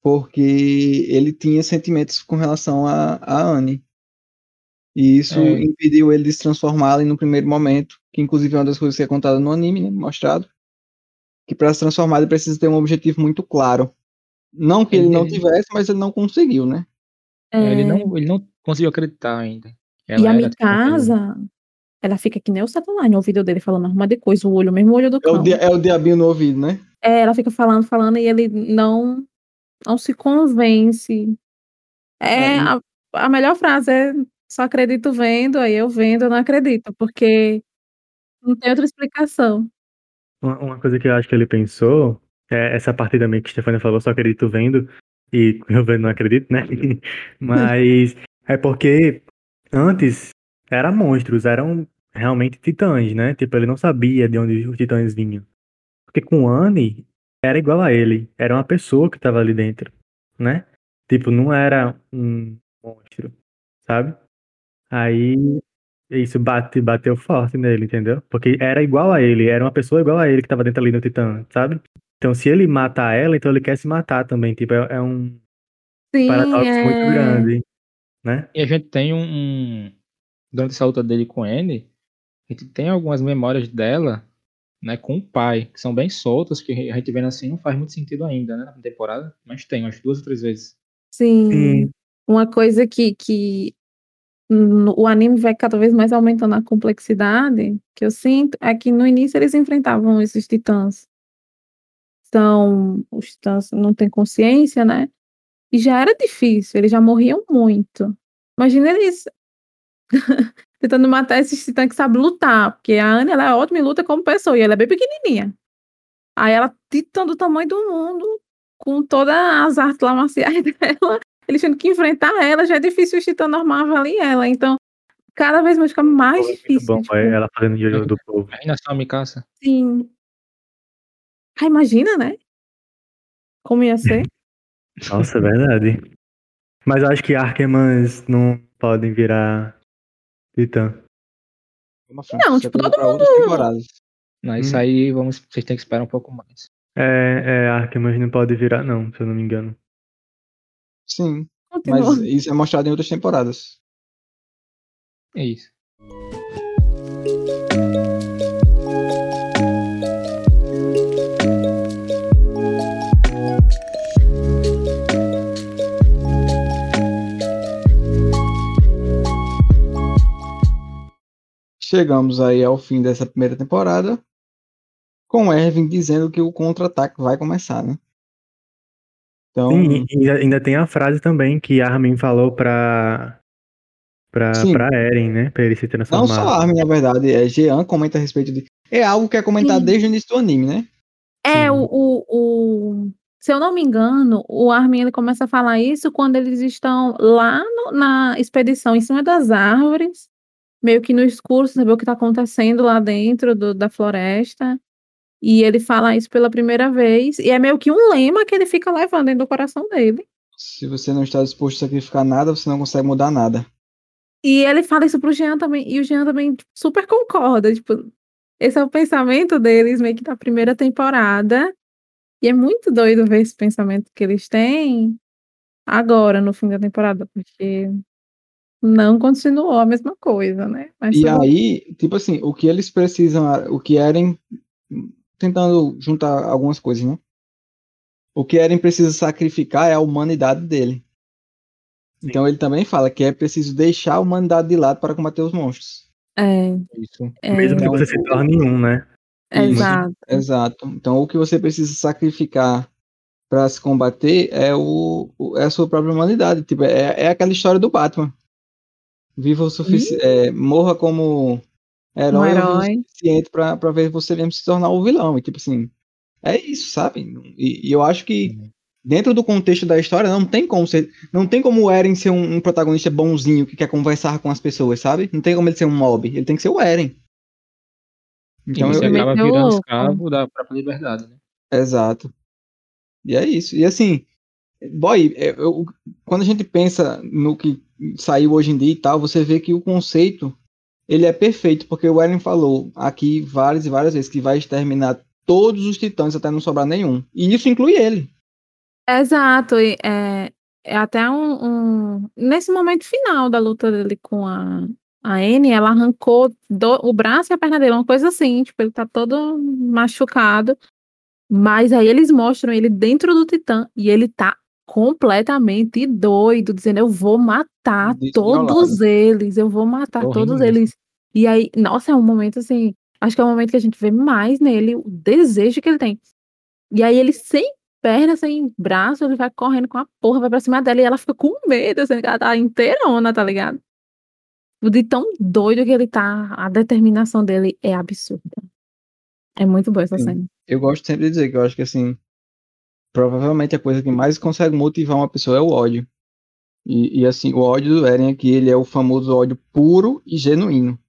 S1: Porque ele tinha sentimentos com relação a, a Anne. E isso
S2: É.
S1: impediu ele de se transformar ali no primeiro momento, que inclusive é uma das coisas que é contada no anime, né, mostrado. Que para se transformar ele precisa ter um objetivo muito claro. Não que ele não
S2: Ele-
S1: tivesse, mas ele não conseguiu, né?
S4: É,
S2: Ele, não, ele não conseguiu acreditar ainda.
S4: E
S2: Ela
S4: a
S2: era, tipo,
S4: Mikasa, ela fica que nem o Satanás no ouvido dele, falando arruma de coisa, o olho, o mesmo olho do
S1: É o,
S4: cão.
S1: dia- é o diabinho no ouvido, né?
S4: É, ela fica falando, falando, e ele não, não se convence. É,
S1: É, e-
S4: a, a melhor frase é só acredito vendo, aí eu vendo, eu não acredito, porque não tem outra explicação.
S3: Uma, uma coisa que eu acho que ele pensou, é essa parte também que a Stefania falou, só acredito vendo, e eu vendo não acredito, né? Mas é porque antes eram monstros, eram realmente titãs, né? Tipo, ele não sabia de onde os titãs vinham. Porque com Anne era igual a ele, era uma pessoa que tava ali dentro, né? Tipo, não era um monstro, sabe? Aí isso bate, bateu forte nele, entendeu? Porque era igual a ele, era uma pessoa igual a ele que tava dentro ali no Titã, sabe? Então, se ele matar ela, então ele quer se matar também. Tipo, é, é um
S4: Sim,
S3: paradoxo muito
S4: é,
S3: grande, né?
S2: E a gente tem um, um- Durante essa luta dele com ele, a gente tem algumas memórias dela, né, com o pai, que são bem soltas, que a gente vendo assim não faz muito sentido ainda, né, na temporada, mas tem umas duas ou três vezes.
S4: sim.
S3: Sim.
S4: Uma coisa que, que o anime vai cada vez mais aumentando a complexidade, que eu sinto, é que no início eles enfrentavam esses titãs. São, os titãs não têm consciência, né? E já era difícil, eles já morriam muito. Imagina eles tentando matar esses titãs que sabem lutar, porque a Anne ela é ótima em luta como pessoa, e ela é bem pequenininha. Aí ela, titã do tamanho do mundo, com todas as artes lá marciais dela, eles tendo que enfrentar ela, já é difícil o titã normal avalir ela. Então, cada vez mais fica mais
S3: muito
S4: difícil.
S3: bom
S4: tipo,
S3: é, ela fazendo jojo do povo.
S2: Imagina só a Mikasa.
S4: Sim. Ah, imagina, né? Como ia ser?
S3: Nossa, é verdade. Mas eu acho que Arkemans não podem virar Titã.
S4: Não, tipo,
S1: é
S4: todo
S1: temporadas.
S2: Não, isso
S3: Hum.
S2: aí vamos, vocês têm que esperar um pouco mais.
S3: É, é, Arkemans não pode virar, não, se eu não me engano.
S1: Sim,
S4: Continua.
S1: mas isso é mostrado em outras temporadas.
S2: É isso.
S1: Chegamos aí ao fim dessa primeira temporada, com Erwin dizendo que o contra-ataque vai começar, né? Então,
S3: Sim, e ainda, ainda tem a frase também que Armin falou pra, pra,
S1: Sim.
S3: pra Eren, né? Pra ele se
S1: não
S3: transformar.
S1: só a Armin, na verdade, é Jean comenta a respeito de. É algo que é comentado
S4: Sim.
S1: desde o início do anime, né?
S4: É, o, o, o- Se eu não me engano, o Armin ele começa a falar isso quando eles estão lá no- na expedição, em cima das árvores, meio que no escuro, saber o que está acontecendo lá dentro do- da floresta. E ele fala isso pela primeira vez. E é meio que um lema que ele fica levando dentro do coração dele.
S1: Se você não está disposto a sacrificar nada, você não consegue mudar nada.
S4: E ele fala isso pro Jean também, e o Jean também tipo, super concorda, tipo, esse é o pensamento deles meio que da primeira temporada. E é muito doido ver esse pensamento que eles têm agora, no fim da temporada, porque não continuou a mesma coisa, né? Mas
S1: E aí, tipo assim, o que eles precisam, o que Eren, tentando juntar algumas coisas, né? O que Eren precisa sacrificar é a humanidade dele. Então ele também fala que é preciso deixar a humanidade de lado para combater os monstros.
S4: é,
S2: Isso.
S4: é,
S3: Mesmo que
S1: Então,
S3: você se torne um, né?
S1: Isso.
S4: exato.
S1: Exato. Então o que você precisa sacrificar para se combater é, o, é a sua própria humanidade. Tipo, é, é aquela história do Batman. Viva o sufici é, morra como herói,
S4: Um
S1: o
S4: herói.
S1: suficiente para ver você mesmo se tornar o vilão. E tipo assim, é isso, sabe? E, e eu acho que dentro do contexto da história, não tem como ser, não tem como o Eren ser um, um protagonista bonzinho que quer conversar com as pessoas, sabe? Não tem como ele ser um mob, ele tem que ser o Eren.
S2: Então você
S1: eu, eu,
S2: acaba
S4: Meteu
S2: virando
S4: louco.
S2: escravo da própria liberdade, né?
S1: Exato. E é isso. E assim, boy, eu- eu- quando a gente pensa no que saiu hoje em dia e tal, você vê que o conceito ele é perfeito, porque o Eren falou aqui várias e várias vezes que vai exterminar todos os titãs até não sobrar nenhum. E isso inclui ele.
S4: Exato, é, é até um, um- Nesse momento final da luta dele com a, a Anne, ela arrancou do- o braço e a perna dele, uma coisa assim, tipo, ele tá todo machucado. Mas aí eles mostram ele dentro do Titã e ele tá completamente doido, dizendo: Eu vou matar todos eles, eu vou matar
S2: Horrível
S4: todos eles. E aí, nossa, é um momento assim. Acho que é o momento que a gente vê mais nele o desejo que ele tem. E aí ele sem perna, sem braço, ele vai correndo com a porra, vai pra cima dela e ela fica com medo, que ela tá inteirona, tá ligado? De tão doido que ele tá, a determinação dele é absurda. É muito boa essa
S1: Sim.
S4: cena.
S1: Eu gosto sempre de dizer que eu acho que assim, provavelmente a coisa que mais consegue motivar uma pessoa é o ódio. E, e, assim, o ódio do Eren aqui, ele é o famoso ódio puro e genuíno.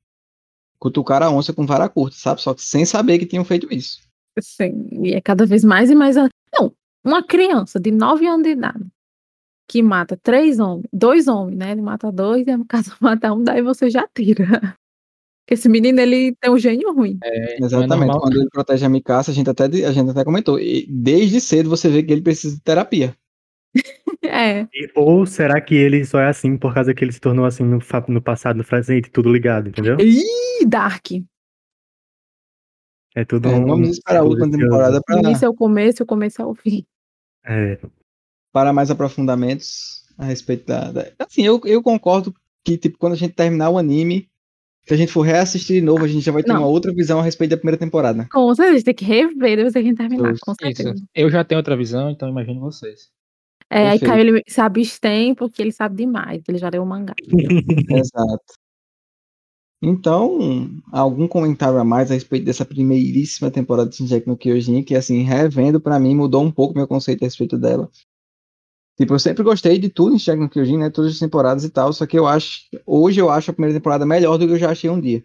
S1: Cutucar a onça com vara curta, sabe? Só que sem saber que tinham feito isso.
S4: Sim, e é cada vez mais e mais. Não, uma criança de 9 anos de idade que mata três homens, dois homens, né? Ele mata dois e a casa mata um, daí você já tira. Esse menino, ele tem um gênio ruim.
S2: É, é
S1: Exatamente.
S2: normal,
S1: Quando ele protege a Mikasa, a gente até, a gente até comentou. E desde cedo você vê que ele precisa de terapia.
S4: É,
S3: E- ou será que ele só é assim por causa que ele se tornou assim no, no passado, no presente, tudo ligado, entendeu?
S4: Ih, Dark.
S3: É tudo
S1: É,
S3: um.
S1: vamos esperar a última temporada
S4: O
S1: para
S4: início é o começo, o começo é o fim.
S3: É,
S1: para mais aprofundamentos a respeito da. da- Assim, eu, eu concordo que, tipo, quando a gente terminar o anime, se a gente for reassistir de novo, a gente já vai ter
S4: Não.
S1: uma outra visão a respeito da primeira temporada. né?
S4: Com certeza, a gente tem que rever depois que a gente terminar, com certeza.
S2: Isso. Eu já tenho outra visão, então imagino vocês.
S4: É, aí
S1: Perfeito.
S4: Caio ele se abstém porque ele sabe demais, ele já leu o mangá.
S1: Exato. Então, algum comentário a mais a respeito dessa primeiríssima temporada de Shingeki no Kyojin, que assim, revendo pra mim, mudou um pouco meu conceito a respeito dela. Tipo, eu sempre gostei de tudo em Shingeki no Kyojin, né, todas as temporadas e tal, só que eu acho, hoje eu acho a primeira temporada melhor do que eu já achei um dia.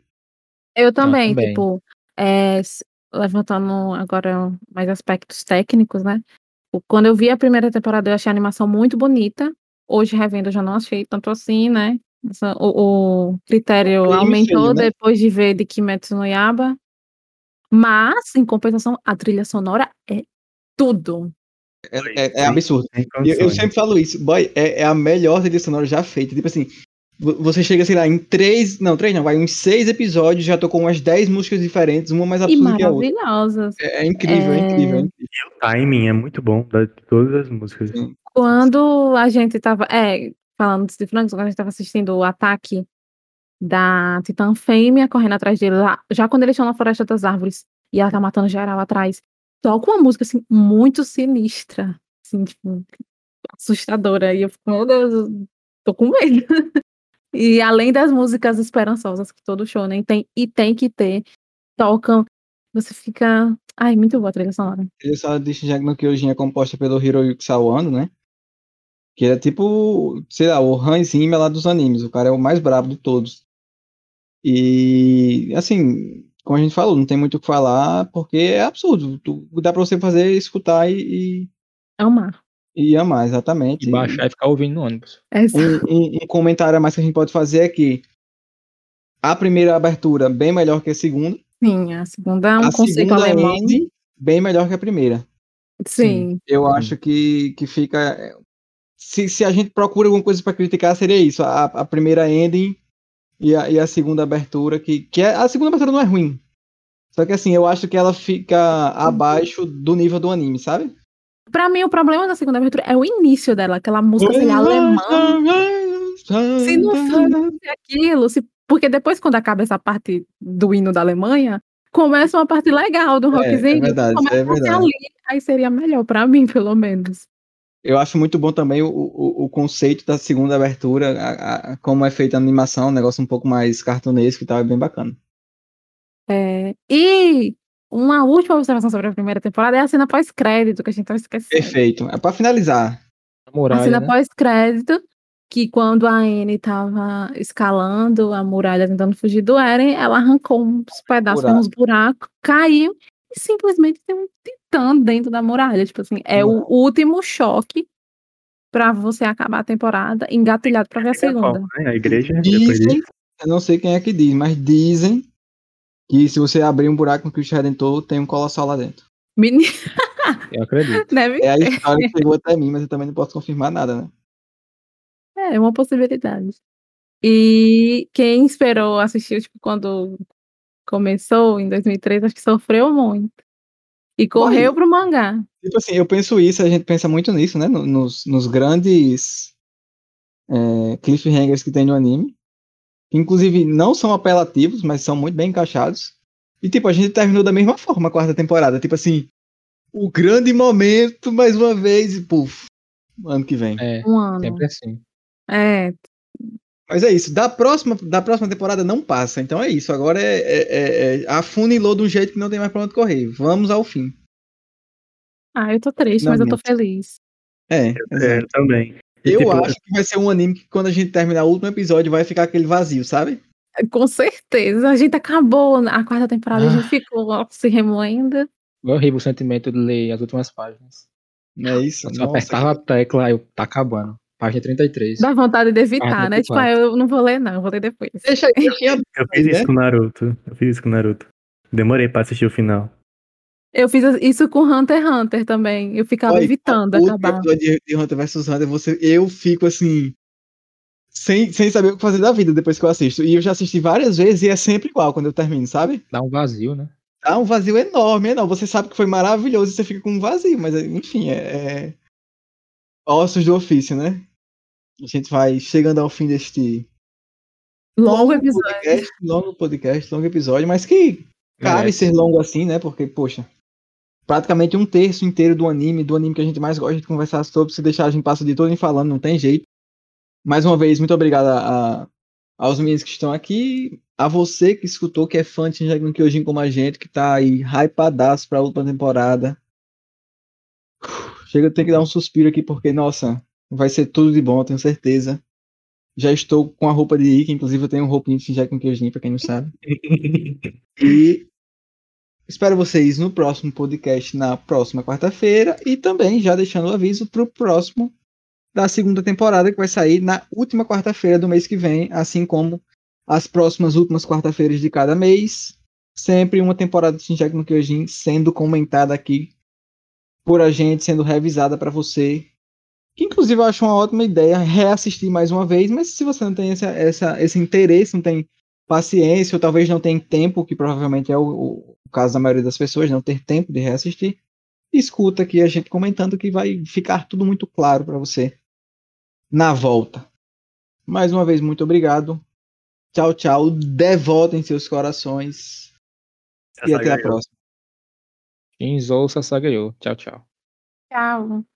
S4: Eu também,
S2: também.
S4: tipo, é, levantando agora mais aspectos técnicos, né? Quando eu vi a primeira temporada, eu achei a animação muito bonita. Hoje, revendo, eu já não achei tanto assim, né? O, o critério
S1: Bem
S4: aumentou
S1: feio, né?
S4: depois de ver de Kimetsu no Yaba. Mas, em compensação, a trilha sonora é tudo.
S1: É, é- é absurdo. E Eu, eu sempre falo isso, boy, é, é a melhor trilha sonora já feita. Tipo assim, vo- você chega, sei lá, em três. Não, três não, vai em seis episódios, já tocou umas dez músicas diferentes, uma mais
S4: E
S1: absurda que a outra.
S4: maravilhosas.
S1: É, é incrível, é...
S4: É.
S1: incrível, é incrível.
S3: O timing é muito bom de todas as músicas.
S1: Sim.
S4: Quando a gente tava. É, falando de Franks, quando a gente tava assistindo o ataque da Titã Fêmea correndo atrás dele, lá, já quando eles estão na Floresta das Árvores e ela tá matando geral atrás, toca uma música assim, muito sinistra. Assim, tipo, assustadora. E eu fico, meu Deus, eu tô com medo. E além das músicas esperançosas que todo show nem tem, e tem que ter, tocam. Você fica. Ai, muito boa a trilha sonora.
S1: A trilha sonora de Shingeki no Kyojin é composta pelo Hiroyuki Sawano, né? Que é tipo, sei lá, o Hans Zimmer lá dos animes. O cara é o mais brabo de todos. E, assim, como a gente falou, não tem muito o que falar, porque é absurdo. Tu- dá pra você fazer, escutar e,
S4: Amar.
S1: e, e amar, exatamente.
S2: E baixar e ficar ouvindo no ônibus.
S4: Essa-
S1: Um, um- um comentário a mais que a gente pode fazer é que a primeira abertura bem melhor que a segunda.
S4: Sim, a segunda é um
S1: a
S4: conceito
S1: segunda
S4: alemão.
S1: bem melhor que a primeira.
S4: Sim.
S1: Eu
S3: Sim.
S1: acho que, que fica. Se, se a gente procura alguma coisa para criticar, seria isso. A, a primeira ending e a, e a segunda abertura, que, que é, a segunda abertura não é ruim. Só que assim, eu acho que ela fica abaixo do nível do anime, sabe?
S4: Pra mim, o problema da segunda abertura é o início dela, aquela música lá, alemã. Se não fosse aquilo, se... porque depois, quando acaba essa parte do hino da Alemanha, começa uma parte legal do
S1: É,
S4: rockzinho.
S1: é verdade, é
S4: a ser
S1: verdade.
S4: ali, aí seria melhor pra mim, pelo menos.
S1: Eu acho muito bom também o, o, o conceito da segunda abertura, a- a- como é feita a animação, um negócio um pouco mais cartunesco e tal, é bem bacana.
S4: É, E uma última observação sobre a primeira temporada é a cena pós-crédito, que a gente tá esquecendo.
S1: Perfeito. É pra finalizar.
S2: A
S4: A
S2: muralha,
S4: cena
S2: né?
S4: pós-crédito, que quando a Anne tava escalando a muralha, tentando fugir do Eren, ela arrancou uns pedaços,
S1: Buraco.
S4: uns buracos, caiu e simplesmente tem um titã dentro da muralha. Tipo assim, é o último choque pra você acabar a temporada, engatilhado pra ver a segunda.
S3: né? A igreja, depois
S1: Dizem, eu não sei quem é que diz, mas dizem que se você abrir um buraco no Cristo Redentor, tem um colossal lá dentro.
S4: Menino,
S2: Eu acredito.
S4: deve
S1: É a história que chegou até mim, mas eu também não posso confirmar nada, né?
S4: É uma possibilidade. E quem esperou assistir, tipo, quando começou em 2003, acho que sofreu muito. E correu pro mangá.
S1: Tipo assim, eu penso isso, a gente pensa muito nisso, né? no- Nos, nos grandes é, cliffhangers que tem no anime. Inclusive não são apelativos, mas são muito bem encaixados. E tipo, a gente terminou da mesma forma a quarta temporada. Tipo assim, o grande momento, mais uma vez, e puf, ano que vem.
S2: É,
S4: Um ano.
S2: sempre assim.
S4: É,
S1: Mas é isso, da próxima, da próxima temporada não passa. Então é isso, agora é, é, é, é afunilou de um jeito que não tem mais pra onde correr. Vamos ao fim.
S4: Ah, eu tô triste, mas eu tô feliz.
S1: É,
S3: É,
S1: exato.
S3: também. E,
S1: Eu
S3: tipo,
S1: acho que vai ser um anime que quando a gente terminar o último episódio vai ficar aquele vazio, sabe?
S4: Com certeza. A gente acabou a quarta temporada, a
S1: Ah.
S4: gente ficou se remoendo.
S2: É horrível o sentimento de ler as últimas páginas.
S1: Não é isso?
S2: Eu só
S1: Nossa,
S2: apertava a tecla, eu, tá acabando. Página 33.
S4: Dá vontade de evitar, né? Tipo, ah, eu não vou ler, não, eu vou ler depois.
S1: Deixa aí.
S3: Eu fiz isso com o Naruto. Eu fiz isso com o Naruto. Demorei pra assistir o final.
S4: Eu fiz isso com Hunter x Hunter também. Eu ficava
S1: Olha,
S4: evitando acabar.
S1: episódio de, de Hunter vs Hunter, você, eu fico assim. Sem, sem saber o que fazer da vida depois que eu assisto. E eu já assisti várias vezes e é sempre igual quando eu termino, sabe?
S2: Dá um vazio, né?
S1: Dá um vazio enorme, enorme. Você sabe que foi maravilhoso e você fica com um vazio, mas enfim, é, é. Ossos do ofício, né? A gente vai chegando ao fim deste
S4: Longo episódio.
S1: podcast, longo podcast, longo episódio, mas que cabe
S2: Merece.
S1: ser longo assim, né? Porque, poxa, praticamente um terço inteiro do anime, do anime que a gente mais gosta de conversar sobre, se deixar a gente passa de todo em falando, não tem jeito. Mais uma vez, muito obrigado a, a- aos meninos que estão aqui, a você que escutou, que é fã de Shinji no Kyojin como a gente, que tá aí hypadaço pra última temporada. Chega, tem que dar um suspiro aqui, porque, nossa, vai ser tudo de bom, tenho certeza. Já estou com a roupa de Ikki, inclusive eu tenho roupinha de Shinji no Kyojin, pra quem não sabe. E espero vocês no próximo podcast, na próxima quarta-feira. E também já deixando o aviso pro próximo da segunda temporada, que vai sair na última quarta-feira do mês que vem, assim como as próximas últimas quarta-feiras de cada mês. Sempre uma temporada de Shinji no Kyojin sendo comentada aqui por a gente, sendo revisada para você. Que inclusive eu acho uma ótima ideia reassistir mais uma vez, mas se você não tem essa, essa, esse interesse, não tem paciência, ou talvez não tem tempo, que provavelmente é o, o caso da maioria das pessoas, não ter tempo de reassistir, escuta aqui a gente comentando que vai ficar tudo muito claro para você na volta. Mais uma vez, muito obrigado. Tchau, tchau. Devotem seus corações. E até a próxima.
S2: Shinzo Sasageo. Tchau, tchau.
S4: Tchau.